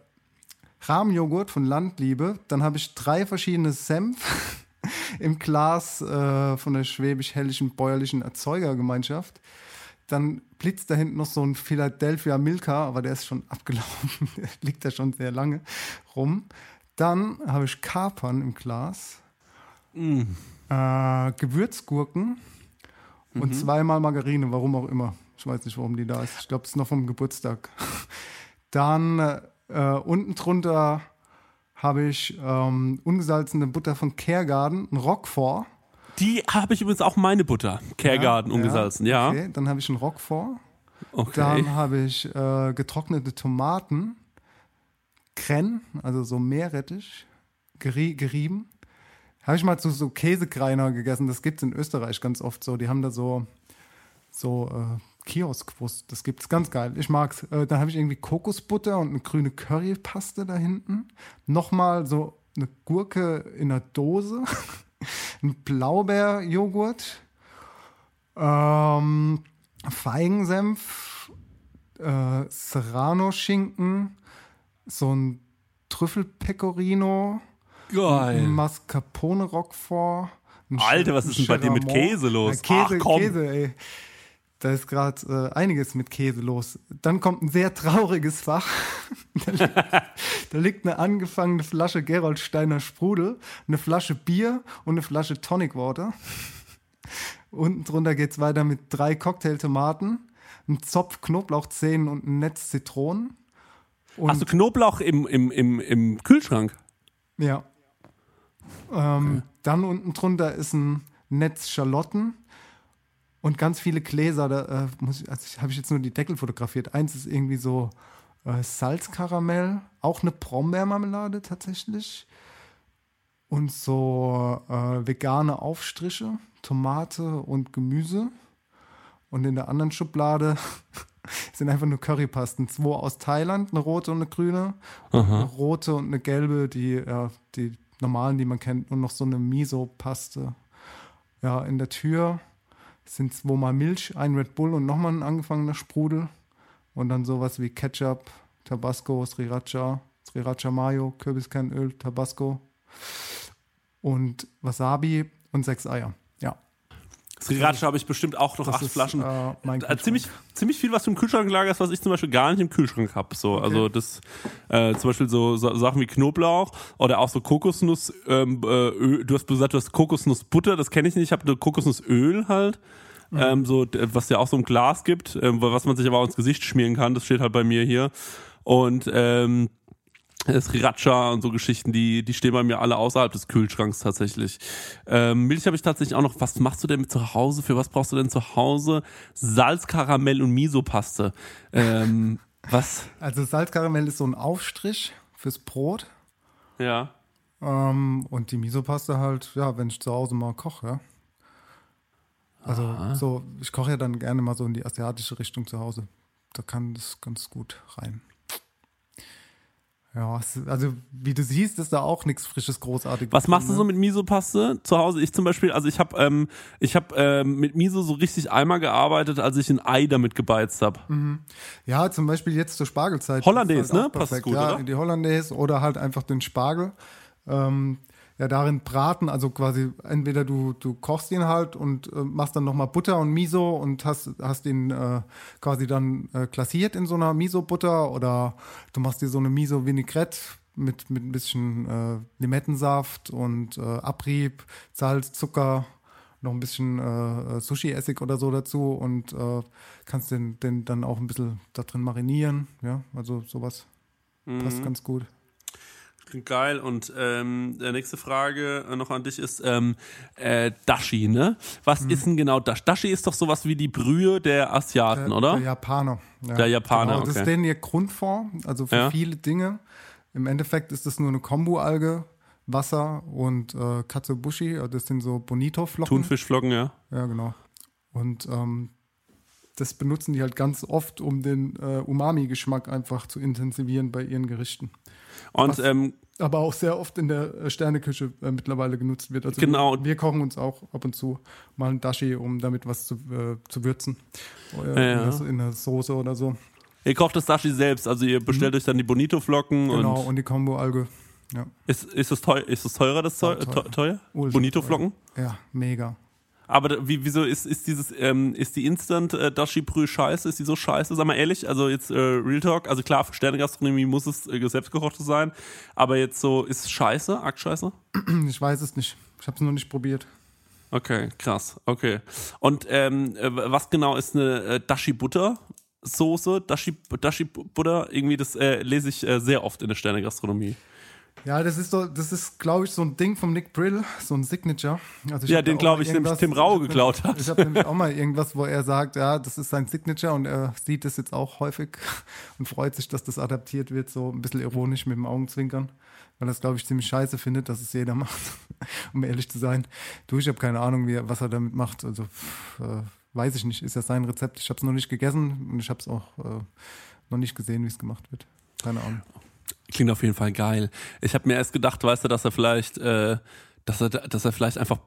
Rahmjoghurt von Landliebe, dann habe ich drei verschiedene Senf. im Glas äh, von der schwäbisch-hellischen bäuerlichen Erzeugergemeinschaft. Dann blitzt da hinten noch so ein Philadelphia Milka, aber der ist schon abgelaufen, der liegt da schon sehr lange rum. Dann habe ich Kapern im Glas, mm. äh, Gewürzgurken mhm. und zweimal Margarine, warum auch immer. Ich weiß nicht, warum die da ist. Ich glaube, es ist noch vom Geburtstag. Dann äh, unten drunter habe ich ähm, ungesalzene Butter von Caregarden, ein Roquefort. Die habe ich übrigens auch meine Butter, Caregarden, ja, ungesalzen, ja. Okay, dann habe ich ein Roquefort. Okay. Dann habe ich äh, getrocknete Tomaten, Krenn, also so Meerrettich, gerie gerieben. Habe ich mal zu so Käsekreiner gegessen, das gibt es in Österreich ganz oft so. Die haben da so, so äh, Kioskwurst. Das gibt's ganz geil. Ich mag's. Äh, dann habe ich irgendwie Kokosbutter und eine grüne Currypaste da hinten. Nochmal so eine Gurke in einer Dose. ein Blaubeerjoghurt. Ähm, Feigensenf. Äh, Serrano-Schinken. So ein Trüffelpecorino. Geil. Mascarpone Roquefort. Alter, was ist denn bei dir mit Käse los? Käse, Ach, komm. Käse, ey. Da ist gerade äh, einiges mit Käse los. Dann kommt ein sehr trauriges Fach. da, liegt, da, liegt, eine angefangene Flasche Geroldsteiner Sprudel, eine Flasche Bier und eine Flasche Tonic Water. Unten drunter geht es weiter mit drei Cocktailtomaten, einem Zopf Knoblauchzehen und einem Netz Zitronen. Und Hast du Knoblauch im, im, im, im Kühlschrank? Ja. Ähm, okay. Dann unten drunter ist ein Netz Schalotten und ganz viele Gläser, da äh, also habe ich jetzt nur die Deckel fotografiert. Eins ist irgendwie so äh, Salzkaramell, auch eine Brombeermarmelade tatsächlich. Und so äh, vegane Aufstriche, Tomate und Gemüse. Und in der anderen Schublade sind einfach nur Currypasten. Zwei aus Thailand, eine rote und eine grüne. Eine rote und eine gelbe, die, ja, die normalen, die man kennt. Und noch so eine Miso-Paste. Ja, in der Tür sind zweimal Milch, ein Red Bull und nochmal ein angefangener Sprudel. Und dann sowas wie Ketchup, Tabasco, Sriracha, Sriracha Mayo, Kürbiskernöl, Tabasco und Wasabi und sechs Eier. Sriracha habe ich bestimmt auch noch das acht ist, Flaschen. Äh, ziemlich, ziemlich viel, was du im Kühlschrank lagerst, was ich zum Beispiel gar nicht im Kühlschrank habe. So, okay. Also das äh, zum Beispiel so, so, Sachen wie Knoblauch oder auch so Kokosnuss. Ähm, äh, du hast gesagt, du hast Kokosnussbutter, das kenne ich nicht. Ich habe Kokosnussöl halt. Mhm. Ähm, so, was ja auch so im Glas gibt, ähm, was man sich aber auch ins Gesicht schmieren kann. Das steht halt bei mir hier. Und ähm, Sriracha und so Geschichten, die, die stehen bei mir alle außerhalb des Kühlschranks tatsächlich. Ähm, Milch habe ich tatsächlich auch noch. Was machst du denn mit zu Hause? Für was brauchst du denn zu Hause? Salz, Karamell und Miso-Paste. Ähm, Was? Also Salzkaramell ist so ein Aufstrich fürs Brot. Ja. Ähm, und die Miso-Paste halt, ja, wenn ich zu Hause mal koche, ja. Also Aha. so, ich koche ja dann gerne mal so in die asiatische Richtung zu Hause. Da kann das ganz gut rein. Ja, also wie du siehst, ist da auch nichts Frisches, Großartiges. Was machst du so ne? mit Miso-Paste zu Hause? Ich zum Beispiel, also ich habe ähm, ich hab, ähm, mit Miso so richtig einmal gearbeitet, als ich ein Ei damit gebeizt habe. Mhm. Ja, zum Beispiel jetzt zur Spargelzeit. Hollandaise, halt ne? Passt gut, ja, oder? Die Hollandaise oder halt einfach den Spargel. Ähm, ja, darin braten, also quasi entweder du, du kochst ihn halt und äh, machst dann nochmal Butter und Miso und hast, hast ihn äh, quasi dann äh, klassiert in so einer Miso-Butter oder du machst dir so eine Miso-Vinaigrette mit, mit ein bisschen äh, Limettensaft und äh, Abrieb, Salz, Zucker, noch ein bisschen äh, Sushi-Essig oder so dazu und äh, kannst den, den dann auch ein bisschen da drin marinieren. Ja, also sowas passt Mhm. ganz gut. Klingt geil. Und ähm, der nächste Frage äh, noch an dich ist ähm, äh, Dashi, ne? Was Mhm. ist denn genau Dashi? Dashi ist doch sowas wie die Brühe der Asiaten, Der, oder? Der Japaner. Ja, Der Japaner, genau. Das okay. ist denen ihr Grundform, also für Ja. viele Dinge. Im Endeffekt ist das nur eine Kombu-Alge, Wasser und äh, Katsubushi, also das sind so Bonito-Flocken. Thunfischflocken, ja. Ja, genau. Und ähm, das benutzen die halt ganz oft, um den äh, Umami-Geschmack einfach zu intensivieren bei ihren Gerichten. Und ähm, aber auch sehr oft in der äh, Sterneküche äh, mittlerweile genutzt wird. Also Genau. Wir, wir kochen uns auch ab und zu mal ein Dashi, um damit was zu, äh, zu würzen. Oder Ja. in, der, Soße oder so. ihr kocht das Dashi selbst, also ihr bestellt euch dann die Bonito-Flocken Mhm. Genau, und und die Kombo-Alge. Ja. ist, ist, es teuer, ist es teurer, das Zeu Ja, teuer. teuer? Bonito-Flocken? Ja, mega. Aber wie, wieso ist, ist dieses, ähm, ist die Instant äh, Dashi Brühe scheiße? Ist die so scheiße? Sag mal ehrlich, also jetzt äh, Real Talk, also klar, für Sternegastronomie muss es äh, selbstgekochtes sein, aber jetzt so, ist es scheiße, arg scheiße? Ich weiß es nicht. Ich habe es noch nicht probiert. Okay, krass, okay. Und ähm, äh, was genau ist eine äh, Dashi Butter? Soße, Dashi, Dashi Butter, irgendwie das äh, lese ich äh, sehr oft in der Sternegastronomie. Ja, das ist so, das ist, glaube ich, so ein Ding vom Nick Brill, so ein Signature. Also Ja, den, da auch glaub mal ich, nämlich Tim Rau geklaut hat. Ich habe nämlich auch mal irgendwas, wo er sagt, ja, das ist sein Signature und er sieht das jetzt auch häufig und freut sich, dass das adaptiert wird, so ein bisschen ironisch mit dem Augenzwinkern, weil er es, glaube ich, ziemlich scheiße findet, dass es jeder macht, um ehrlich zu sein. Du, ich habe keine Ahnung, wie, er- was er damit macht, also pff, äh, weiß ich nicht, ist ja sein Rezept. Ich habe es noch nicht gegessen und ich habe es auch äh, noch nicht gesehen, wie es gemacht wird. Keine Ahnung. Klingt auf jeden Fall geil. Ich habe mir erst gedacht, weißt du, dass er vielleicht, äh, dass er, dass er vielleicht einfach,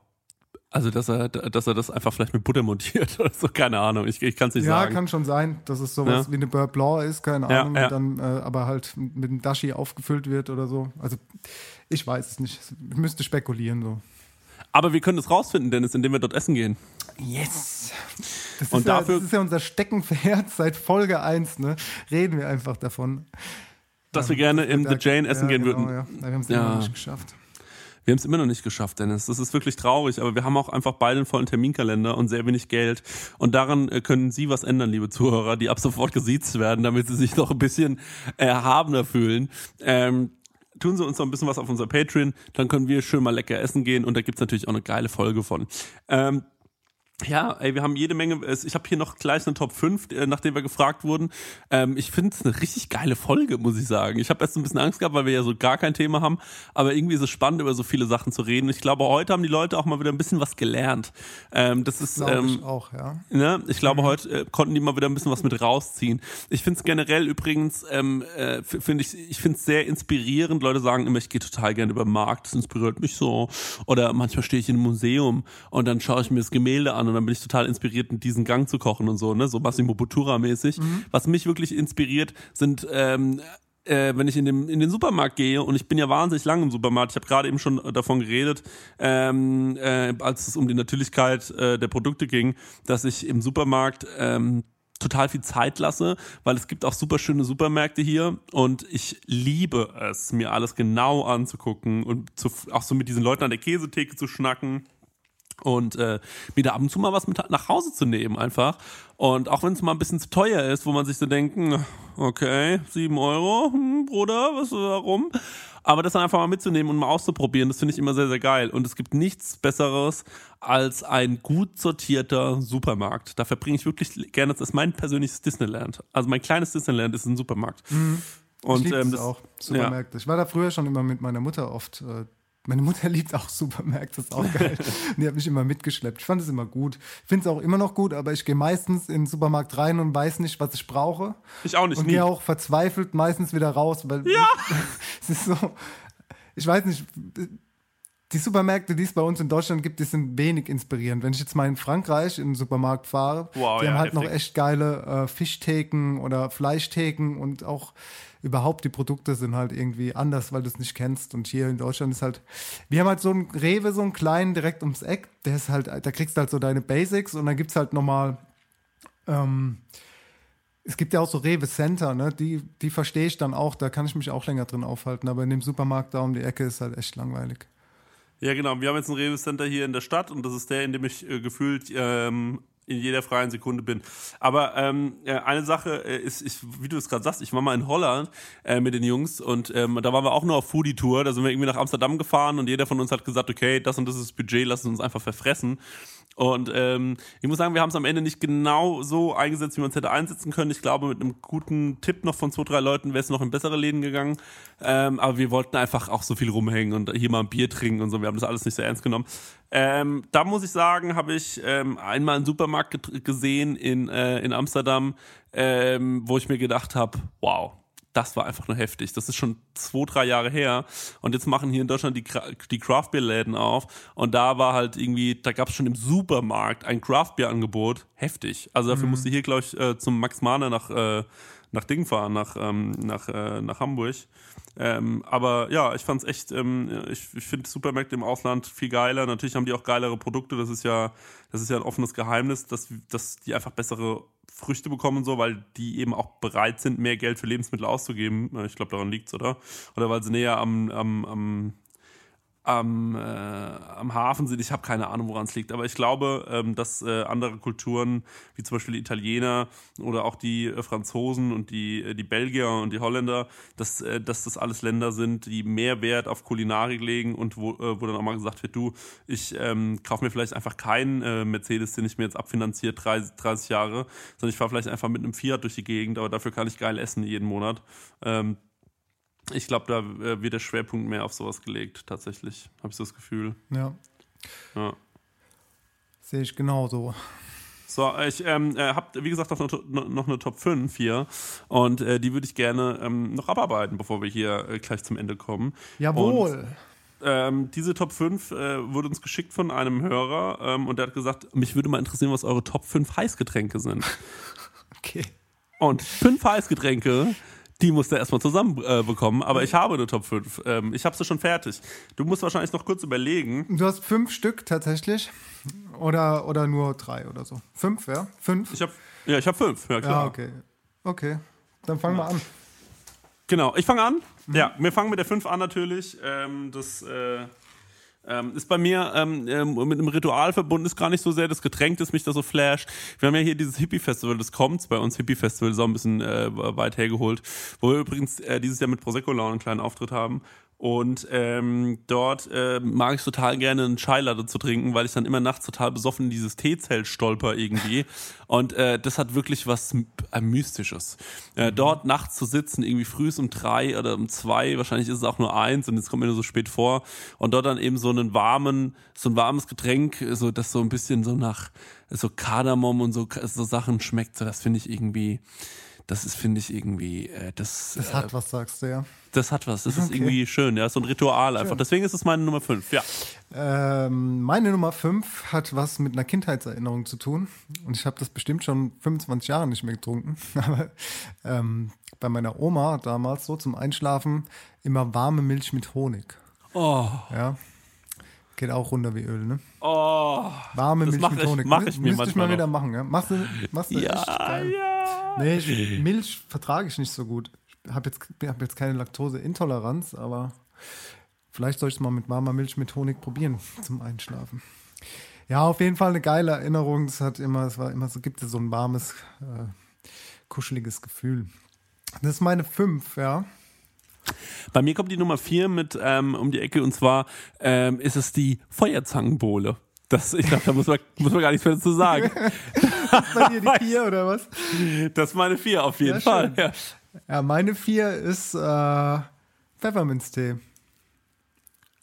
also dass er, dass er das einfach vielleicht mit Butter montiert oder so, keine Ahnung. Ich, ich kann es nicht ja, sagen. kann schon sein, dass es sowas Ja. wie eine Beurre Blanc ist, keine Ja, Ahnung, ja. dann äh, aber halt mit einem Dashi aufgefüllt wird oder so. Also ich weiß es nicht. Ich müsste spekulieren so. Aber wir können es rausfinden, Dennis, indem wir dort essen gehen. Yes. Das, Und ist ja, dafür- das ist ja unser Steckenpferd seit Folge 1, ne? Reden wir einfach davon. Dass wir gerne in The Jane essen gehen genau, würden. Ja. Wir haben es immer noch nicht geschafft. Wir haben es immer noch nicht geschafft, Dennis. Das ist wirklich traurig, aber wir haben auch einfach beide einen vollen Terminkalender und sehr wenig Geld. Und daran äh, können Sie was ändern, liebe Zuhörer, die ab sofort gesiezt werden, damit Sie sich noch ein bisschen erhabener fühlen. Ähm, tun Sie uns noch ein bisschen was auf unser Patreon, dann können wir schön mal lecker essen gehen und da gibt's natürlich auch eine geile Folge von. Ähm, ja, ey, wir haben jede Menge. Ich habe hier noch gleich eine Top 5, äh, nachdem wir gefragt wurden. Ähm, ich finde es eine richtig geile Folge, muss ich sagen. Ich habe erst ein bisschen Angst gehabt, weil wir ja so gar kein Thema haben. Aber irgendwie ist es spannend, über so viele Sachen zu reden. Ich glaube, heute haben die Leute auch mal wieder ein bisschen was gelernt. Ähm, das ist. Glaube ich Ähm, auch, ja. Ne? Ich glaube, heute äh, konnten die mal wieder ein bisschen was mit rausziehen. Ich finde es generell übrigens, ähm, äh, finde ich, ich finde es sehr inspirierend. Leute sagen immer, ich gehe total gerne über den Markt, das inspiriert mich so. Oder manchmal stehe ich in einem Museum und dann schaue ich mir das Gemälde an und dann bin ich total inspiriert, in diesen Gang zu kochen und so, ne? So Massimo Bottura-mäßig. Was mich wirklich inspiriert, sind ähm, äh, wenn ich in, dem, in den Supermarkt gehe, und ich bin ja wahnsinnig lang im Supermarkt, ich habe gerade eben schon davon geredet, ähm, äh, als es um die Natürlichkeit äh, der Produkte ging, dass ich im Supermarkt ähm, total viel Zeit lasse, weil es gibt auch super schöne Supermärkte hier und ich liebe es, mir alles genau anzugucken und zu, auch so mit diesen Leuten an der Käsetheke zu schnacken und äh, mir da ab und zu mal was mit nach Hause zu nehmen einfach. Und auch wenn es mal ein bisschen zu teuer ist, wo man sich so denkt, hm, okay, sieben Euro, hm, Bruder, was warum? Aber das dann einfach mal mitzunehmen und mal auszuprobieren, das finde ich immer sehr, sehr geil. Und es gibt nichts Besseres als ein gut sortierter Supermarkt. Da verbringe ich wirklich gerne, das ist mein persönliches Disneyland. Also mein kleines Disneyland ist ein Supermarkt. Mhm. Und ich ähm, das auch, Supermärkte. Ich war da früher schon immer mit meiner Mutter oft. Äh, meine Mutter liebt auch Supermärkte, das ist auch geil. die hat mich immer mitgeschleppt. Ich fand es immer gut. Ich finde es auch immer noch gut, aber ich gehe meistens in den Supermarkt rein und weiß nicht, was ich brauche. Ich auch nicht, Und gehe auch verzweifelt meistens wieder raus, weil Ja. es ist so, ich weiß nicht, die Supermärkte, die es bei uns in Deutschland gibt, die sind wenig inspirierend. Wenn ich jetzt mal in Frankreich in den Supermarkt fahre, Wow, die ja, haben halt noch heftig. echt geile äh, Fischtheken oder Fleischtheken und auch überhaupt die Produkte sind halt irgendwie anders, weil du es nicht kennst. Und hier in Deutschland ist halt, wir haben halt so einen Rewe, so einen kleinen direkt ums Eck, der ist halt, da kriegst du halt so deine Basics und dann gibt es halt nochmal, ähm, es gibt ja auch so Rewe Center, ne? Die, die verstehe ich dann auch, da kann ich mich auch länger drin aufhalten. Aber in dem Supermarkt da um die Ecke ist halt echt langweilig. Ja, genau. Wir haben jetzt ein Rewe Center hier in der Stadt und das ist der, in dem ich äh, gefühlt ähm, in jeder freien Sekunde bin. Aber ähm, äh, eine Sache äh, ist, ich, wie du es gerade sagst, ich war mal in Holland äh, mit den Jungs und ähm, da waren wir auch nur auf Foodie-Tour. Da sind wir irgendwie nach Amsterdam gefahren und jeder von uns hat gesagt, okay, das und das ist das Budget, lass uns einfach verfressen. Und ähm, ich muss sagen, wir haben es am Ende nicht genau so eingesetzt, wie man es hätte einsetzen können. Ich glaube, mit einem guten Tipp noch von zwei, drei Leuten wäre es noch in bessere Läden gegangen. Ähm, aber wir wollten einfach auch so viel rumhängen und hier mal ein Bier trinken und so. Wir haben das alles nicht so ernst genommen. Ähm, da muss ich sagen, habe ich ähm, einmal einen Supermarkt gesehen in, äh, in Amsterdam, ähm, wo ich mir gedacht habe, wow, das war einfach nur heftig. Das ist schon zwei, drei Jahre her. Und jetzt machen hier in Deutschland die, die Craft Beer Läden auf. Und da war halt irgendwie, da gab es schon im Supermarkt ein Craft Beer Angebot. Heftig. Also dafür Mhm. musste ich hier, glaube ich, äh, zum Max Mahner nach, äh, nach Ding fahren, nach, ähm, nach, äh, nach Hamburg. Ähm, aber ja, ich fand's echt, ähm, ich, ich finde Supermärkte im Ausland viel geiler. Natürlich haben die auch geilere Produkte. Das ist ja, das ist ja ein offenes Geheimnis, dass, dass die einfach bessere Früchte bekommen und so, weil die eben auch bereit sind, mehr Geld für Lebensmittel auszugeben. Äh, Ich glaube, daran liegt's, oder? Oder weil sie näher am, am, am am, äh, am Hafen sind. Ich habe keine Ahnung, woran es liegt. Aber ich glaube, ähm, dass äh, andere Kulturen, wie zum Beispiel die Italiener oder auch die äh, Franzosen und die, äh, die Belgier und die Holländer, dass, äh, dass das alles Länder sind, die mehr Wert auf Kulinarik legen und wo, äh, wo dann auch mal gesagt wird, du, ich ähm, kaufe mir vielleicht einfach keinen äh, Mercedes, den ich mir jetzt abfinanziert, 30, 30 Jahre, sondern ich fahre vielleicht einfach mit einem Fiat durch die Gegend, aber dafür kann ich geil essen jeden Monat. Ähm, ich glaube, da äh, wird der Schwerpunkt mehr auf sowas gelegt, tatsächlich. Habe ich so das Gefühl. Ja, Ja. sehe ich genauso. So, ich ähm, äh, habe, wie gesagt, noch eine, noch eine Top 5 hier. Und äh, die würde ich gerne ähm, noch abarbeiten, bevor wir hier äh, gleich zum Ende kommen. Jawohl. Und, ähm, diese Top 5 äh, wurde uns geschickt von einem Hörer ähm, und der hat gesagt, mich würde mal interessieren, was eure Top 5 Heißgetränke sind. Okay. Und fünf Heißgetränke, die musst du erstmal zusammen äh, bekommen, aber ich habe eine Top 5. Ähm, ich habe sie schon fertig. Du musst wahrscheinlich noch kurz überlegen. Du hast fünf Stück tatsächlich. Oder, oder nur drei oder so. Fünf, ja? Fünf? Ich hab, ja, ich habe fünf, ja klar. Ja, okay. Okay. Dann fangen wir an. Genau, ich fange an. Mhm. Ja, wir fangen mit der 5 an natürlich. Ähm, das äh, ähm, ist bei mir ähm, ähm, mit einem Ritual verbunden, ist gar nicht so sehr das Getränk, das mich da so flasht. Wir haben ja hier dieses Hippie-Festival, das kommt bei uns, Hippie-Festival, ist auch ein bisschen äh, weit hergeholt, wo wir übrigens äh, dieses Jahr mit Prosecco Laune einen kleinen Auftritt haben. Und ähm, dort äh, mag ich total gerne einen Chai Latte zu trinken, weil ich dann immer nachts total besoffen in dieses Teezelt stolper irgendwie. Und äh, das hat wirklich was äh, Mystisches. Äh, dort nachts zu sitzen, irgendwie früh um drei oder um zwei, wahrscheinlich ist es auch nur eins und jetzt kommt mir nur so spät vor. Und dort dann eben so einen warmen, so ein warmes Getränk, so das so ein bisschen so nach so Kardamom und so, so Sachen schmeckt. So, das finde ich irgendwie. Das ist, finde ich, irgendwie, äh, das. Das äh, hat was, sagst du, ja. das hat was. Das ist Okay. irgendwie schön, ja. So ein Ritual einfach. Schön. Deswegen ist es meine Nummer 5, ja. Ähm, meine Nummer 5 hat was mit einer Kindheitserinnerung zu tun. Und ich habe das bestimmt schon 25 Jahre nicht mehr getrunken. Aber ähm, bei meiner Oma damals so zum Einschlafen immer warme Milch mit Honig. Oh. Ja. Geht auch runter wie Öl, ne? Oh. Warme Milch mit Honig. Mach ich mir Müsste ich mal wieder noch. machen, ja? Machst du, machst du Ja, echt geil. Nee, ich, Milch vertrage ich nicht so gut. Ich habe jetzt, hab jetzt keine Laktoseintoleranz, aber vielleicht soll ich es mal mit warmer Milch mit Honig probieren zum Einschlafen. Ja, auf jeden Fall eine geile Erinnerung. Es hat immer, es war immer so, gibt es so ein warmes, äh, kuscheliges Gefühl. Das ist meine fünf, ja. Bei mir kommt die Nummer vier mit ähm, um die Ecke und zwar ähm, ist es die Feuerzangenbowle. Das, ich glaube, da muss man, muss man gar nichts mehr dazu sagen. das ist bei dir die vier oder was? Das ist meine vier auf jeden Ja, Fall. Ja. Ja, meine vier ist äh, Pfefferminztee.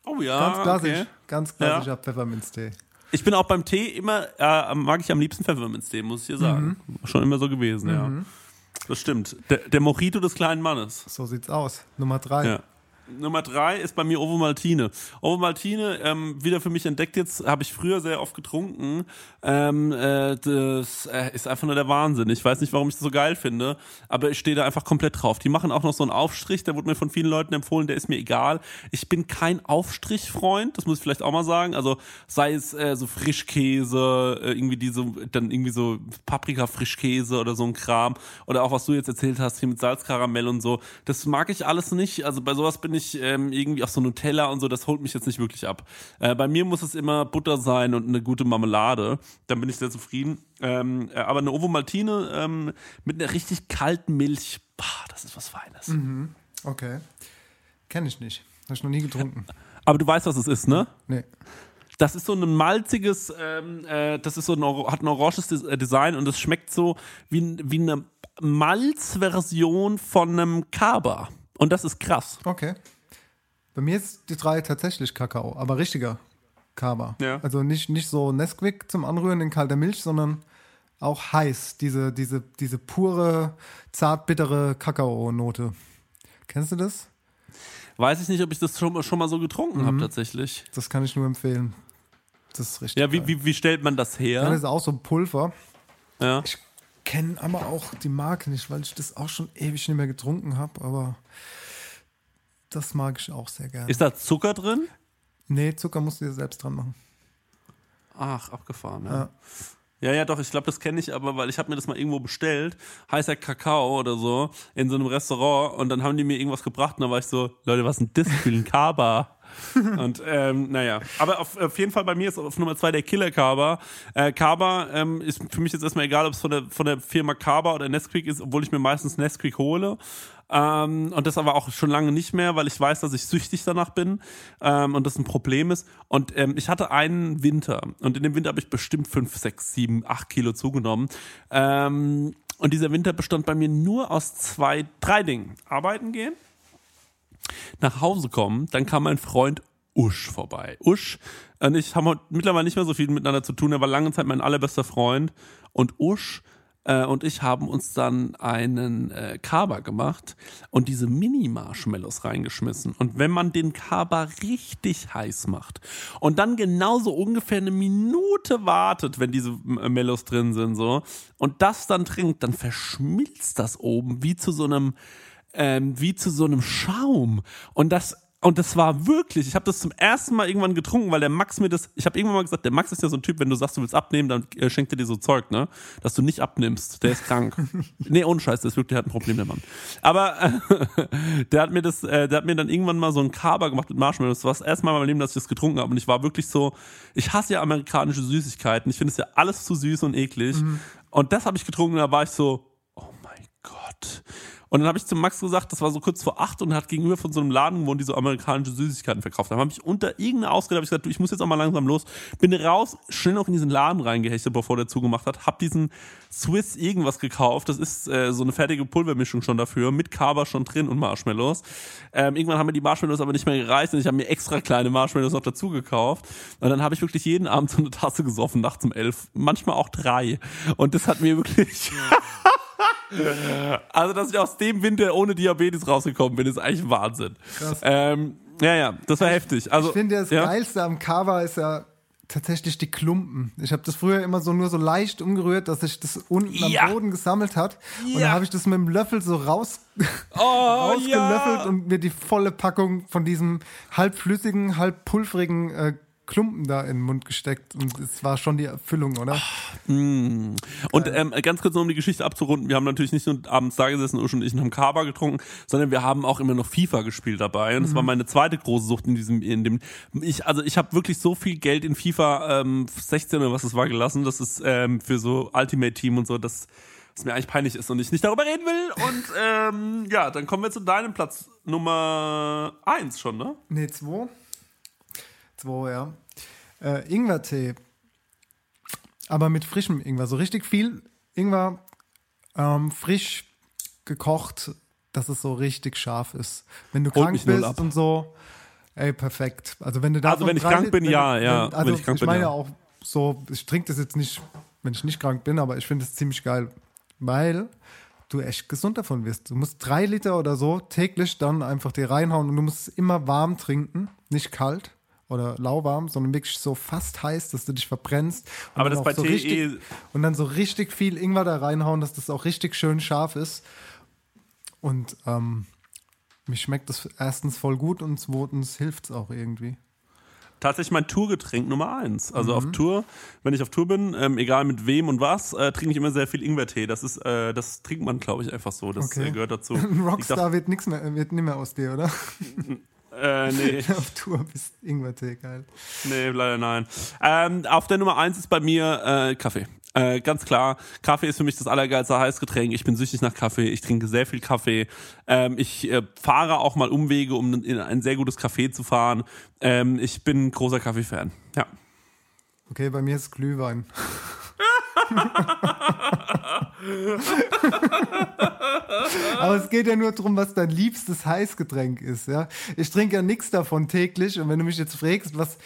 Oh ja. Ganz klassisch. okay. Ganz klassischer Pfefferminztee. Ich bin auch beim Tee immer, äh, mag ich am liebsten Pfefferminztee, muss ich dir sagen. Schon immer so gewesen, ja. Das stimmt. Der, der Mojito des kleinen Mannes. So sieht's aus. Nummer drei. Ja. Nummer drei ist bei mir Ovo Maltine. Ovo Maltine, ähm, wieder für mich entdeckt jetzt, habe ich früher sehr oft getrunken. Ähm, äh, das äh, ist einfach nur der Wahnsinn. Ich weiß nicht, warum ich das so geil finde, aber ich stehe da einfach komplett drauf. Die machen auch noch so einen Aufstrich, der wurde mir von vielen Leuten empfohlen, der ist mir egal. Ich bin kein Aufstrichfreund, das muss ich vielleicht auch mal sagen. Also sei es äh, so Frischkäse, äh, irgendwie diese, dann irgendwie so Paprika-Frischkäse oder so ein Kram. Oder auch was du jetzt erzählt hast, hier mit Salzkaramell und so. Das mag ich alles nicht. Also bei sowas bin ich ähm, irgendwie auch so Nutella und so, das holt mich jetzt nicht wirklich ab. Äh, bei mir muss es immer Butter sein und eine gute Marmelade. Dann bin ich sehr zufrieden. Ähm, äh, aber eine Ovo Maltine ähm, mit einer richtig kalten Milch, boah, das ist was Feines. Mhm. Okay. Kenn ich nicht. Habe ich noch nie getrunken. Aber du weißt, was es ist, ne? Nee. Das ist so ein malziges, ähm, äh, das ist so ein, hat ein oranges äh, Design und es schmeckt so wie, wie eine Malzversion von einem Kaba. Und das ist krass. Okay. Bei mir ist die drei tatsächlich Kakao, aber richtiger Kaba. Ja. Also nicht, nicht so Nesquik zum Anrühren in kalter Milch, sondern auch heiß. Diese, diese, diese pure, zart bittere Kakaonote. Kennst du das? Weiß ich nicht, ob ich das schon, mal- schon mal so getrunken habe tatsächlich. Das kann ich nur empfehlen. Das ist richtig. Ja, wie, wie, wie stellt man das her? Ja, das ist auch so Pulver. Ja. Ich kenne aber auch die Marke nicht, weil ich das auch schon ewig nicht mehr getrunken habe, aber das mag ich auch sehr gerne. Ist da Zucker drin? nee, Zucker musst du dir selbst dran machen. Ach, abgefahren, ja. Ja. Ja, ja, doch, ich glaube, das kenne ich aber, weil ich habe mir das mal irgendwo bestellt, heißer Kakao oder so, in so einem Restaurant und dann haben die mir irgendwas gebracht und da war ich so, Leute, was ist denn das für ein Kaba? und ähm, naja, aber auf, auf jeden Fall bei mir ist auf Nummer zwei der Killer Kaba. Äh, Kaba ähm, ist für mich jetzt erstmal egal, ob es von der, von der Firma Kaba oder Nesquik ist, obwohl ich mir meistens Nesquik hole. Ähm, und das aber auch schon lange nicht mehr, weil ich weiß, dass ich süchtig danach bin ähm, und das ein Problem ist. Und ähm, ich hatte einen Winter und in dem Winter habe ich bestimmt 5, 6, 7, 8 Kilo zugenommen. Ähm, und dieser Winter bestand bei mir nur aus zwei, drei Dingen. Arbeiten gehen, nach Hause kommen, dann kam mein Freund Usch vorbei. Usch und ich haben mittlerweile nicht mehr so viel miteinander zu tun. Er war lange Zeit mein allerbester Freund. Und Usch äh, und ich haben uns dann einen äh, Kaba gemacht und diese Mini-Marshmallows reingeschmissen. Und wenn man den Kaba richtig heiß macht und dann genauso ungefähr eine Minute wartet, wenn diese äh, Mellows drin sind, so, und das dann trinkt, dann verschmilzt das oben wie zu so einem ähm, wie zu so einem Schaum. Und das und das war wirklich, ich habe das zum ersten Mal irgendwann getrunken, weil der Max mir das, ich habe irgendwann mal gesagt, der Max ist ja so ein Typ, wenn du sagst, du willst abnehmen, dann äh, schenkt er dir so Zeug, ne? Dass du nicht abnimmst, der ist krank. nee, ohne Scheiß, das ist wirklich, der hat ein Problem, der Mann. Aber äh, der hat mir das, äh, der hat mir dann irgendwann mal so ein Kaba gemacht mit Marshmallows. Das war das erste Mal in meinem Leben, dass ich das getrunken habe. Und ich war wirklich so, ich hasse ja amerikanische Süßigkeiten. Ich finde es ja alles zu süß und eklig. Und das habe ich getrunken und da war ich so, oh mein Gott. Und dann habe ich zum Max gesagt, das war so kurz vor acht und hat gegenüber von so einem Laden gewohnt, die so amerikanische Süßigkeiten verkauft haben. Habe ich unter irgendeiner Ausrede hab ich gesagt, du, ich muss jetzt auch mal langsam los. Bin raus, schnell noch in diesen Laden reingehechtet, bevor der zugemacht hat. Hab diesen Swiss irgendwas gekauft. Das ist äh, so eine fertige Pulvermischung schon dafür, mit Kaba schon drin und Marshmallows. Ähm, irgendwann haben mir die Marshmallows aber nicht mehr gereicht und ich habe mir extra kleine Marshmallows noch dazu gekauft. Und dann habe ich wirklich jeden Abend so eine Tasse gesoffen, nachts um elf. Manchmal auch drei. Und das hat mir wirklich... Also, dass ich aus dem Winter ohne Diabetes rausgekommen bin, ist eigentlich Wahnsinn. Krass. Ähm, ja, ja, das war heftig. Also, ich finde, das ja? Geilste am Kava ist ja tatsächlich die Klumpen. Ich habe das früher immer so nur so leicht umgerührt, dass sich das unten Ja. am Boden gesammelt hat. Und Ja. dann habe ich das mit dem Löffel so raus, Oh, rausgelöffelt und mir die volle Packung von diesem halb flüssigen, halb pulverigen äh, Klumpen da in den Mund gesteckt. Und es war schon die Erfüllung, oder? Mm. Und ähm, ganz kurz noch, um die Geschichte abzurunden, wir haben natürlich nicht nur abends da gesessen, Usch und ich, und haben Kaba getrunken, sondern wir haben auch immer noch FIFA gespielt dabei. Und das Mhm. war meine zweite große Sucht in diesem, in dem, ich, also ich habe wirklich so viel Geld in FIFA ähm, 16 oder was es war gelassen, das ist ähm, für so Ultimate Team und so, das was mir eigentlich peinlich ist und ich nicht darüber reden will. Und ähm, ja, dann kommen wir zu deinem Platz Nummer 1 schon, ne? Nee, zwei. Zwei, ja. Äh, Ingwertee. Aber mit frischem Ingwer. So richtig viel Ingwer, ähm, frisch gekocht, dass es so richtig scharf ist. Wenn du Holt krank bist und so, ey, perfekt. Also wenn du da Also wenn ich krank bin, ja, ja. also Wenn ich krank meine ja. auch so, ich trinke das jetzt nicht, wenn ich nicht krank bin, aber ich finde es ziemlich geil, weil du echt gesund davon wirst. Du musst drei Liter oder so täglich dann einfach dir reinhauen und du musst es immer warm trinken, nicht kalt oder lauwarm, sondern wirklich so fast heiß, dass du dich verbrennst. Und Aber das bei so Tee richtig, Und dann so richtig viel Ingwer da reinhauen, dass das auch richtig schön scharf ist. Und ähm, mich schmeckt das erstens voll gut und zweitens hilft es auch irgendwie. Tatsächlich mein Tourgetränk Nummer 1. Also Mhm. auf Tour, wenn ich auf Tour bin, ähm, egal mit wem und was, äh, trinke ich immer sehr viel Ingwertee. Das ist, äh, das trinkt man, glaube ich, einfach so. Das Okay. äh, gehört dazu. Ein Rockstar dachte- wird nichts mehr, wird nicht mehr aus dir, oder? Äh, nee. Auf Tour bist Ingwertee, geil. Nee, leider nein. Ähm, auf der Nummer eins ist bei mir äh, Kaffee. Äh, ganz klar, Kaffee ist für mich das allergeilste Heißgetränk. Ich bin süchtig nach Kaffee. Ich trinke sehr viel Kaffee. Ähm, ich äh, fahre auch mal Umwege, um in ein sehr gutes Café zu fahren. Ähm, ich bin ein großer Kaffee-Fan. Ja. Okay, bei mir ist Glühwein. Aber es geht ja nur darum, was dein liebstes Heißgetränk ist. Ja? Ich trinke ja nichts davon täglich. Und wenn du mich jetzt fragst, was,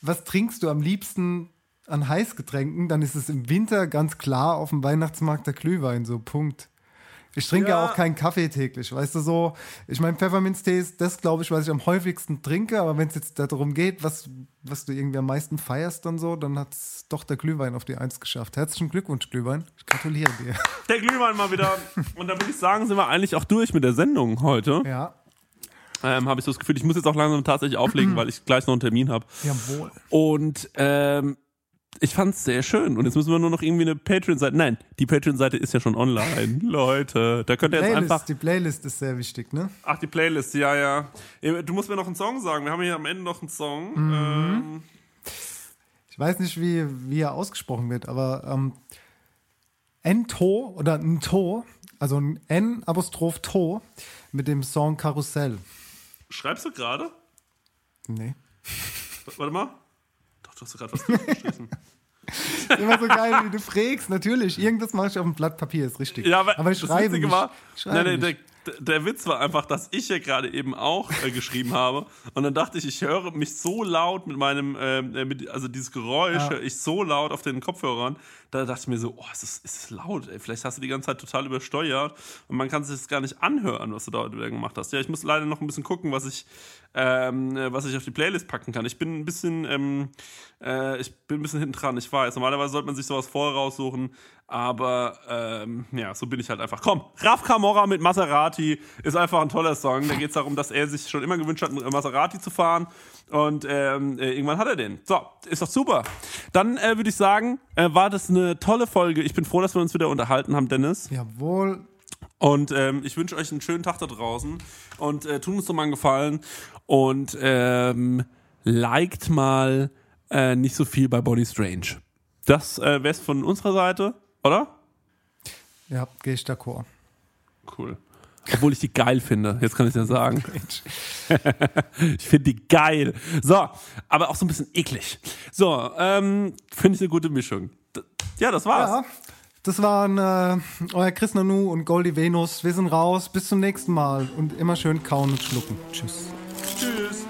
was trinkst du am liebsten an Heißgetränken, dann ist es im Winter ganz klar auf dem Weihnachtsmarkt der Glühwein. So, Punkt. Ich trinke ja. Auch keinen Kaffee täglich, weißt du so. Ich meine, Pfefferminztee ist das, glaube ich, was ich am häufigsten trinke. Aber wenn es jetzt darum geht, was, was du irgendwie am meisten feierst dann so, dann hat es doch der Glühwein auf die Eins geschafft. Herzlichen Glückwunsch, Glühwein. Ich gratuliere dir. Der Glühwein mal wieder. Und dann würde ich sagen, sind wir eigentlich auch durch mit der Sendung heute. Ja. Ähm, habe ich so das Gefühl, ich muss jetzt auch langsam tatsächlich auflegen, weil ich gleich noch einen Termin habe. Jawohl. Und ähm, ich fand es sehr schön. Und jetzt müssen wir nur noch irgendwie eine Patreon-Seite. Nein, die Patreon-Seite ist ja schon online. Leute, da könnt ihr jetzt einfach. die Playlist ist sehr wichtig, ne? Ach, die Playlist, ja, ja. Du musst mir noch einen Song sagen. Wir haben hier am Ende noch einen Song. Mhm. Ähm, Ich weiß nicht, wie, wie er ausgesprochen wird, aber ähm, N-To oder N-To, also ein N-Apostroph-To mit dem Song Karussell. schreibst du gerade? Nee. Warte mal. Du hast gerade was geschrieben. Immer so geil, wie du fragst, natürlich. Irgendwas mache ich auf dem Blatt Papier, ist richtig. Ja, aber, aber ich schreibe nicht. war, nein, nein, der, der Witz war einfach, dass ich ja gerade eben auch äh, geschrieben habe und dann dachte ich, ich höre mich so laut mit meinem, ähm, äh, mit, also dieses Geräusch Ja. höre ich so laut auf den Kopfhörern, da dachte ich mir so, oh, ist das, ist das laut, ey. vielleicht hast du die ganze Zeit total übersteuert und man kann sich das gar nicht anhören, was du da heute wieder gemacht hast. Ja, ich muss leider noch ein bisschen gucken, was ich, ähm, äh, was ich auf die Playlist packen kann. Ich bin ein bisschen, ähm, äh, ich bin ein bisschen hinten dran, ich weiß. Normalerweise sollte man sich sowas vorher raussuchen, aber ähm, ja, so bin ich halt einfach. Komm, Raf Camorra mit Maserati ist einfach ein toller Song. Da geht es darum, dass er sich schon immer gewünscht hat, mit Maserati zu fahren. Und ähm, äh, irgendwann hat er den. So, ist doch super. Dann äh, würde ich sagen, äh, war das eine tolle Folge. Ich bin froh, dass wir uns wieder unterhalten haben, Dennis. Jawohl. Und ähm, ich wünsche euch einen schönen Tag da draußen. Und äh, tun uns doch mal einen Gefallen. Und ähm, liked mal äh, nicht so viel bei Body Strange. Das äh, wäre es von unserer Seite, oder? Ja, gehe ich d'accord. Cool. Obwohl ich die geil finde. Jetzt kann ich ja sagen. ich finde die geil. So, aber auch so ein bisschen eklig. So, ähm, finde ich eine gute Mischung. Ja, das war's. Ja, das waren äh, euer Chris Nanu und Goldie Venus. Wir sind raus. Bis zum nächsten Mal. Und immer schön kauen und schlucken. Tschüss. Tschüss.